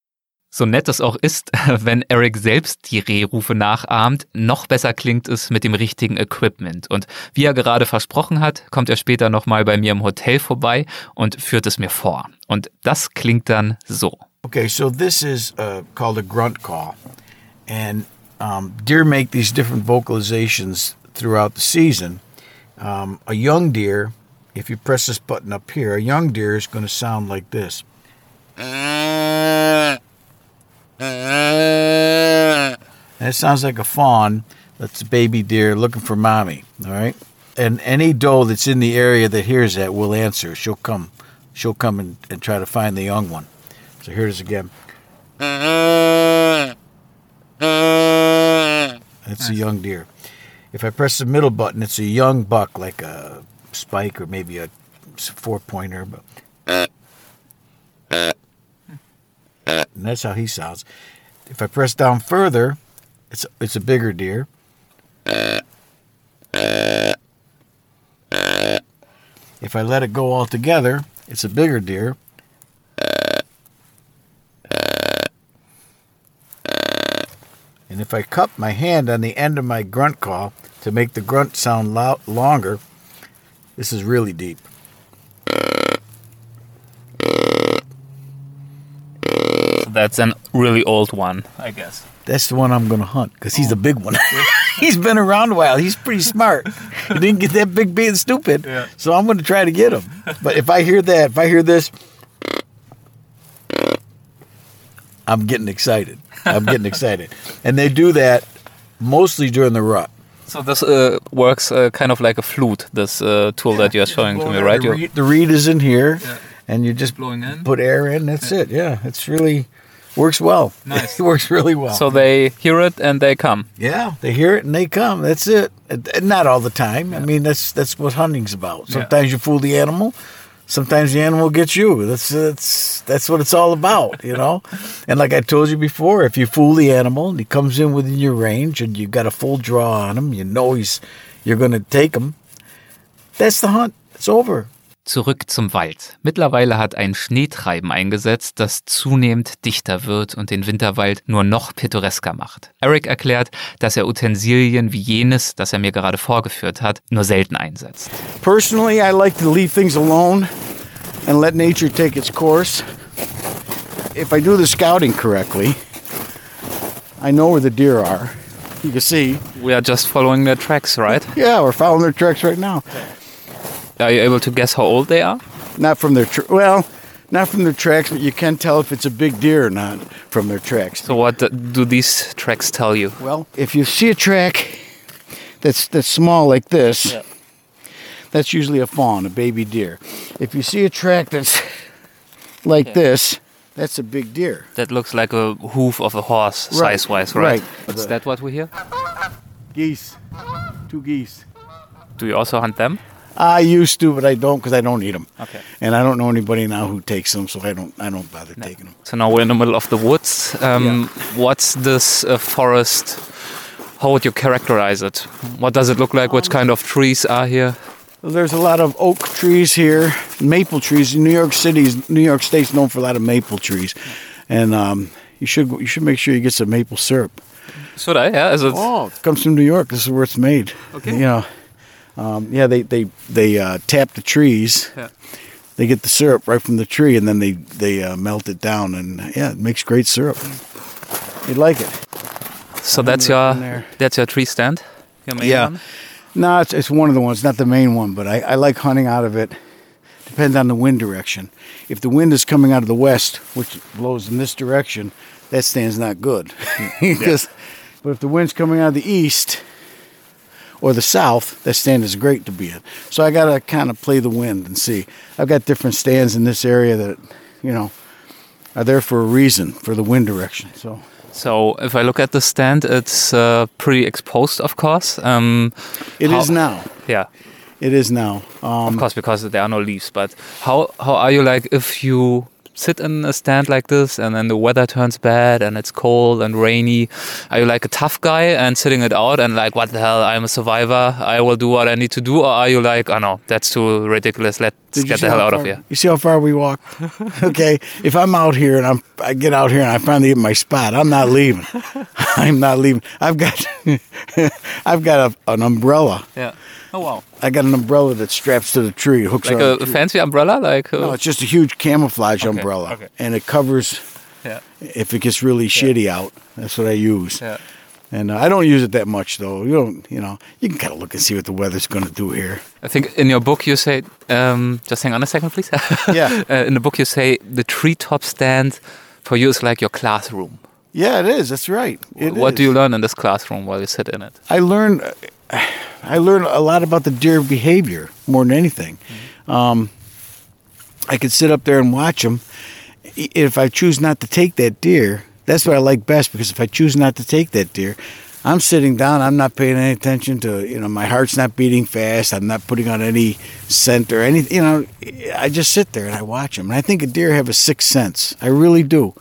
So nett es auch ist, *laughs* wenn Eric selbst die Rehrufe nachahmt, noch besser klingt es mit dem richtigen Equipment. Und wie er gerade versprochen hat, kommt er später nochmal bei mir im Hotel vorbei und führt es mir vor. Und das klingt dann so. Okay, so this is uh, called a grunt call, and um, deer make these different vocalizations throughout the season. Um, a young deer, if you press this button up here, a young deer is going to sound like this. That sounds like a fawn. That's a baby deer looking for mommy. All right. And any doe that's in the area that hears that will answer. She'll come. She'll come and, and try to find the young one. So here it is again. That's a young deer. If I press the middle button, it's a young buck, like a spike or maybe a four pointer. But Uh, and that's how he sounds. If I press down further, it's it's a bigger deer. If I let it go all together, it's a bigger deer. And if I cup my hand on the end of my grunt call to make the grunt sound lo- longer, this is really deep. That's an really old one, I guess. That's the one I'm going to hunt because he's a big one. *laughs* *laughs* he's been around a while. He's pretty smart. He didn't get that big being stupid. Yeah. So I'm going to try to get him. But if I hear that, if I hear this, I'm getting excited. I'm getting excited. And they do that mostly during the rut. So this uh, works uh, kind of like a flute, this uh, tool that you're showing to me, right? The reed, the reed is in here, Yeah. and you just blowing in. put air in. That's it. Yeah, it's really works well. Nice. it *laughs* works really well. So they hear it and they come. Yeah, they hear it and they come. That's it. And- and Not all the time. I mean, that's that's what hunting's about. Sometimes you fool the animal. Sometimes the animal gets you. That's that's that's what it's all about, you know. *laughs* and like I told you before, if you fool the animal and he comes in within your range and you got a full draw on him, you know he's you're going to take him. That's the hunt. It's over. Zurück zum Wald. Mittlerweile hat ein Schneetreiben eingesetzt, das zunehmend dichter wird und den Winterwald nur noch pittoresker macht. Eric erklärt, dass er Utensilien wie jenes, das er mir gerade vorgeführt hat, nur selten einsetzt. Personally, I like to leave things alone and let nature take its course. If I do the scouting correctly, I know where the deer are. You can see. We are just following their tracks, right? Yeah, we're following their tracks right now. Are you able to guess how old they are? Not from their well, not from their tracks, but you can tell if it's a big deer or not from their tracks. So what do these tracks tell you? Well, if you see a track that's that's small like this, Yeah. that's usually a fawn, a baby deer. If you see a track that's like this, that's a big deer. That looks like a hoof of a horse, Right, size-wise, right? right. Is that what we hear? Geese, two geese. Do you also hunt them? I used to, but I don't because I don't eat them. Okay. And I don't know anybody now who takes them, so I don't. I don't bother taking them. So now we're in the middle of the woods. Um, What's this uh, forest? How would you characterize it? What does it look like? Which kind of trees are here? Well, there's a lot of oak trees here, maple trees. New York City's New York State's known for a lot of maple trees, and um, you should you should make sure you get some maple syrup. Should I? Yeah. Is it? Oh, it comes from New York. This is where it's made. Okay. You know, um, yeah, they they they uh, tap the trees. Yeah. They get the syrup right from the tree, and then they they uh, melt it down, and yeah, it makes great syrup. You'd like it. So that's in your that's your tree stand. Your main Yeah. one? No, it's, it's one of the ones, not the main one, but I, I like hunting out of it. Depends on the wind direction. If the wind is coming out of the west, which blows in this direction, that stand's not good. *laughs* Because- But if the wind's coming out of the east or the south, that stand is great to be in. So I got to kind of play the wind and see. I've got different stands in this area that, you know, are there for a reason, for the wind direction. So So if I look at the stand, it's uh, pretty exposed, of course. Um, it is now. yeah. It is now. Um, Of course, because there are no leaves. But how how are you like if you sit in a stand like this and then the weather turns bad and it's cold and rainy? Are you like a tough guy and sitting it out and like what the hell? I'm a survivor. I will do what I need to do. Or are you like oh no, that's too ridiculous. Let's Did get the hell out of here. You see how far we walk? *laughs* okay, if I'm out here and I'm, I get out here and I finally get my spot, I'm not leaving. *laughs* *laughs* I'm not leaving. I've got, I've got a, an umbrella. Yeah. Oh wow. I got an umbrella that straps to the tree, hooks Like on a fancy umbrella, like uh, No, it's just a huge camouflage umbrella, okay. and it covers yeah, if it gets really shitty out. That's what I use. yeah. And uh, I don't use it that much though. You don't, you know, you can kind of look and see what the weather's going to do here. I think in your book you say, um, just hang on a second, please. *laughs* Yeah. uh, in the book you say the treetop stand for you is like your classroom. Yeah, it is. That's right. It what is. do you learn in this classroom while you sit in it? I learned *sighs* I learned a lot about the deer behavior more than anything. Um, I could sit up there and watch them. If I choose not to take that deer, that's what I like best because if I choose not to take that deer, I'm sitting down. I'm not paying any attention to you know my heart's not beating fast. I'm not putting on any scent or any you know. I just sit there and I watch them. And I think a deer have a sixth sense. I really do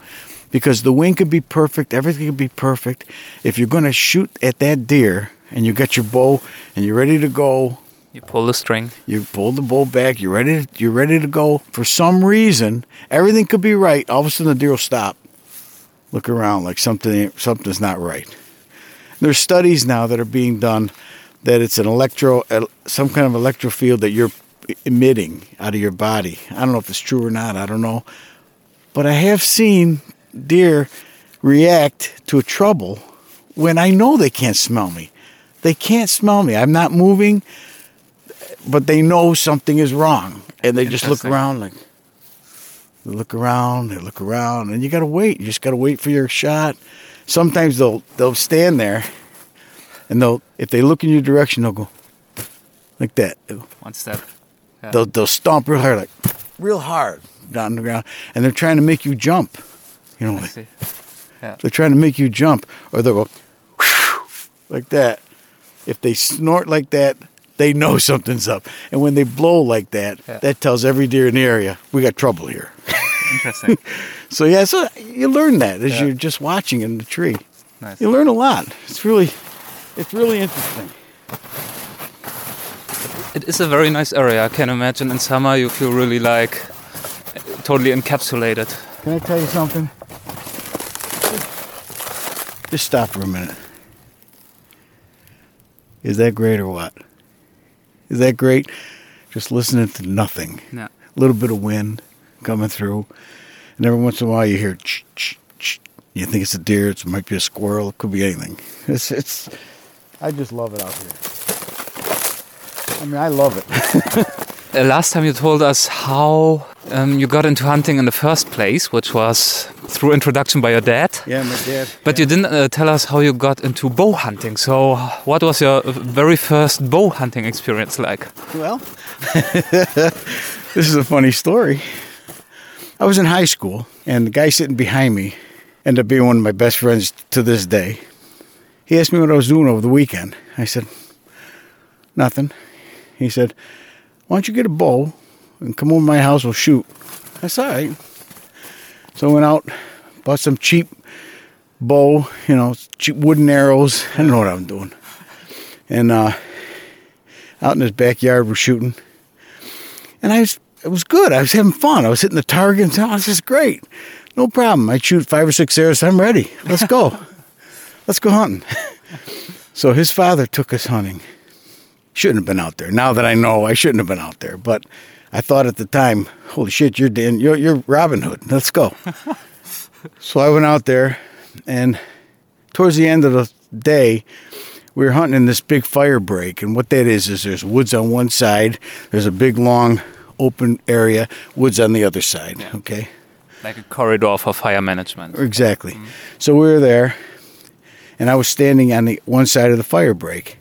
because the wind could be perfect, everything could be perfect. If you're going to shoot at that deer and you got your bow and you're ready to go, You pull the string. you pull the bow back, you're ready, to, you're ready to go. For some reason, everything could be right. All of a sudden, the deer will stop, look around like something something's not right. There's studies now that are being done that it's an electro, some kind of electro field that you're emitting out of your body. I don't know if it's true or not. I don't know, but I have seen deer react to a trouble when I know they can't smell me. They can't smell me. I'm not moving, but they know something is wrong. And they just look around like, they look around, they look around, and you got to wait. You just got to wait for your shot. Sometimes they'll they'll stand there, and they'll if they look in your direction, they'll go like that. One step. Yeah. They'll they'll stomp real hard, like real hard down on the ground, and they're trying to make you jump. You know, like, see. they're trying to make you jump, or they'll go like that. If they snort like that, they know *laughs* something's up. And when they blow like that, Yeah. that tells every deer in the area we got trouble here. Interesting. *laughs* So yeah, so you learn that as Yeah. you're just watching in the tree. nice. You learn a lot. It's really, it's really interesting. It is a very nice area. I can imagine in summer you feel really like totally encapsulated. Can I tell you something? Just stop for a minute. Is that great or what? Is that great? Just listening to nothing. Yeah. A little bit of wind coming through, and every once in a while you hear. Ch, ch, ch. You think it's a deer? It might be a squirrel. It could be anything. It's it's. I just love it out here. I mean, I love it. *laughs* Last time you told us how um, you got into hunting in the first place, which was through introduction by your dad. yeah, my dad. But you didn't uh, tell us how you got into bow hunting. So, what was your very first bow hunting experience like? Well, *laughs* this is a funny story. I was in high school, and the guy sitting behind me ended up being one of my best friends to this day. He asked me what I was doing over the weekend. I said, Nothing. He said, Why don't you get a bow and come over my house, we'll shoot. That's All right. So I went out, bought some cheap bow, you know, cheap wooden arrows. I don't know what I'm doing. And uh, out in his backyard, we're shooting. And I was, it was good. I was having fun. I was hitting the target and oh, this is great. No problem. I shoot five or six arrows. I'm ready. Let's go. *laughs* Let's go hunting. *laughs* so his father took us hunting. Shouldn't have been out there. Now that I know, I shouldn't have been out there. But I thought at the time, holy shit, you're Dan, you're, you're Robin Hood. Let's go. *laughs* so I went out there, and towards the end of the day, we were hunting in this big fire break, and what that is is there's woods on one side, there's a big long open area, woods on the other side. Okay, Like a corridor for fire management. exactly. Mm-hmm. So we were there, and I was standing on the one side of the fire break.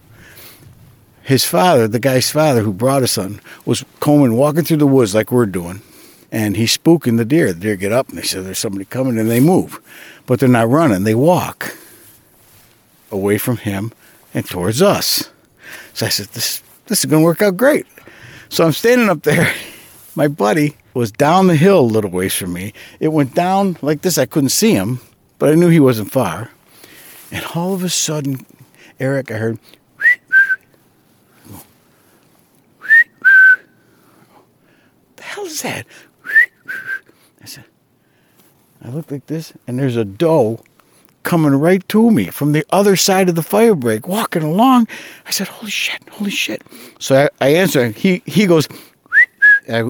His father, the guy's father who brought us on, was combing, walking through the woods like we're doing, and he's spooking the deer. The deer get up and they say there's somebody coming, and they move, but they're not running. They walk away from him and towards us. So I said, "This this is going to work out great." So I'm standing up there. *laughs* My buddy was down the hill a little ways from me. It went down like this. I couldn't see him, but I knew he wasn't far. And all of a sudden, Eric, I heard. The hell is that? I said, I look like this, and there's a doe coming right to me from the other side of the fire break, walking along. I said, "Holy shit! Holy shit!" So I, I answered. He he goes, I,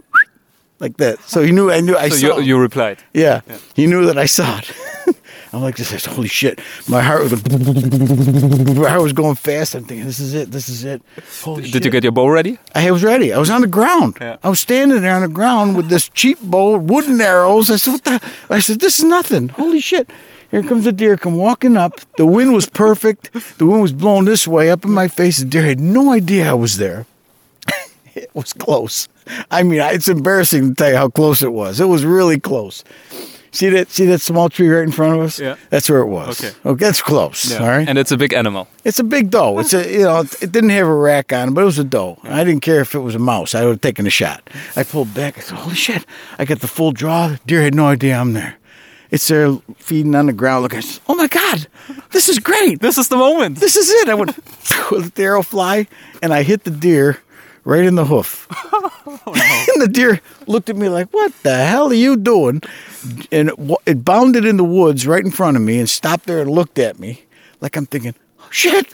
like that. So he knew I knew I So saw. you, you replied. yeah, he knew that I saw it. I'm like this. is Holy shit! My heart was my heart was going fast. I'm thinking, this is it. This is it. Holy Did shit. you get your bow ready? I was ready. I was on the ground. Yeah. I was standing there on the ground with this cheap bow, wooden arrows. I said, "What the?" I said, "This is nothing. Holy shit!" Here comes the deer, come walking up. The wind was perfect. The wind was blowing this way up in my face. The deer had no idea I was there. *laughs* it was close. I mean, it's embarrassing to tell you how close it was. It was really close. See that? See that small tree right in front of us? Yeah. That's where it was. Okay. Okay, that's close. All right. And it's a big animal. It's a big doe. It's a oh. you know it didn't have a rack on, it, but it was a doe. I didn't care if it was a mouse. I would have taken a shot. I pulled back. I said, "Holy shit!" I got the full draw. Deer had no idea I'm there. It's there feeding on the ground. Look, I said, "Oh my god, this is great! This is the moment. This is it!" I went *laughs* with the arrow fly, and I hit the deer right in the hoof. *laughs* Oh, *laughs* and the deer looked at me like, "What the hell are you doing?" And it, it bounded in the woods right in front of me and stopped there and looked at me like I'm thinking, oh, "Shit,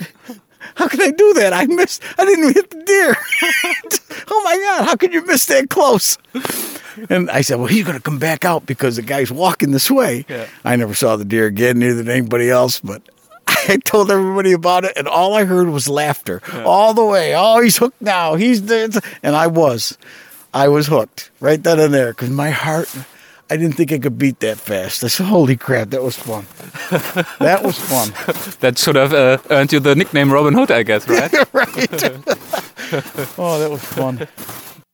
how could I do that? I missed. I didn't even hit the deer. *laughs* oh my god, how could you miss that close?" And I said, "Well, he's going to come back out because the guy's walking this way." Yeah. I never saw the deer again, neither did anybody else, but. I told everybody about it, and all I heard was laughter all the way. Oh, he's hooked now. He's there, and I was, I was hooked right then and there because my heart. I didn't think I could beat that fast. I said, "Holy crap, that was fun! *laughs* that was fun." That should have uh, earned you the nickname Robin Hood, I guess, right? *laughs* right? *laughs* oh, that was fun.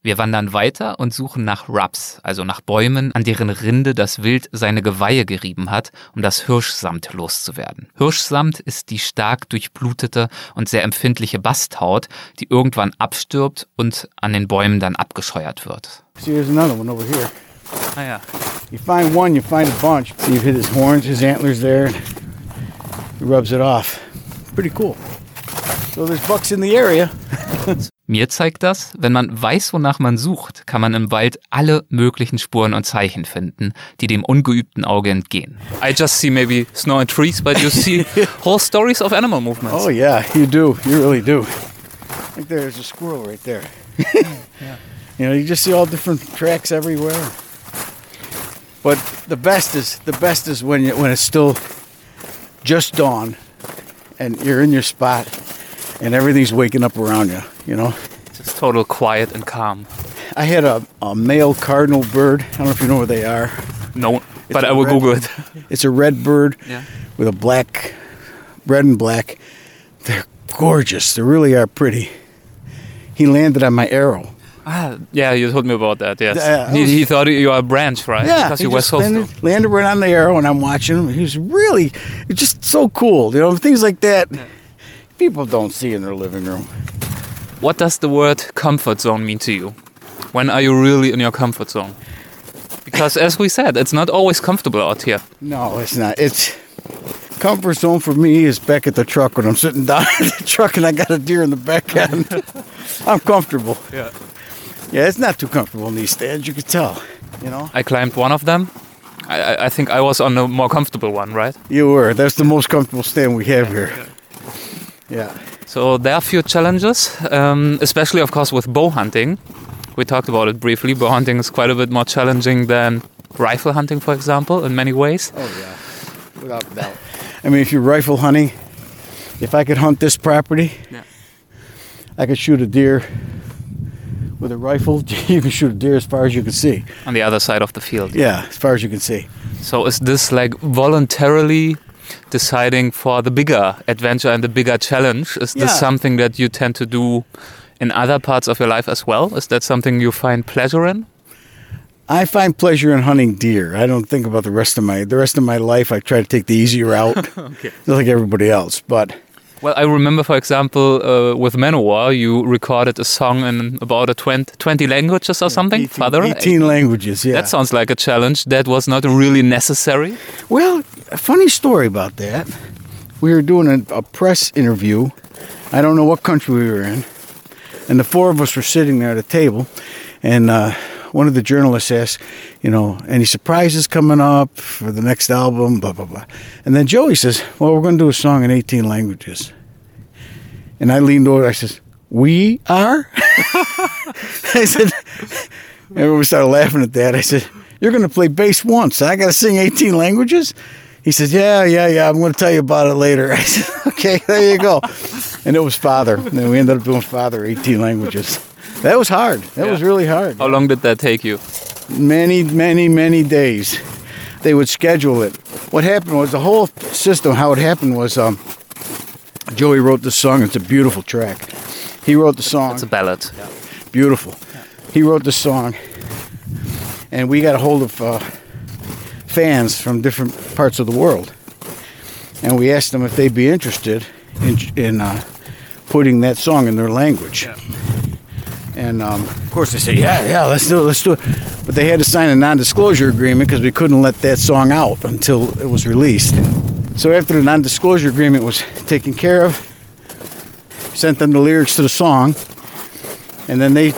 Wir wandern weiter und suchen nach Rubs, also nach Bäumen, an deren Rinde das Wild seine Geweihe gerieben hat, um das Hirschsamt loszuwerden. Hirschsamt ist die stark durchblutete und sehr empfindliche Basthaut, die irgendwann abstirbt und an den Bäumen dann abgescheuert wird. See, there's another one over here. ah, ja. You find one, you find a bunch. See, you've hit his horns, his antlers there. He rubs it off. Pretty cool. So there's bucks in the area. *laughs* Mir zeigt das, wenn man weiß, wonach man sucht, kann man im Wald alle möglichen Spuren und Zeichen finden, die dem ungeübten Auge entgehen. I just see maybe snow and trees, but you see *laughs* whole stories of animal movements. Oh yeah, you do. You really do. Like there's a squirrel right there. *laughs* You know, you just see all different tracks everywhere. But the best is the best is when you, when it's still just dawn, and you're in your spot, and everything's waking up around you. You know, Just total quiet and calm. I had a, a male cardinal bird. I don't know if you know where they are. No, but a I will red- Google it. It's a red bird Yeah. with a black, red and black. They're gorgeous. They really are pretty. He landed on my arrow. Ah, yeah, you told me about that. Yes, Yeah, I he, he thought you were a branch, right? Yeah, because he you were just so landed, landed right on the arrow, and I'm watching him. He was really, just so cool. You know, things like that. People don't see in their living room. What does the word comfort zone mean to you? When are you really in your comfort zone? Because as we said, it's not always comfortable out here. No, it's not. It's comfort zone for me is back at the truck when I'm sitting *laughs* down in the truck and I got a deer in the back end. *laughs* I'm comfortable. Yeah. Yeah, it's not too comfortable in these stands. You could tell. You know, I climbed one of them. I, I- I think I was on the more comfortable one, right? you were. That's the most comfortable stand we have here. Yeah. So there are a few challenges, um, especially of course with bow hunting. We talked about it briefly. Bow hunting is quite a bit more challenging than rifle hunting, for example, in many ways. Oh yeah, without doubt. I mean, if you're rifle hunting, if I could hunt this property, Yeah. I could shoot a deer with a rifle. *laughs* You can shoot a deer as far as you can see. On the other side of the field. Yeah, as far as you can see. So is this like voluntarily deciding for the bigger adventure and the bigger challenge? Is this Yeah. something that you tend to do in other parts of your life as well? Is that something you find pleasure in? I find pleasure in hunting deer. I don't think about the rest of my the rest of my life. I try to take the easy route, *laughs* Okay. just like everybody else. But Well, I remember, for example, uh, with Manowar, you recorded a song in about a 20, 20 languages or something. 18, Father, 18 languages. Yeah. that sounds like a challenge. That was not really necessary. Well, a funny story about that. We were doing a, a press interview. I don't know what country we were in. And the four of us were sitting there at a table. And uh, one of the journalists asked, you know, any surprises coming up for the next album, blah, blah, blah. And then Joey says, well, we're going to do a song in 18 languages. And I leaned over, I says, we are? *laughs* I said, everyone started laughing at that. I said, you're going to play bass once. I got to sing 18 languages? He says, yeah, yeah, yeah, I'm going to tell you about it later. *laughs* I said, okay, there you go. And it was Father. And we ended up doing Father 18 languages. That was hard. That was really hard. How long did that take you? Many, many, many days. they would schedule it. What happened was the whole system. How it happened was um, Joey wrote the song. It's a beautiful track. He wrote the song. It's a ballad. beautiful. He wrote the song, and we got a hold of uh, fans from different parts of the world, and we asked them if they'd be interested in in uh, putting that song in their language. And um, of course, they said, "Yeah, yeah, let's do it, let's do it." But they had to sign a non-disclosure agreement because we couldn't let that song out until it was released. So after the non-disclosure agreement was taken care of, sent them the lyrics to the song, and then they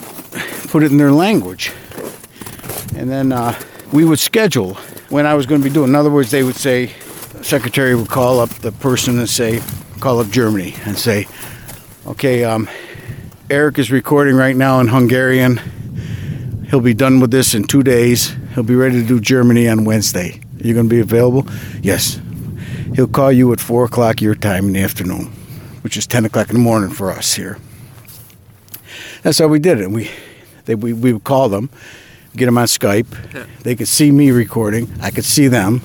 put it in their language. And then uh, we would schedule when I was going to be doing. In other words, they would say, secretary would call up the person and say, call up Germany and say, okay, um, Eric is recording right now in Hungarian. He'll be done with this in two days. He'll be ready to do Germany on Wednesday. Are you going to be available? Yes. He'll call you at four o'clock your time in the afternoon, which is ten o'clock in the morning for us here. That's how we did it. We, they, we, we would call them, get them on Skype. They could see me recording. I could see them,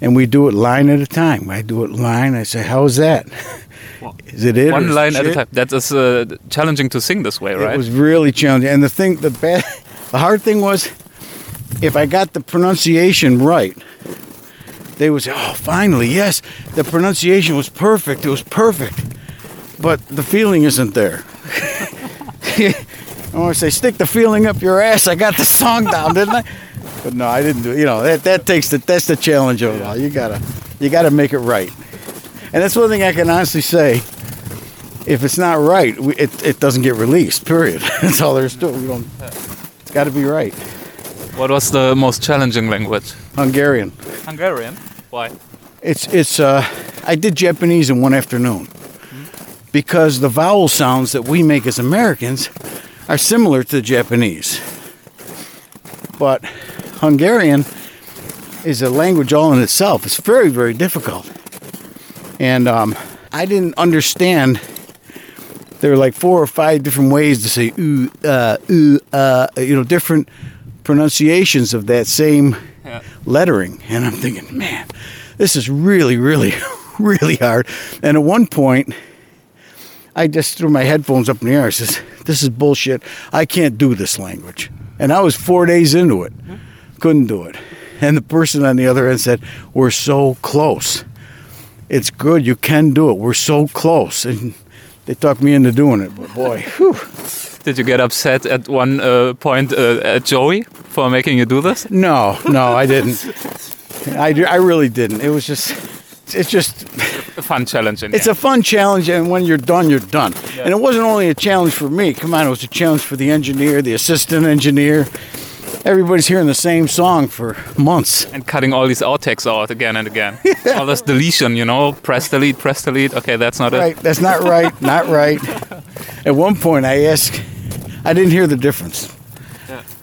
and we do it line at a time. I do it line. I say, "How's that? *laughs* Is it it? One line at a time. That is uh, challenging to sing this way, right? It was really challenging. And the thing, the bad, *laughs* the hard thing was, if I got the pronunciation right, they would say, "Oh, finally, yes, the pronunciation was perfect. It was perfect." But the feeling isn't there. *laughs* I want to say, stick the feeling up your ass. I got the song down, didn't I? But no, I didn't do. it. You know, that that takes the that's the challenge of it all. You gotta you gotta make it right. And that's one thing I can honestly say. If it's not right, we, it, it doesn't get released. Period. *laughs* That's all there is to it. We don't. It's got to be right. What was the most challenging language? Hungarian. Hungarian. Why? It's it's. Uh, I did Japanese in one afternoon because the vowel sounds that we make as Americans are similar to Japanese, but Hungarian is a language all in itself. It's very very difficult, and um, I didn't understand. There were like four or five different ways to say ooh, uh, ooh, uh, you know, different pronunciations of that same Yeah. lettering. And I'm thinking, man, this is really, really, *laughs* really hard. And at one point, I just threw my headphones up in the air. I says, this is bullshit. I can't do this language. And I was four days into it. Couldn't do it. And the person on the other end said, we're so close. It's good. You can do it. We're so close. And they talked me into doing it. But boy, *laughs* whew. Did you get upset at one uh, point uh, at Joey for making you do this? No, no, I didn't. I, I really didn't. It was just, it's just, A fun challenge. In it's a fun challenge, and when you're done, you're done. And it wasn't only a challenge for me. Come on, it was a challenge for the engineer, the assistant engineer. Everybody's hearing the same song for months. and cutting all these outtakes out again and again. *laughs* all this deletion, you know, press delete, press delete. Okay, that's not Right, that's not right, not right. *laughs* At one point, I asked, I didn't hear the difference.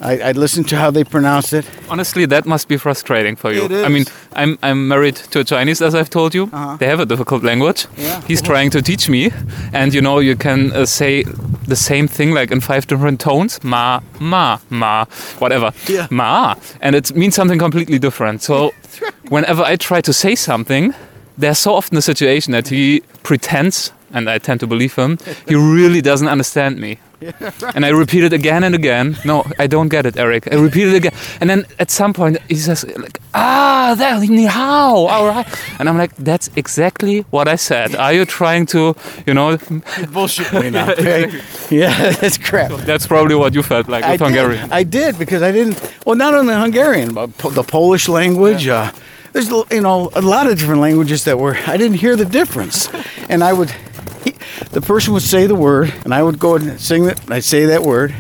I, I listened to how they pronounce it. Honestly, that must be frustrating for you. It I mean. I'm I'm married to a Chinese, as I've told you. Uh-huh. They have a difficult language. Yeah. He's trying to teach me, and you know, you can uh, say the same thing like in five different tones. Ma, ma, ma, whatever. Yeah. Ma, and it means something completely different. So, *laughs* whenever I try to say something, there's so often a situation that he pretends, and I tend to believe him, he really doesn't understand me. And I repeat it again and again. No, I don't get it, Eric. I repeat it again. And then at some point he says, like, ah, that, ni hao, all right. And I'm like, that's exactly what I said. Are you trying to, you know, Bullshit me now. *laughs* okay? Yeah, that's crap. that's probably what you felt like I with Hungarian. I did because I didn't. Well, not only Hungarian, but po- the Polish language. Uh, there's you know a lot of different languages that were I didn't hear the difference, and I would. He, *laughs* the person would say the word, and I would go and sing it. and I'd say that word.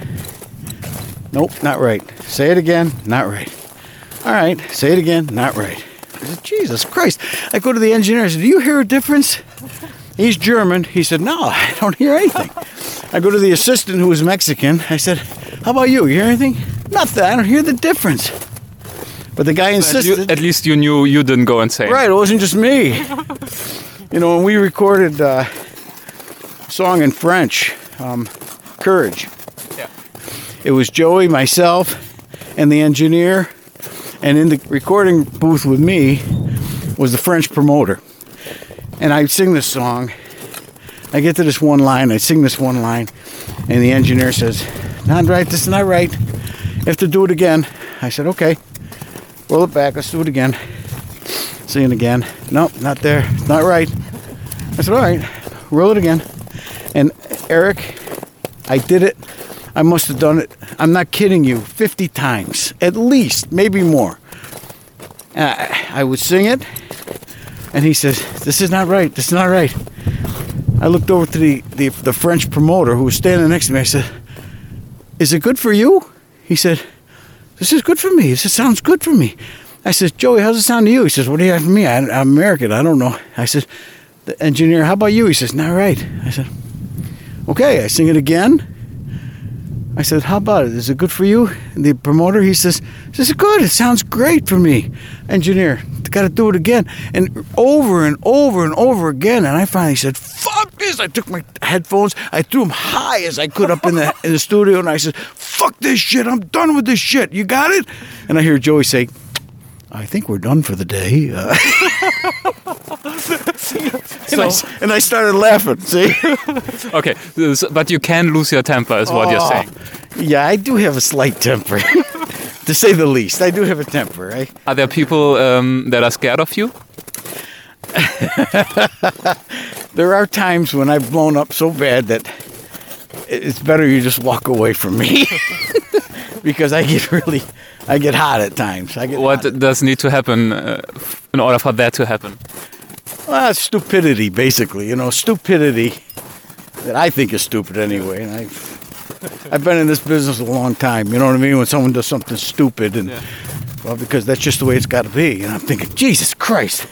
Nope, not right. Say it again. Not right. All right, say it again. Not right. I said, Jesus Christ! I go to the engineer. I said, "Do you hear a difference?" He's German. He said, "No, *laughs* I don't hear anything." I go to the assistant who was Mexican. I said, "How about you? You hear anything?" Nothing. I don't hear the difference. But the guy At, you, insisted. at least you knew you didn't go insane. Right, it wasn't just me. *laughs* you know, when we recorded uh, song in French, um, Courage. Yeah. It was Joey, myself, and the engineer, And in the recording booth with me was the French promoter. And I'd sing this song. I get to this one line, I sing this one line, and the engineer says, Not right, this is not right. You have to do it again. I said, Okay. Roll it back, let's do it again. Sing it again. Nope, not there. It's not right. I said, All right, roll it again. And Eric, I did it. I must have done it, I'm not kidding you, 50 times, at least, maybe more. I, I would sing it, and he says, This is not right, this is not right. I looked over to the, the, the French promoter who was standing next to me. I said, Is it good for you? He said, This is good for me. This sounds good for me. I said, Joey, how's it sound to you? He says, What do you have for me? I, I'm American. I don't know. I said, The engineer, how about you? He says, Not right. I said, Okay, I sing it again. I said, How about it? Is it good for you? And the promoter, he says, This is good. It sounds great for me. Engineer, got to do it again. And over and over and over again. And I finally said, Fuck this. I took my headphones, I threw them high as I could up in the, in the studio, and I said, Fuck this shit. I'm done with this shit. You got it? And I hear Joey say, I think we're done for the day. Uh, *laughs* and, I, and I started laughing. See? *laughs* Okay, but you can lose your temper, is what you're Oh. saying. Yeah, I do have a slight temper, *laughs* to say the least. I do have a temper. I, Are there people um, that are scared of you? there are times when I've blown up so bad that it's better you just walk away from me because I get *laughs* really, I get hot at times. I get What hot. does need to happen uh, in order for that to happen? Well, stupidity, basically. You know, stupidity that I think is stupid anyway. And I've, I've been in this business a long time. You know what I mean? When someone does something stupid, and well, because that's just the way it's got to be. And I'm thinking, Jesus Christ,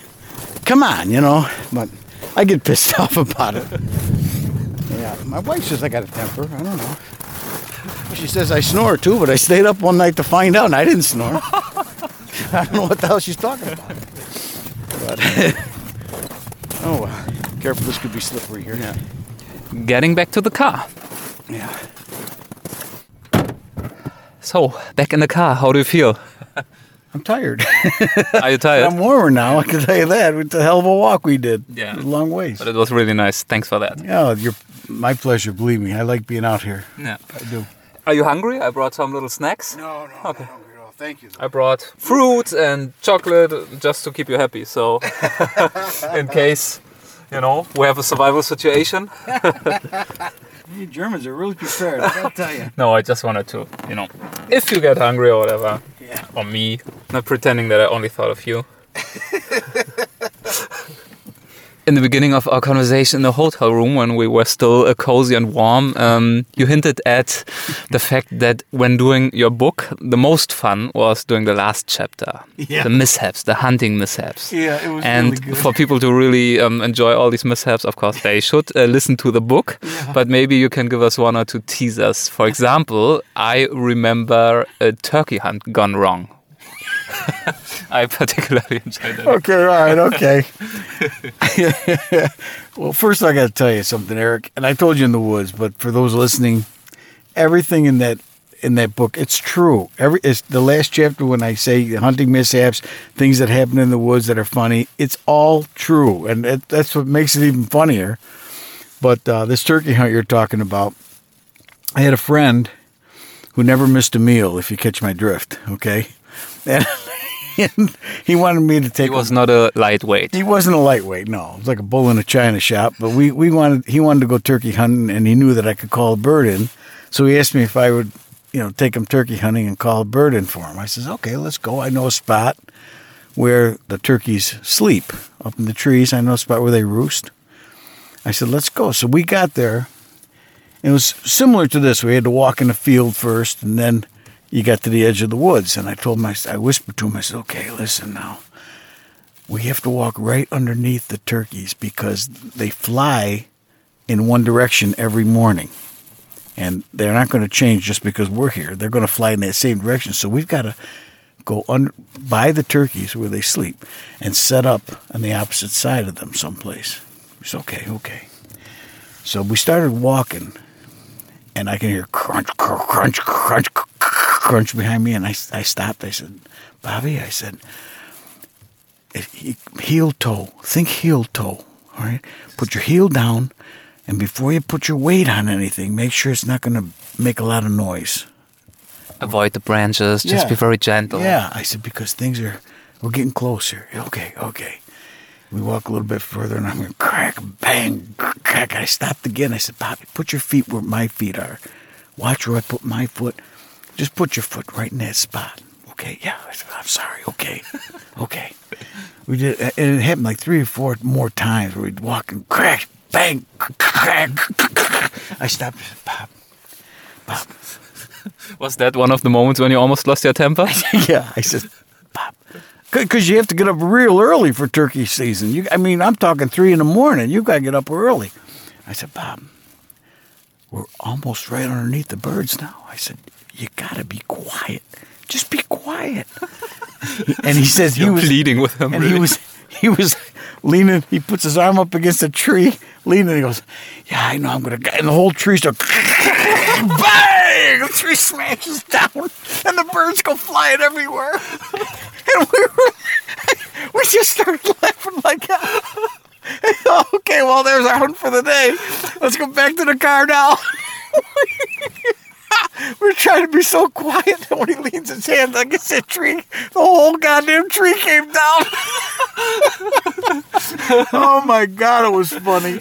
come on, you know. But I get pissed *laughs* off about it. Yeah, my wife says I got a temper. I don't know. She says I snore too, but I stayed up one night to find out, and I didn't snore. *laughs* I don't know what the hell she's talking about. But *laughs* oh, well. careful, this could be slippery here. Yeah. Getting back to the car. Yeah. So, back in the car, how do you feel? I'm tired. Are you *laughs* tired? I'm warmer now. I can tell you that. With the hell of a walk we did. Yeah. A long ways. But it was really nice. Thanks for that. Yeah, you're my pleasure. Believe me, I like being out here. Yeah. I do. Are you hungry? I brought some little snacks. No, no, okay. hungry at all. Thank you. I brought fruit and chocolate just to keep you happy. So, *laughs* in case, you know, we have a survival situation. *laughs* You Germans are really prepared. I gotta tell you. No, I just wanted to, you know, if you get hungry or whatever, Yeah. or me, not pretending that I only thought of you. *laughs* In the beginning of our conversation in the hotel room, when we were still uh, cozy and warm, um, you hinted at the fact that when doing your book, the most fun was doing the last chapter, Yeah. the mishaps, the hunting mishaps. Yeah, it was and really good. for people to really um, enjoy all these mishaps, of course, they should uh, listen to the book. But maybe you can give us one or two teasers. For example, I remember a turkey hunt gone wrong. *laughs* I particularly enjoyed it. Okay, right, okay. *laughs* well, first I got to tell you something, Eric. And I told you in the woods, but for those listening, everything in that in that book, it's true. Every it's the last chapter when I say hunting mishaps, things that happen in the woods that are funny. It's all true, and it, that's what makes it even funnier. But uh, this turkey hunt you're talking about, I had a friend who never missed a meal. If you catch my drift, okay. And, *laughs* and he wanted me to take He was not a lightweight. he wasn't a lightweight, no. It was like a bull in a china shop. But we, we wanted he wanted to go turkey hunting, and he knew that I could call a bird in. So he asked me if I would, you know, take him turkey hunting and call a bird in for him. I says, okay, let's go. I know a spot where the turkeys sleep up in the trees. I know a spot where they roost. I said, let's go. So we got there. It was similar to this. We had to walk in the field first, and then you got to the edge of the woods. And I told s- I whispered to him, I said, okay, listen now we have to walk right underneath the turkeys because they fly in one direction every morning. And they're not going to change just because we're here. They're going to fly in that same direction. So we've got to go under, by the turkeys where they sleep and set up on the opposite side of them someplace. It's okay, okay. So we started walking, and I can hear crunch, crunch, crunch, crunch. crunch behind me, and I, I stopped. I said, Bobby, I said, heel toe. Think heel toe. All right. Put your heel down, and before you put your weight on anything, make sure it's not going to make a lot of noise. Avoid the branches. Just Yeah. be very gentle. Yeah, I said because things are we're getting closer. Okay, okay. We walk a little bit further, and I'm going to crack, bang, crack. I stopped again. I said, Bobby, put your feet where my feet are. Watch where I put my foot. Just put your foot right in that spot. Okay, yeah. I said, I'm sorry. Okay, okay. *laughs* We did, and it happened like three or four more times where we'd walk and crash, bang, crack. I stopped. Bob, Bob, Was that one of the moments when you almost lost your temper? *laughs* yeah, I said, Bob, because you have to get up real early for turkey season. You, I mean, I'm talking three in the morning. You've got to get up early. I said, Bob, we're almost right underneath the birds now. I said, you got to be quiet. Just be quiet. *laughs* and he says he You're was pleading with him. and he was he was leaning. He puts his arm up against a tree, leaning. He goes, "Yeah, I know. I'm gonna." And the whole tree starts *laughs* bang. The tree smashes down, and the birds go flying everywhere. *laughs* And we were, we just started laughing like. *laughs* Okay, well, there's our hunt for the day. Let's go back to the car now. *laughs* We're trying to be so quiet that when he leans his hand against that tree, the whole goddamn tree came down. *laughs* oh my god, it was funny.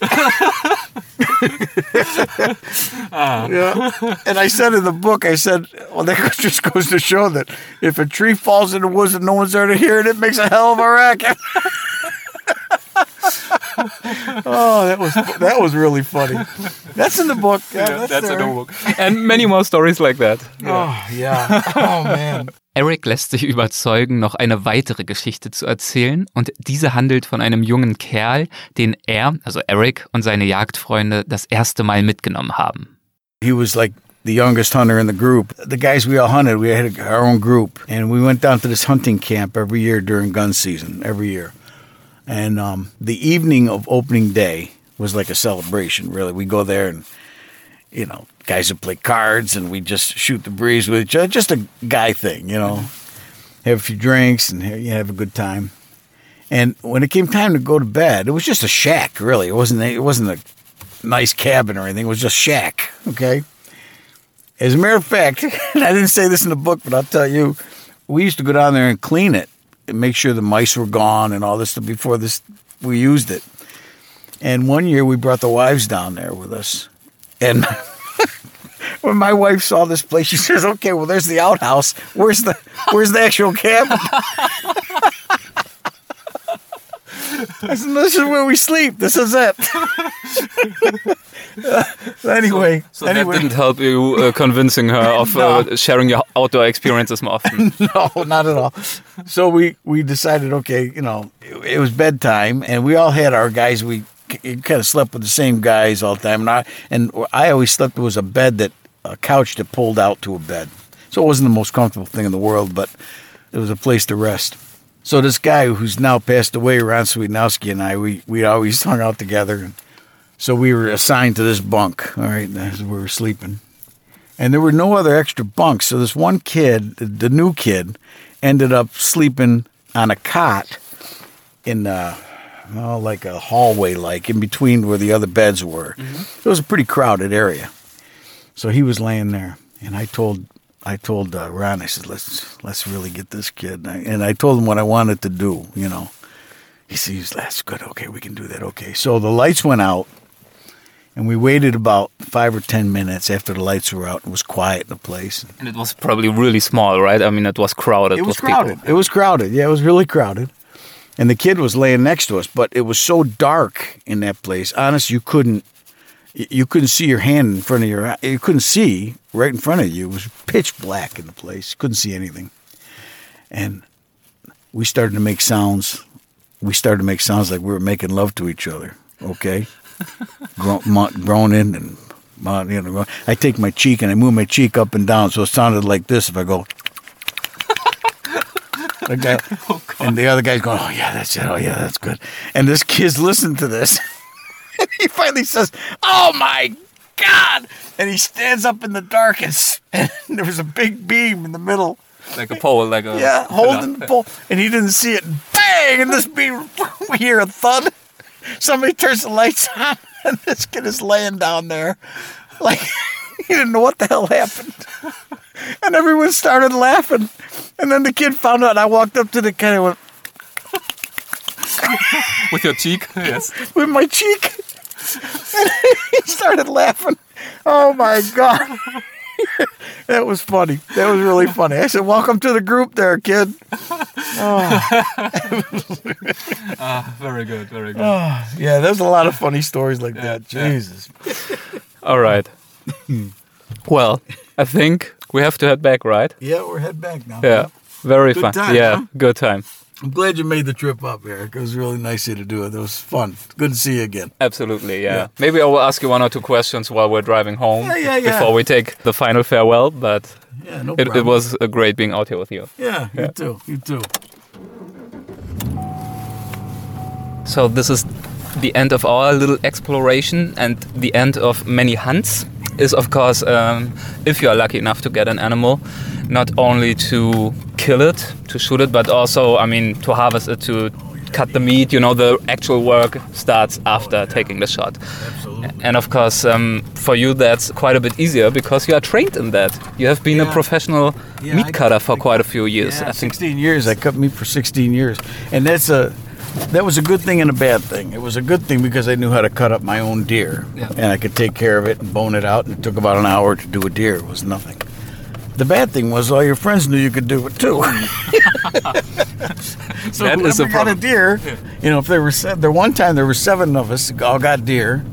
Uh. yeah. And I said in the book, I said, well, that just goes to show that if a tree falls in the woods and no one's there to hear it, it makes a hell of a racket. Oh, that was that was really funny. That's in the book. Yeah, Yeah, that's that's a there. notebook. And many more stories like that. Oh yeah. Oh man. Eric lässt sich überzeugen, noch eine weitere Geschichte zu erzählen und diese handelt von einem jungen Kerl, den er, also Eric und seine Jagdfreunde das erste Mal mitgenommen haben. He was like the youngest hunter in the group. The guys we all hunted, we had our own group, and we went down to this hunting camp every year during gun season, every year. And um, the evening of opening day was like a celebration. Really, we go there and you know, guys would play cards, and we just shoot the breeze with each other. Just a guy thing, you know. Have a few drinks and have, you have a good time. And when it came time to go to bed, it was just a shack. Really, it wasn't. It wasn't a nice cabin or anything. It was just shack. Okay. As a matter of fact, *laughs* and I didn't say this in the book, but I'll tell you, we used to go down there and clean it make sure the mice were gone and all this stuff before this we used it. And one year we brought the wives down there with us, and *laughs* when my wife saw this place, she says, "Okay, well, there's the outhouse. Where's the where's the actual cabin?" *laughs* "This is where we sleep. This is it." *laughs* anyway, So anyway. that didn't help you uh, convincing her of uh, *laughs* sharing your outdoor experiences more often. *laughs* no, not at all. So we we decided, okay, you know, it, it was bedtime, and we all had our guys. We kind of slept with the same guys all the time, and I and I always slept. Was a bed that a couch that pulled out to a bed, so it wasn't the most comfortable thing in the world, but it was a place to rest. So this guy who's now passed away, Ron Sweetnowski, and I, we we always *laughs* hung out together, and so we were assigned to this bunk. All right, as we were sleeping and there were no other extra bunks. So this one kid, the- new kid, ended up sleeping on a cot in uh, oh, like a hallway, like in between where the other beds were. It was a pretty crowded area. So he was laying there, and I told I told uh, Ron, I said, let's let's really get this kid, and I, and I told him what I wanted to do. You know, he says, that's good. Okay, we can do that. Okay, so the lights went out. And we waited about five or ten minutes after the lights were out. It was quiet in the place. And it was probably really small, right? I mean, it was crowded. It was with people. crowded. It was crowded. Yeah, it was really crowded. And the kid was laying next to us, but it was so dark in that place. Honest, you couldn't you couldn't see your hand in front of your eye. You couldn't see right in front of you. It was pitch black in the place. Couldn't see anything. And we started to make sounds. We started to make sounds like we were making love to each other. Okay, *laughs* groaning and you know. I take my cheek and I move my cheek up and down, so it sounded like this. If I go. *laughs* The oh, guy, and the other guy's going, "Oh yeah, that's it. Oh yeah, that's good." And this kid's listening to this, *laughs* *laughs* he finally says, "Oh my God! And he stands up in the dark and, *laughs* and there was a big beam in the middle. Like a pole, like a Yeah, *laughs* holding the pole. And he didn't see it. Bang! And this beam, we hear a thud. Somebody turns the lights on and this kid is laying down there. Like, he didn't know what the hell happened. And everyone started laughing. And then the kid found out. And I walked up to the kid and went, *laughs* with your cheek. Yes. with my cheek. And *laughs* he started laughing. Oh my God. *laughs* that was funny. That was really funny. I said, Welcome to the group there, kid. Ah, ah, very good. Very good. Ah, yeah, there's a lot of funny stories like that. Jesus. All right. well, I think we have to head back, right? Yeah, we're head back now. Yeah. Very Good fun. time, yeah, huh? good time. I'm glad you made the trip up, Eric. It was really nice of you to do it. It was fun. Good to see you again. Absolutely, yeah. Yeah. Maybe I will ask you one or two questions while we're driving home Yeah, yeah, yeah. before we take the final farewell. But Yeah, no it, problem. it was a great being out here with you. Yeah, you Yeah. too. You too. So this is the end of our little exploration and the end of many hunts. Is of course, um, if you are lucky enough to get an animal, not only to kill it, to shoot it, but also, I mean, to harvest it, to cut the meat. You know, the actual work starts after taking the shot. Absolutely. And of course, um, for you, that's quite a bit easier because you are trained in that. You have been a professional Yeah, meat I- cutter for I- quite a few years. Yeah, I think 16 years. I cut meat for 16 years, and that's a that was a good thing and a bad thing. It was a good thing because I knew how to cut up my own deer, Yeah. and I could take care of it and bone it out. And it took about an hour to do a deer. It was nothing. The bad thing was all your friends knew you could do it too. *laughs* so That whoever got a deer, you know, if there were se- there one time there were seven of us all got deer,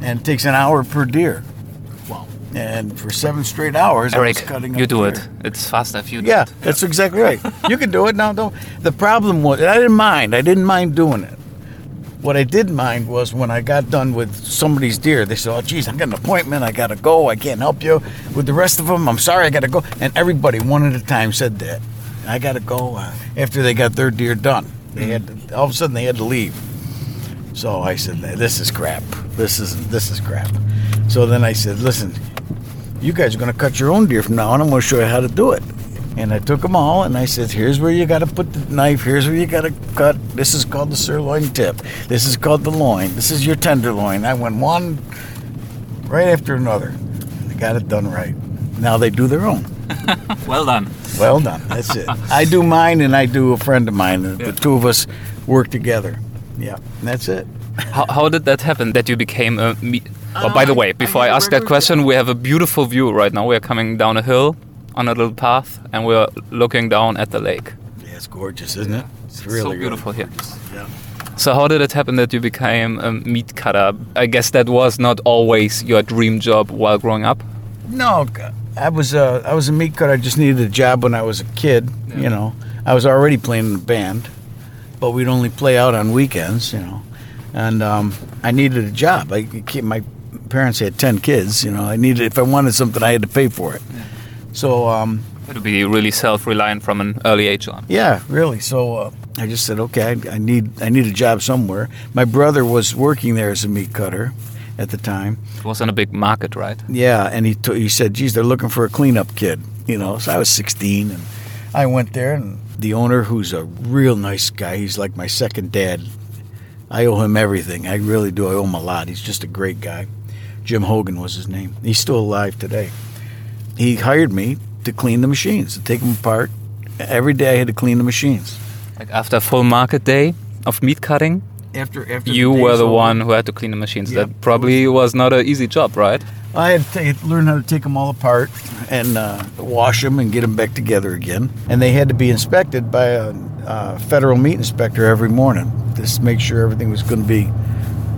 and it takes an hour per deer. And for seven straight hours, I was Eric, cutting you do it. It's faster if you do Yeah, that's exactly right. You can do it now. Don't. The problem was, I didn't mind. I didn't mind doing it. What I did mind was when I got done with somebody's deer. They said, "Oh, geez, I got an appointment. I gotta go. I can't help you with the rest of them. I'm sorry, I gotta go." And everybody, one at a time, said that. I gotta go uh, after they got their deer done. They had to, all of a sudden they had to leave. So I said, "This is crap. This is this is crap." So then I said, "Listen, you guys are going to cut your own deer from now on. I'm going to show you how to do it. And I took them all and I said, here's where you got to put the knife. Here's where you got to cut. This is called the sirloin tip. This is called the loin. This is your tenderloin. I went one right after another. They got it done right. Now they do their own. *laughs* Well done. Well done. That's it. I do mine and I do a friend of mine. The- The two of us work together. Yeah, that's it. How, how did that happen that you became a meat? Oh, by the Uh, way, before I I, ask that regular question, we have a beautiful view right now. We are coming down a hill on a little path and we're looking down at the lake. Yeah, it's gorgeous, isn't it? It's so really, really beautiful here. Yeah. So how did it happen that you became a meat cutter? I guess that was not always your dream job while growing up. No, I was a, I was a meat cutter. I just needed a job when I was a kid. You know, I was already playing in a band, but we'd only play out on weekends. You know, and um, I needed a job. I keep, my parents had ten kids. You know, I needed if I wanted something, I had to pay for it. So um, To be really self-reliant from an early age on. yeah, really. So uh, I just said, okay, I, I need I need a job somewhere. My brother was working there as a meat cutter at the time. It was on a big market, right? Yeah, and he he said, "Geez, they're looking for a cleanup kid." You know, so I was 16, and I went there, and the owner, who's a real nice guy, he's like my second dad. I owe him everything. I really do. I owe him a lot. He's just a great guy. Jim Hogan was his name. He's still alive today. He hired me to clean the machines, to take them apart. Every day I had to clean the machines. Like after a full market day of meat cutting, After after you the were the over, one who had to clean the machines. Yep. That probably was not an easy job, right? I had to learn how to take them all apart and uh, wash them and get them back together again. And they had to be inspected by a, uh federal meat inspector every morning just to make sure everything was going to be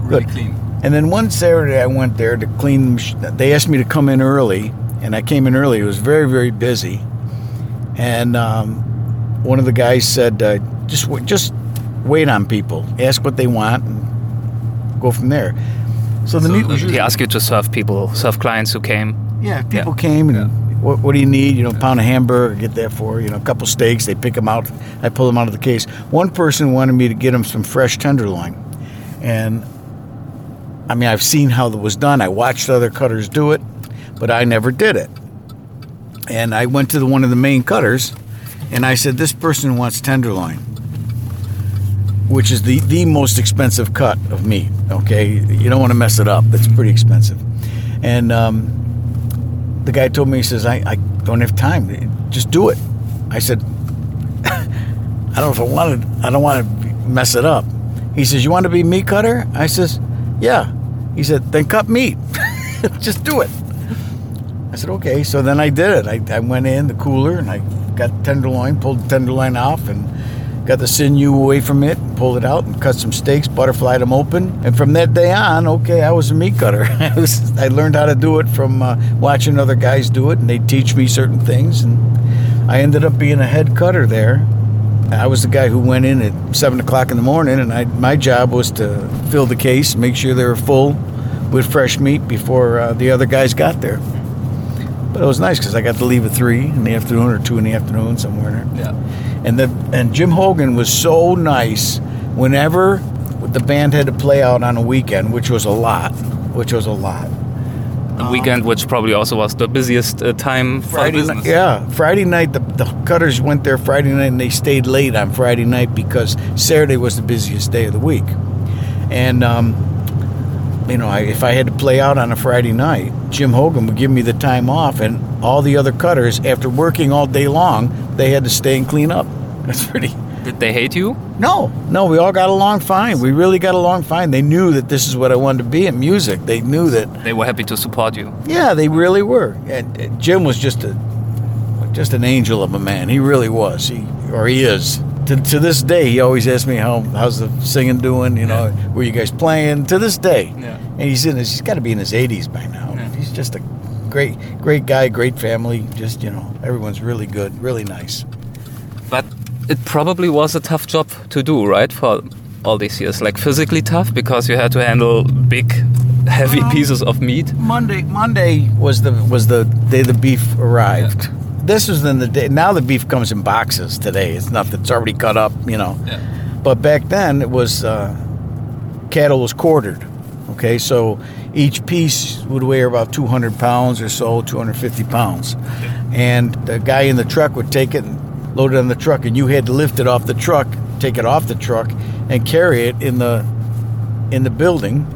good. clean. And then one Saturday I went there to clean. The mach- they asked me to come in early, and I came in early. It was very very busy, and um, one of the guys said, uh, "Just wa- just wait on people. Ask what they want, and go from there." So the meat was he asked you to serve people, serve clients who came. yeah, people came and what, what do you need? You know, pound of hamburger, get that for you know, a couple steaks. They pick them out. I pull them out of the case. One person wanted me to get him some fresh tenderloin, and I mean, I've seen how it was done. I watched other cutters do it, but I never did it. And I went to the, one of the main cutters, and I said, "This person wants tenderloin, which is the the most expensive cut of meat. Okay, you don't want to mess it up. It's pretty expensive." And um, the guy told me, he says, I, "I don't have time. Just do it." I said, *laughs* "I don't know if I wanted. I don't want to mess it up." He says, "You want to be meat cutter?" I says, "Yeah." He said, "Then cut meat. *laughs* Just do it." I said, "Okay." So then I did it. I, I went in the cooler and I got tenderloin, pulled the tenderloin off, and got the sinew away from it, pulled it out, and cut some steaks, butterflied them open. And from that day on, okay, I was a meat cutter. *laughs* I, was, I learned how to do it from uh, watching other guys do it, and they teach me certain things, and I ended up being a head cutter there. I was the guy who went in at seven o'clock in the morning, and I, my job was to fill the case, make sure they were full with fresh meat before uh, the other guys got there. But it was nice because I got to leave at three in the afternoon or two in the afternoon somewhere. Yeah. And the and Jim Hogan was so nice. Whenever the band had to play out on a weekend, which was a lot, which was a lot. The weekend, which probably also was the busiest uh, time for Friday business. night, yeah, Friday night the, the cutters went there Friday night and they stayed late on Friday night because Saturday was the busiest day of the week, and um, you know I, if I had to play out on a Friday night, Jim Hogan would give me the time off, and all the other cutters after working all day long they had to stay and clean up. *laughs* That's pretty. Did they hate you? No, no, we all got along fine. We really got along fine. They knew that this is what I wanted to be in music. They knew that They were happy to support you. yeah, they really were. And and Jim was just a just an angel of a man. He really was. He or he is. To, to this day, he always asks me how how's the singing doing. You know, were you guys playing? To this day, Yeah. and he's in his. He's got to be in his 80s by now. Yeah. He's just a great great guy, great family. Just you know, everyone's really good, really nice. But it probably was a tough job to do, right? For all these years, like physically tough because you had to handle big, heavy pieces of meat. Monday Monday was the was the day the beef arrived. This was in the day. Now the beef comes in boxes. Today it's nothing. It's already cut up. You know. Yeah. But back then it was uh, cattle was quartered. Okay, so each piece would weigh about 200 pounds or so, 250 pounds, and the guy in the truck would take it and load it on the truck, and you had to lift it off the truck, take it off the truck, and carry it in the in the building,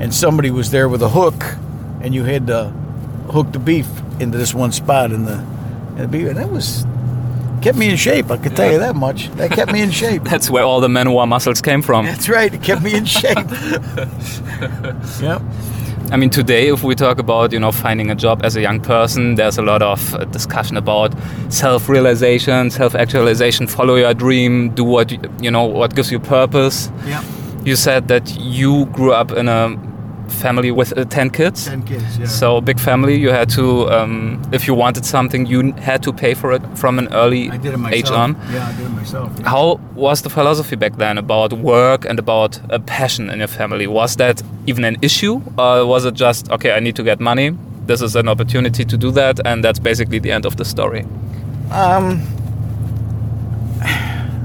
and somebody was there with a hook, and you had to hook the beef into this one spot in the, the beef, and that was kept me in shape. I can tell you that much. That kept me in *laughs* shape. That's where all the Manowar muscles came from. That's right. It kept me in shape. *laughs* yep. I mean, today, if we talk about you know finding a job as a young person, there's a lot of uh, discussion about self-realization, self-actualization, follow your dream, do what you, you know what gives you purpose. Yep. You said that you grew up in a family with uh, ten kids. Ten kids. Yeah. So big family. You had to, um, if you wanted something, you had to pay for it from an early I did it age on. Yeah, I did it myself. yeah. How was the philosophy back then about work and about a passion in your family? Was that even an issue, or was it just okay? I need to get money. This is an opportunity to do that, and that's basically the end of the story. Um,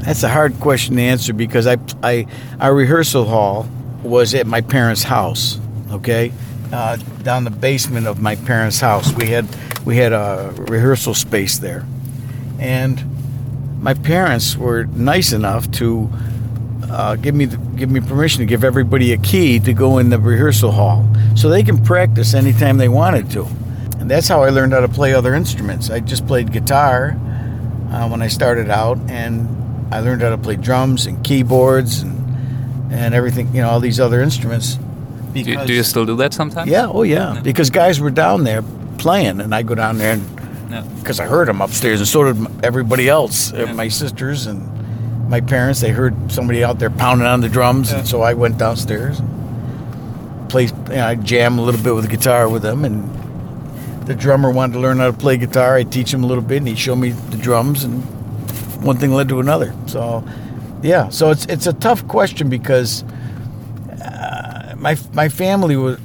that's a hard question to answer because I, I, our rehearsal hall was at my parents' house. Okay, uh, down the basement of my parents' house, we had we had a rehearsal space there, and my parents were nice enough to uh, give me the, give me permission to give everybody a key to go in the rehearsal hall so they can practice anytime they wanted to. And that's how I learned how to play other instruments. I just played guitar uh, when I started out, and I learned how to play drums and keyboards and and everything. You know, all these other instruments. Do, do you still do that sometimes? Yeah, oh yeah. Because guys were down there playing, and I go down there because I heard them upstairs, and so did everybody else. Uh, My sisters and my parents, they heard somebody out there pounding on the drums, and so I went downstairs, and played. You know, I jam a little bit with the guitar with them, and the drummer wanted to learn how to play guitar. I teach him a little bit, and he showed me the drums, and one thing led to another. So, yeah. So it's it's a tough question because my my family was,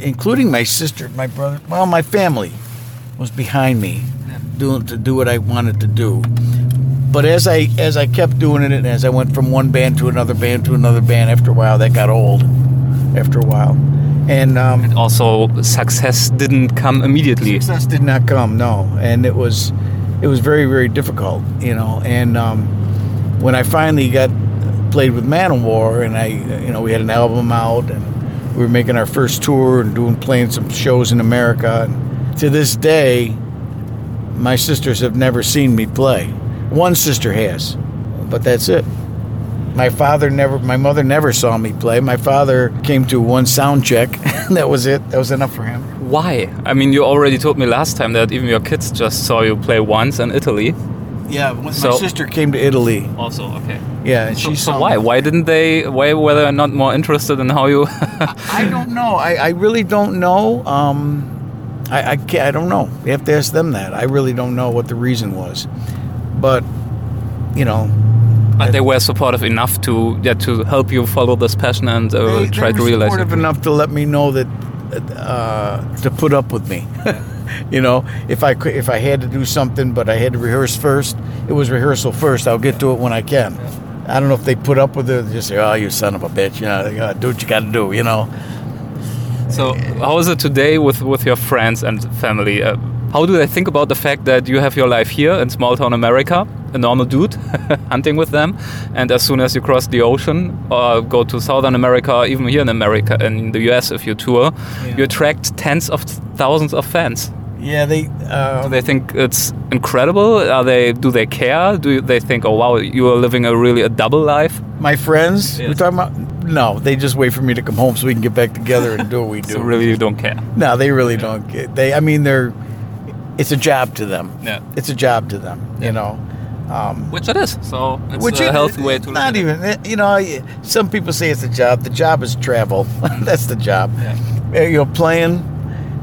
including my sister, my brother. Well, my family was behind me, doing to do what I wanted to do. But as I as I kept doing it, and as I went from one band to another band to another band, after a while that got old. after a while, and um, Also, success didn't come immediately. success did not come. No, and it was it was very very difficult, you know. And um, when I finally got played with Manowar, and I you know we had an album out, and we were making our first tour and doing playing some shows in America. And to this day, my sisters have never seen me play. One sister has, but that's it. My father never, my mother never saw me play. My father came to one sound check. *laughs* that was it. That was enough for him. Why? I mean, you already told me last time that even your kids just saw you play once in Italy. Yeah, So- my sister came to Italy. Also, okay. Yeah, and *laughs* So, she so why? Why didn't they? Why were they not more interested in how you? *laughs* I don't know. I, I really don't know. Um, I I, can't, I don't know. You have to ask them that. I really don't know what the reason was, but you know, but they were supportive enough to yeah to help you follow this passion and uh, they, try they to were realize supportive it. enough to let me know that uh, to put up with me. *laughs* you know, if I could, if I had to do something, but I had to rehearse first, it was rehearsal first. I'll get to it when I can. I don't know if they put up with it. They just say, "Oh, you son of a bitch," you know, gotta do what you got to do. You know. So, how is it today with with your friends and family? Uh, how do they think about the fact that you have your life here in small town America, a normal dude, *laughs* hunting with them, and as soon as you cross the ocean or go to Southern America, even here in America, in the US, if you tour, you attract tens of thousands of fans. Yeah, they. Uh, Do they think it's incredible? Are they? Do they care? Do they think, oh wow, you are living a really a double life? My friends, we're talking about. No, they just wait for me to come home so we can get back together and do what we *laughs* do. So really, you don't care. No, they really don't get. They, I mean, they're. It's a job to them. Yeah. It's a job to them. Yeah. You know. Um, Which it is. So it's which a it- healthy way to. Not it. even. eh, You know, some people say it's a job. The job is travel. *laughs* That's the job. Yeah. Eh, You know, playing.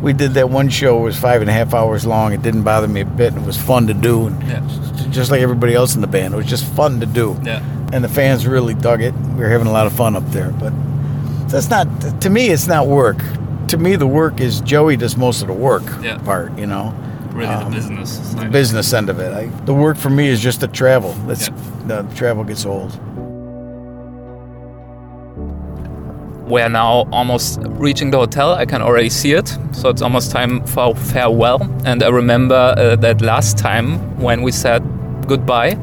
We did that one show. It was five and a half hours long. It didn't bother me a bit. and It was fun to do. And Yeah. just like everybody else in the band, it was just fun to do. Yeah. and the fans really dug it. We were having a lot of fun up there, but that's not to me. It's not work. To me, the work is Joey does most of the work Yeah. part. You know, Really, Um, the business. the business end of it. I, the work for me is just the travel. That's the travel gets old. We're now almost reaching the hotel. I can already see it. So it's almost time for farewell. And I remember uh, that last time when we said goodbye,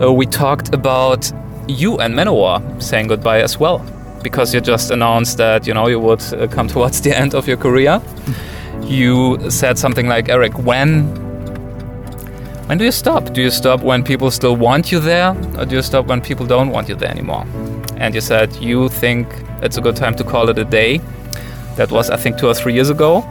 uh, we talked about you and Manowar saying goodbye as well. Because you just announced that, you know, you would uh, come *laughs* towards the end of your career. You said something like, Eric, when when do you stop? Do you stop when people still want you there, or do you stop when people don't want you there anymore? And you said you think it's a good time to call it a day. That was, I think, two or three years ago.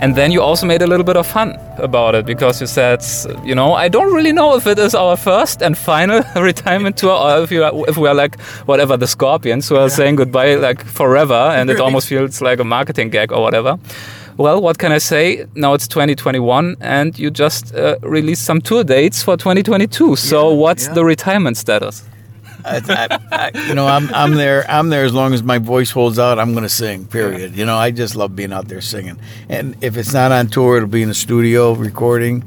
And then you also made a little bit of fun about it because you said, you know, I don't really know if it is our first and final *laughs* retirement tour or if, you are, if we are like whatever the Scorpions who are saying goodbye like forever and it almost feels like a marketing gag or whatever. Well, what can I say? Now it's 2021 and you just uh, released some tour dates for 2022. So Yeah, what's yeah. the retirement status? I, I, I, you know, I'm I'm there. I'm there as long as my voice holds out. I'm going to sing. Period. You know, I just love being out there singing. And if it's not on tour, it'll be in the studio recording.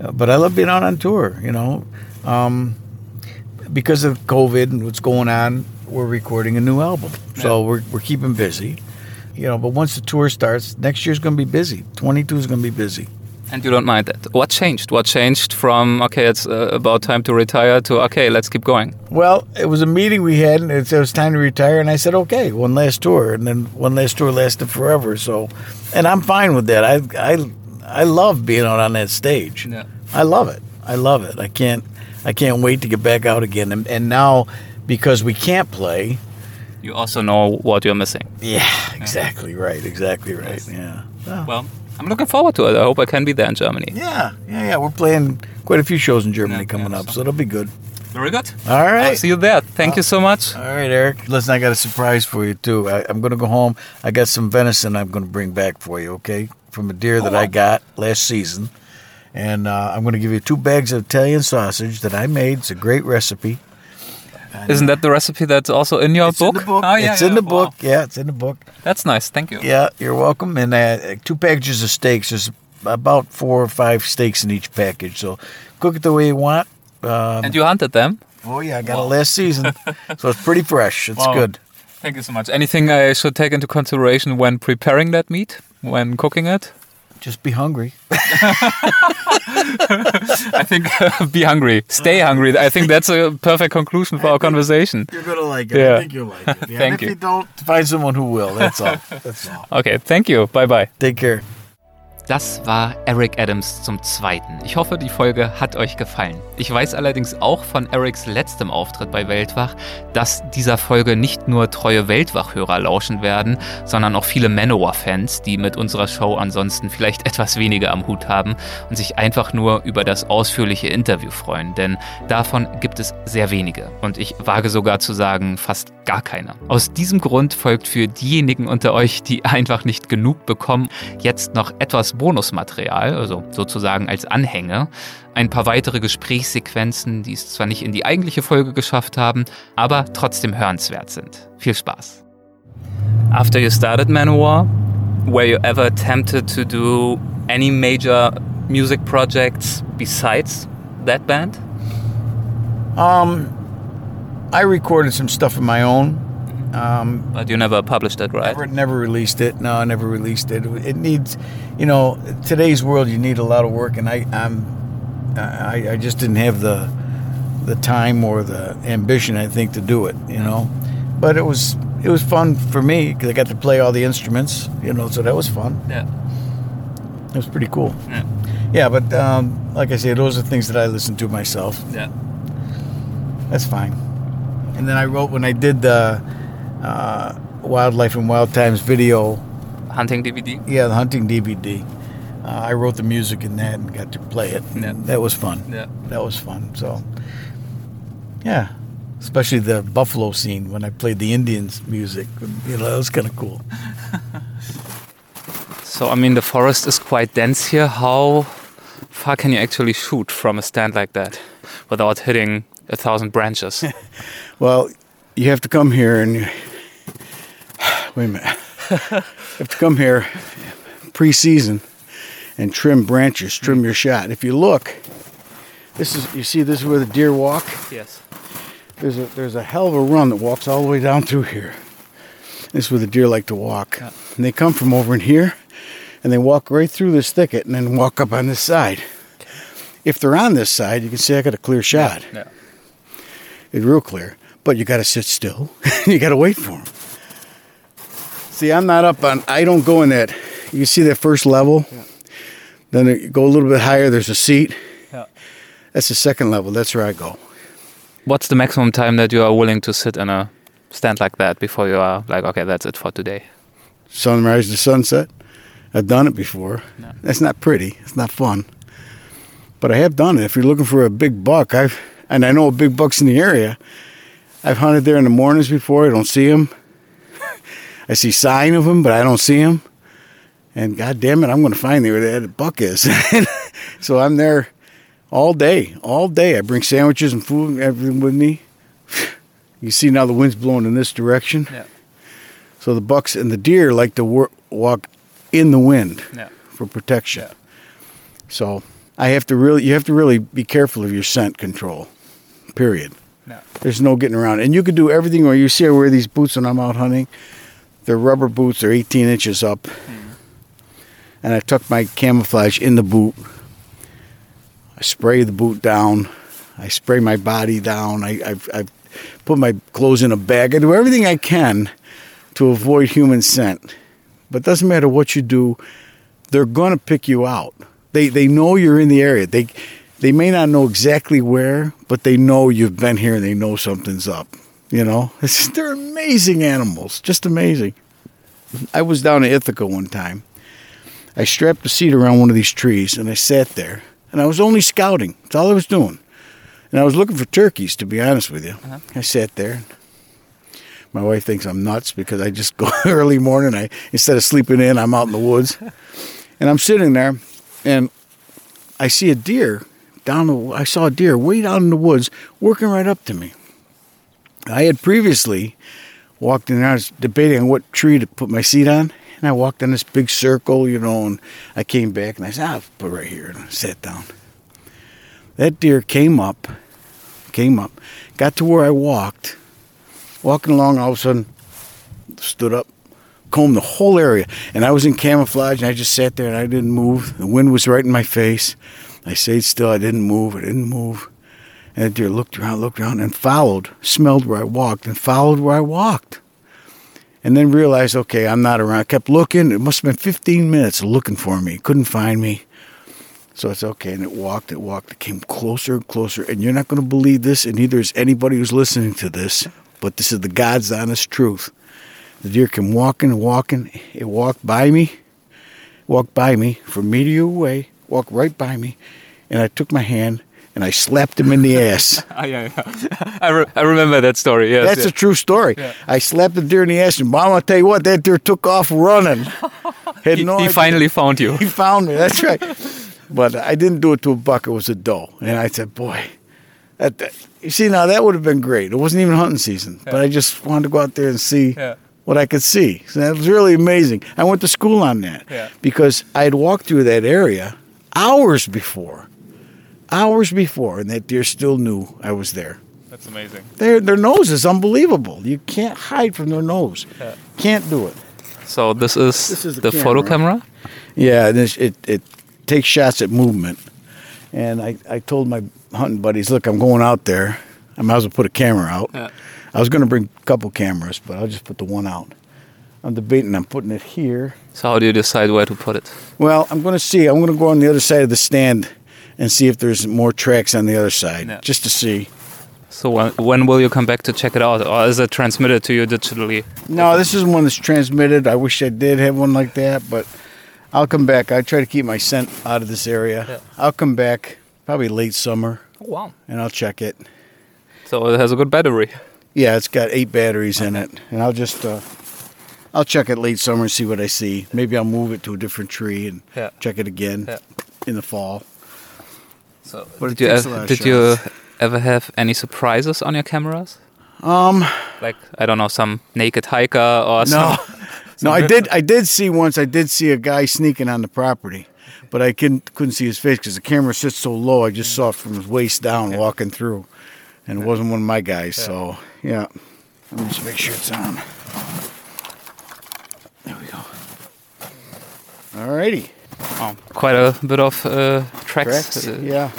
Uh, but I love being out on tour. You know, um, because of COVID and what's going on, we're recording a new album. So we're we're keeping busy. You know, but once the tour starts, next year's going to be busy. 22 is going to be busy. And you don't mind that. What changed? What changed from, okay, it's uh, about time to retire to, okay, let's keep going? Well, it was a meeting we had, and it was time to retire. And I said, "Okay, one last tour." And then one last tour lasted forever. So, and I'm fine with that. I I I love being out on that stage. Yeah. I love it. I love it. I can't I can't wait to get back out again. And, and now, because we can't play, You also know what you're missing. yeah, exactly right, exactly right. Yeah. Well, Well, I'm looking forward to it. I hope I can be there in Germany. yeah, yeah, yeah. We're playing quite a few shows in Germany Yeah, coming yeah, up, so- so it'll be good. Very good. All right. I'll see you there. Thank you so much. All right, Eric. Listen, I got a surprise for you too. I, I'm going to go home. I got some venison I'm going to bring back for you. Okay, from a deer that I got last season, and uh, I'm going to give you two bags of Italian sausage that I made. It's a great recipe. Isn't that the recipe that's also in your It's book? in the book. Oh, yeah, it's yeah. in the Wow. book. Yeah, it's in the book. That's nice. Thank you. Yeah, you're welcome. And uh, two packages of steaks. There's about four or five steaks in each package. So cook it the way you want. Um, And you hunted them? oh yeah, I got it last season, so it's pretty fresh. It's Wow. good. Thank you so much. Anything I should take into consideration when preparing that meat, when cooking it? Just be hungry. *laughs* I think *laughs* be hungry, stay hungry. I think that's a perfect conclusion for our conversation. You're gonna like it. Yeah. I think you'll like it. *laughs* Yeah, Thank and you. If you don't, find someone who will. That's all. That's all. Okay, thank you. Bye bye. Take care. Das war Eric Adams zum Zweiten. Ich hoffe, die Folge hat euch gefallen. Ich weiß allerdings auch von Erics letztem Auftritt bei Weltwach, dass dieser Folge nicht nur treue Weltwach-Hörer lauschen werden, sondern auch viele Manowar-Fans, die mit unserer Show ansonsten vielleicht etwas weniger am Hut haben und sich einfach nur über das ausführliche Interview freuen, denn davon gibt es sehr wenige und ich wage sogar zu sagen, fast gar keine. Aus diesem Grund folgt für diejenigen unter euch, die einfach nicht genug bekommen, jetzt noch etwas Bonusmaterial, also sozusagen als Anhänge. Ein paar weitere Gesprächssequenzen, die es zwar nicht in die eigentliche Folge geschafft haben, aber trotzdem hörenswert sind. Viel Spaß. After you started Manowar, were you ever tempted to do any major music projects besides that band? Um, I recorded some stuff of my own. Um, But you never published it, right? Never, never released it. No, I never released it. It needs, you know, today's world. You need a lot of work, and I, I'm, I, I just didn't have the, the time or the ambition. I think to do it. You know, but it was it was fun for me because I got to play all the instruments. You know, so that was fun. Yeah. It was pretty cool. Yeah. Yeah, but um, like I say, those are things that I listen to myself. Yeah. That's fine. And then I wrote when I did the uh, Wildlife and Wild Times video Hunting DVD? Yeah, the hunting DVD. Uh, I wrote the music in that and got to play it. Yeah. That was fun. Yeah. That was fun. So, yeah, especially the buffalo scene when I played the Indians' music. You know, that was kind of cool. *laughs* So, I mean, the forest is quite dense here. How far can you actually shoot from a stand like that without hitting a thousand branches? *laughs* Well, you have to come here and wait a minute. you have to come here pre-season and trim branches, trim your shot. If you look, this is you see this is where the deer walk. yes. There's a there's a hell of a run that walks all the way down through here. This is where the deer like to walk. Yeah. And they come from over in here and they walk right through this thicket and then walk up on this side. If they're on this side, you can see I got a clear shot. Yeah. It's real clear. But you got to sit still. *laughs* you got to wait for them. See, I'm not up on. I don't go in that. You see that first level. Then you go a little bit higher. There's a seat. Yeah. That's the second level. That's where I go. What's the maximum time that you are willing to sit in a stand like that before you are like, okay, that's it for today? Sunrise to sunset. I've done it before. No. That's not pretty. It's not fun. But I have done it. If you're looking for a big buck, I've and I know big bucks in the area. I've hunted there in the mornings before. I don't see them. I see sign of them, but I don't see them. And God damn it, I'm going to find where that buck is. *laughs* so I'm there all day, all day. I bring sandwiches and food and everything with me. *sighs* You see now the wind's blowing in this direction. Yeah. So the bucks and the deer like to wor- walk in the wind Yeah. for protection. Yeah. So I have to really, you have to really be careful of your scent control. Period. Yeah. There's no getting around. And you could do everything where you see I wear these boots when I'm out hunting. They're rubber boots. They're 18 inches up. And I tuck my camouflage in the boot. I spray the boot down. I spray my body down. I, I've, I've put my clothes in a bag. I do everything I can to avoid human scent. But it doesn't matter what you do, they're going to pick you out. They, they know you're in the area. They, they may not know exactly where, but they know you've been here and they know something's up. You know, *laughs* they're amazing animals, just amazing. I was down in Ithaca one time. I strapped a seat around one of these trees and I sat there and I was only scouting. That's all I was doing. And I was looking for turkeys, to be honest with you. Uh-huh. I sat there. My wife thinks I'm nuts because I just *laughs* go early morning. I instead of sleeping in, I'm out in the woods, *laughs* and I'm sitting there, and I see a deer down. The, I saw a deer way down in the woods, working right up to me. I had previously walked in. I was debating on what tree to put my seat on, and I walked in this big circle, you know. And I came back and I said, "I'll put right here," and I sat down. That deer came up, came up, got to where I walked, walking along. All of a sudden, stood up, combed the whole area, and I was in camouflage, and I just sat there and I didn't move. The wind was right in my face. I stayed still. I didn't move. I didn't move. And the deer looked around, looked around, and followed, smelled where I walked, and followed where I walked. And then realized, okay, I'm not around. I kept looking. It must have been 15 minutes looking for me. Couldn't find me. So it's okay. And it walked, it walked, it came closer and closer. And you're not going to believe this, and neither is anybody who's listening to this, but this is the God's honest truth. The deer came walking and walking. It walked by me, walked by me from me to you away, walked right by me. And I took my hand and I slapped him in the ass. *laughs* Ah, yeah. *laughs* I, re- I remember that story. Yes, That's yeah. a true story. Yeah. I slapped the deer in the ass, and Mom, I'll tell you what, that deer took off running. *laughs* Had he, no he finally found you. he found me. That's right. But I didn't do it to a buck. It was a doe, and I said, "Boy, that, that you see now that would have been great. It wasn't even hunting season, but I just wanted to go out there and see what I could see. So that was really amazing. I went to school on that Yeah. because I had walked through that area hours before, hours before, and that deer still knew I was there. That's amazing. Their their nose is unbelievable. You can't hide from their nose. Yeah. Can't do it. So this is, This is the the, photo camera. camera. Yeah, and it's, it it takes shots at movement. And I, I told my hunting buddies, look, I'm going out there. I might as well put a camera out. Yeah. I was going to bring a couple cameras, but I'll just put the one out. I'm debating I'm putting it here. So how do you decide where to put it? Well, I'm going to see. I'm going to go on the other side of the stand and see if there's more tracks on the other side, Yeah. just to see. So when, when will you come back to check it out, or is it transmitted to you digitally? No, this isn't one that's transmitted. I wish I did have one like that, but I'll come back. I try to keep my scent out of this area. Yeah. I'll come back probably late summer Oh, wow. and I'll check it. So it has a good battery. Yeah, it's got eight batteries in it, and I'll just uh, I'll check it late summer and see what I see. Maybe I'll move it to a different tree and Yeah. check it again Yeah. in the fall. So did you, takes ev- did you ever have any surprises on your cameras? Um, Like I don't know, some naked hiker or no, some. *laughs* no, I did I did see once. I did see a guy sneaking on the property, but I couldn't couldn't see his face because the camera sits so low. I just saw it from his waist down walking through, and it wasn't one of my guys. So yeah, let me just make sure it's on. There we go. Alrighty. Oh, quite a bit of uh, tracks. Tracks? Uh, Yeah.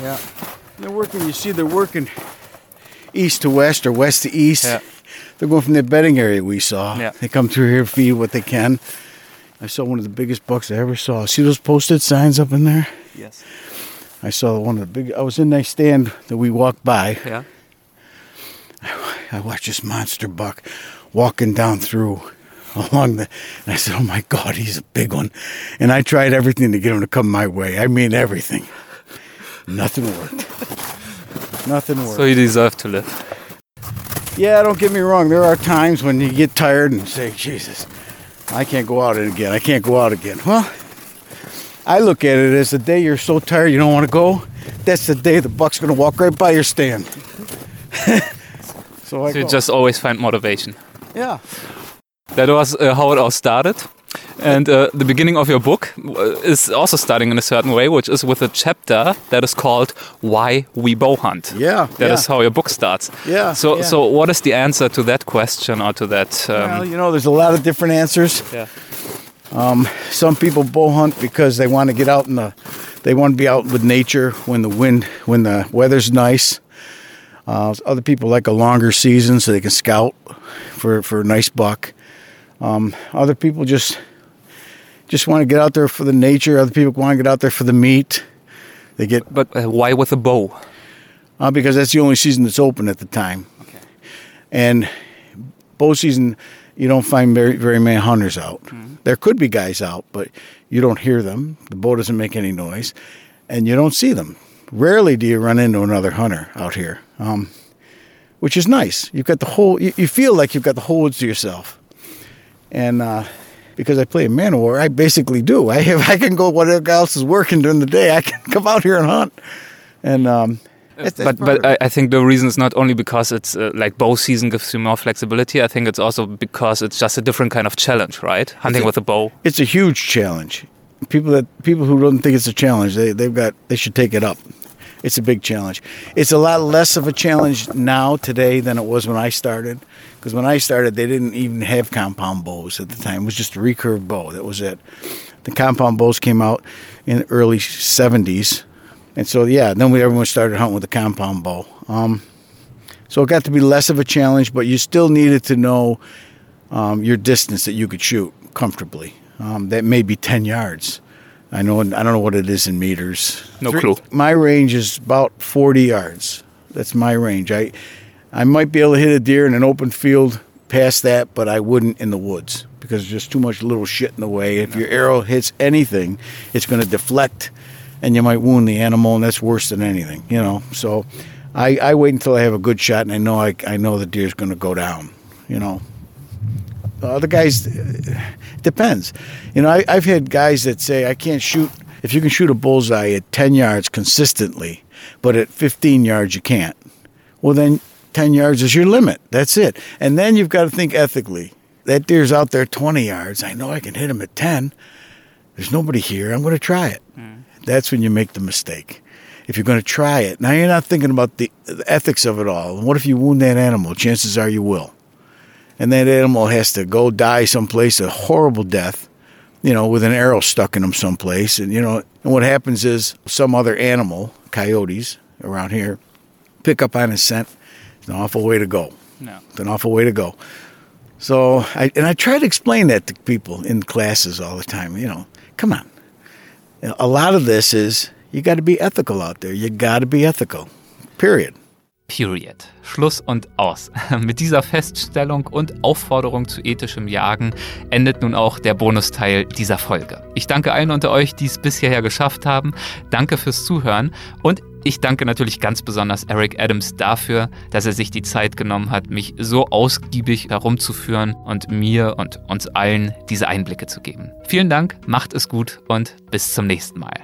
Yeah. They're working, you see, they're working east to west or west to east. Yeah. They're going from the bedding area we saw. Yeah. They come through here, feed what they can. I saw one of the biggest bucks I ever saw. See those posted signs up in there? Yes. I saw one of the big. I was in that stand that we walked by. Yeah. I watched this monster buck walking down through *laughs* along the and I said, Oh my god, he's a big one. And I tried everything to get him to come my way. I mean everything. Nothing worked. Nothing worked. So you deserve to live. yeah, don't get me wrong, there are times when you get tired and say, Jesus, I can't go out again. I can't go out again. Well, I look at it as the day you're so tired you don't want to go, that's the day the buck's gonna walk right by your stand. *laughs* so I So you just always find motivation. yeah. That was uh, how it all started. And uh, the beginning of your book uh, is also starting in a certain way, which is with a chapter that is called "Why We Bow Hunt." Yeah, That is yeah. how your book starts. Yeah, So, yeah. so what is the answer to that question or to that? Um, Well, you know, there's a lot of different answers. yeah. Some people bow hunt because they want to get out in the, they want to be out with nature when the wind, when the weather's nice. Uh, other people like a longer season so they can scout for for a nice buck. Um, other people just just want to get out there for the nature. Other people want to get out there for the meat. They get But uh, why with a bow? uh, because that's the only season that's open at the time. Okay. And bow season, you don't find very very many hunters out. There could be guys out, but you don't hear them. The bow doesn't make any noise, and you don't see them. Rarely do you run into another hunter out here, um, which is nice. You've got the whole. You, you feel like you've got the whole woods to yourself, and. Uh, because I play a Manowar, I basically do. I have, I can go whatever else is working during the day. I can *laughs* come out here and hunt, and um, that's- that's But part but I, I think the reason is not only because it's uh, like bow season gives you more flexibility. I think it's also because it's just a different kind of challenge, right? Hunting with a bow. it's a huge challenge. People that people who don't think it's a challenge, they they've got they should take it up. It's a big challenge. It's a lot less of a challenge now today than it was when I started. Because when I started, they didn't even have compound bows at the time. It was just a recurve bow. That was it. The compound bows came out in the early 70s. And so, yeah, then we, everyone started hunting with the compound bow. Um, so it got to be less of a challenge, but you still needed to know um, your distance that you could shoot comfortably. Um, that may be 10 yards. I know. I don't know what it is in meters. No clue. My range is about 40 yards. That's my range. I, I might be able to hit a deer in an open field past that, but I wouldn't in the woods because there's just too much little shit in the way. If your arrow hits anything, it's going to deflect, and you might wound the animal, and that's worse than anything. You know. So, I, I wait until I have a good shot, and I know I, I know the deer's going to go down. You know. Other guys, it depends. You know, I, I've had guys that say I can't shoot. If you can shoot a bullseye at 10 yards consistently, but at 15 yards you can't. Well, then 10 yards is your limit. That's it. And then you've got to think ethically. That deer's out there 20 yards. I know I can hit him at 10. There's nobody here. I'm going to try it. Hmm. That's when you make the mistake. If you're going to try it, now you're not thinking about the, the ethics of it all. What if you wound that animal? Chances are you will and that animal has to go die someplace a horrible death you know with an arrow stuck in him someplace. And you know and what happens is some other animal coyotes around here pick up on his scent. It's an awful way to go. No. it's an awful way to go. So I, and i try to explain that to people in classes all the time you know. Come on. A lot of this is you got to be ethical out there. You got to be ethical. Period Period. Schluss und aus. *laughs* Mit dieser Feststellung und Aufforderung zu ethischem Jagen endet nun auch der Bonusteil dieser Folge. Ich danke allen unter euch, die es bis hierher geschafft haben. Danke fürs Zuhören und ich danke natürlich ganz besonders Eric Adams dafür, dass er sich die Zeit genommen hat, mich so ausgiebig herumzuführen und mir und uns allen diese Einblicke zu geben. Vielen Dank, macht es gut und bis zum nächsten Mal.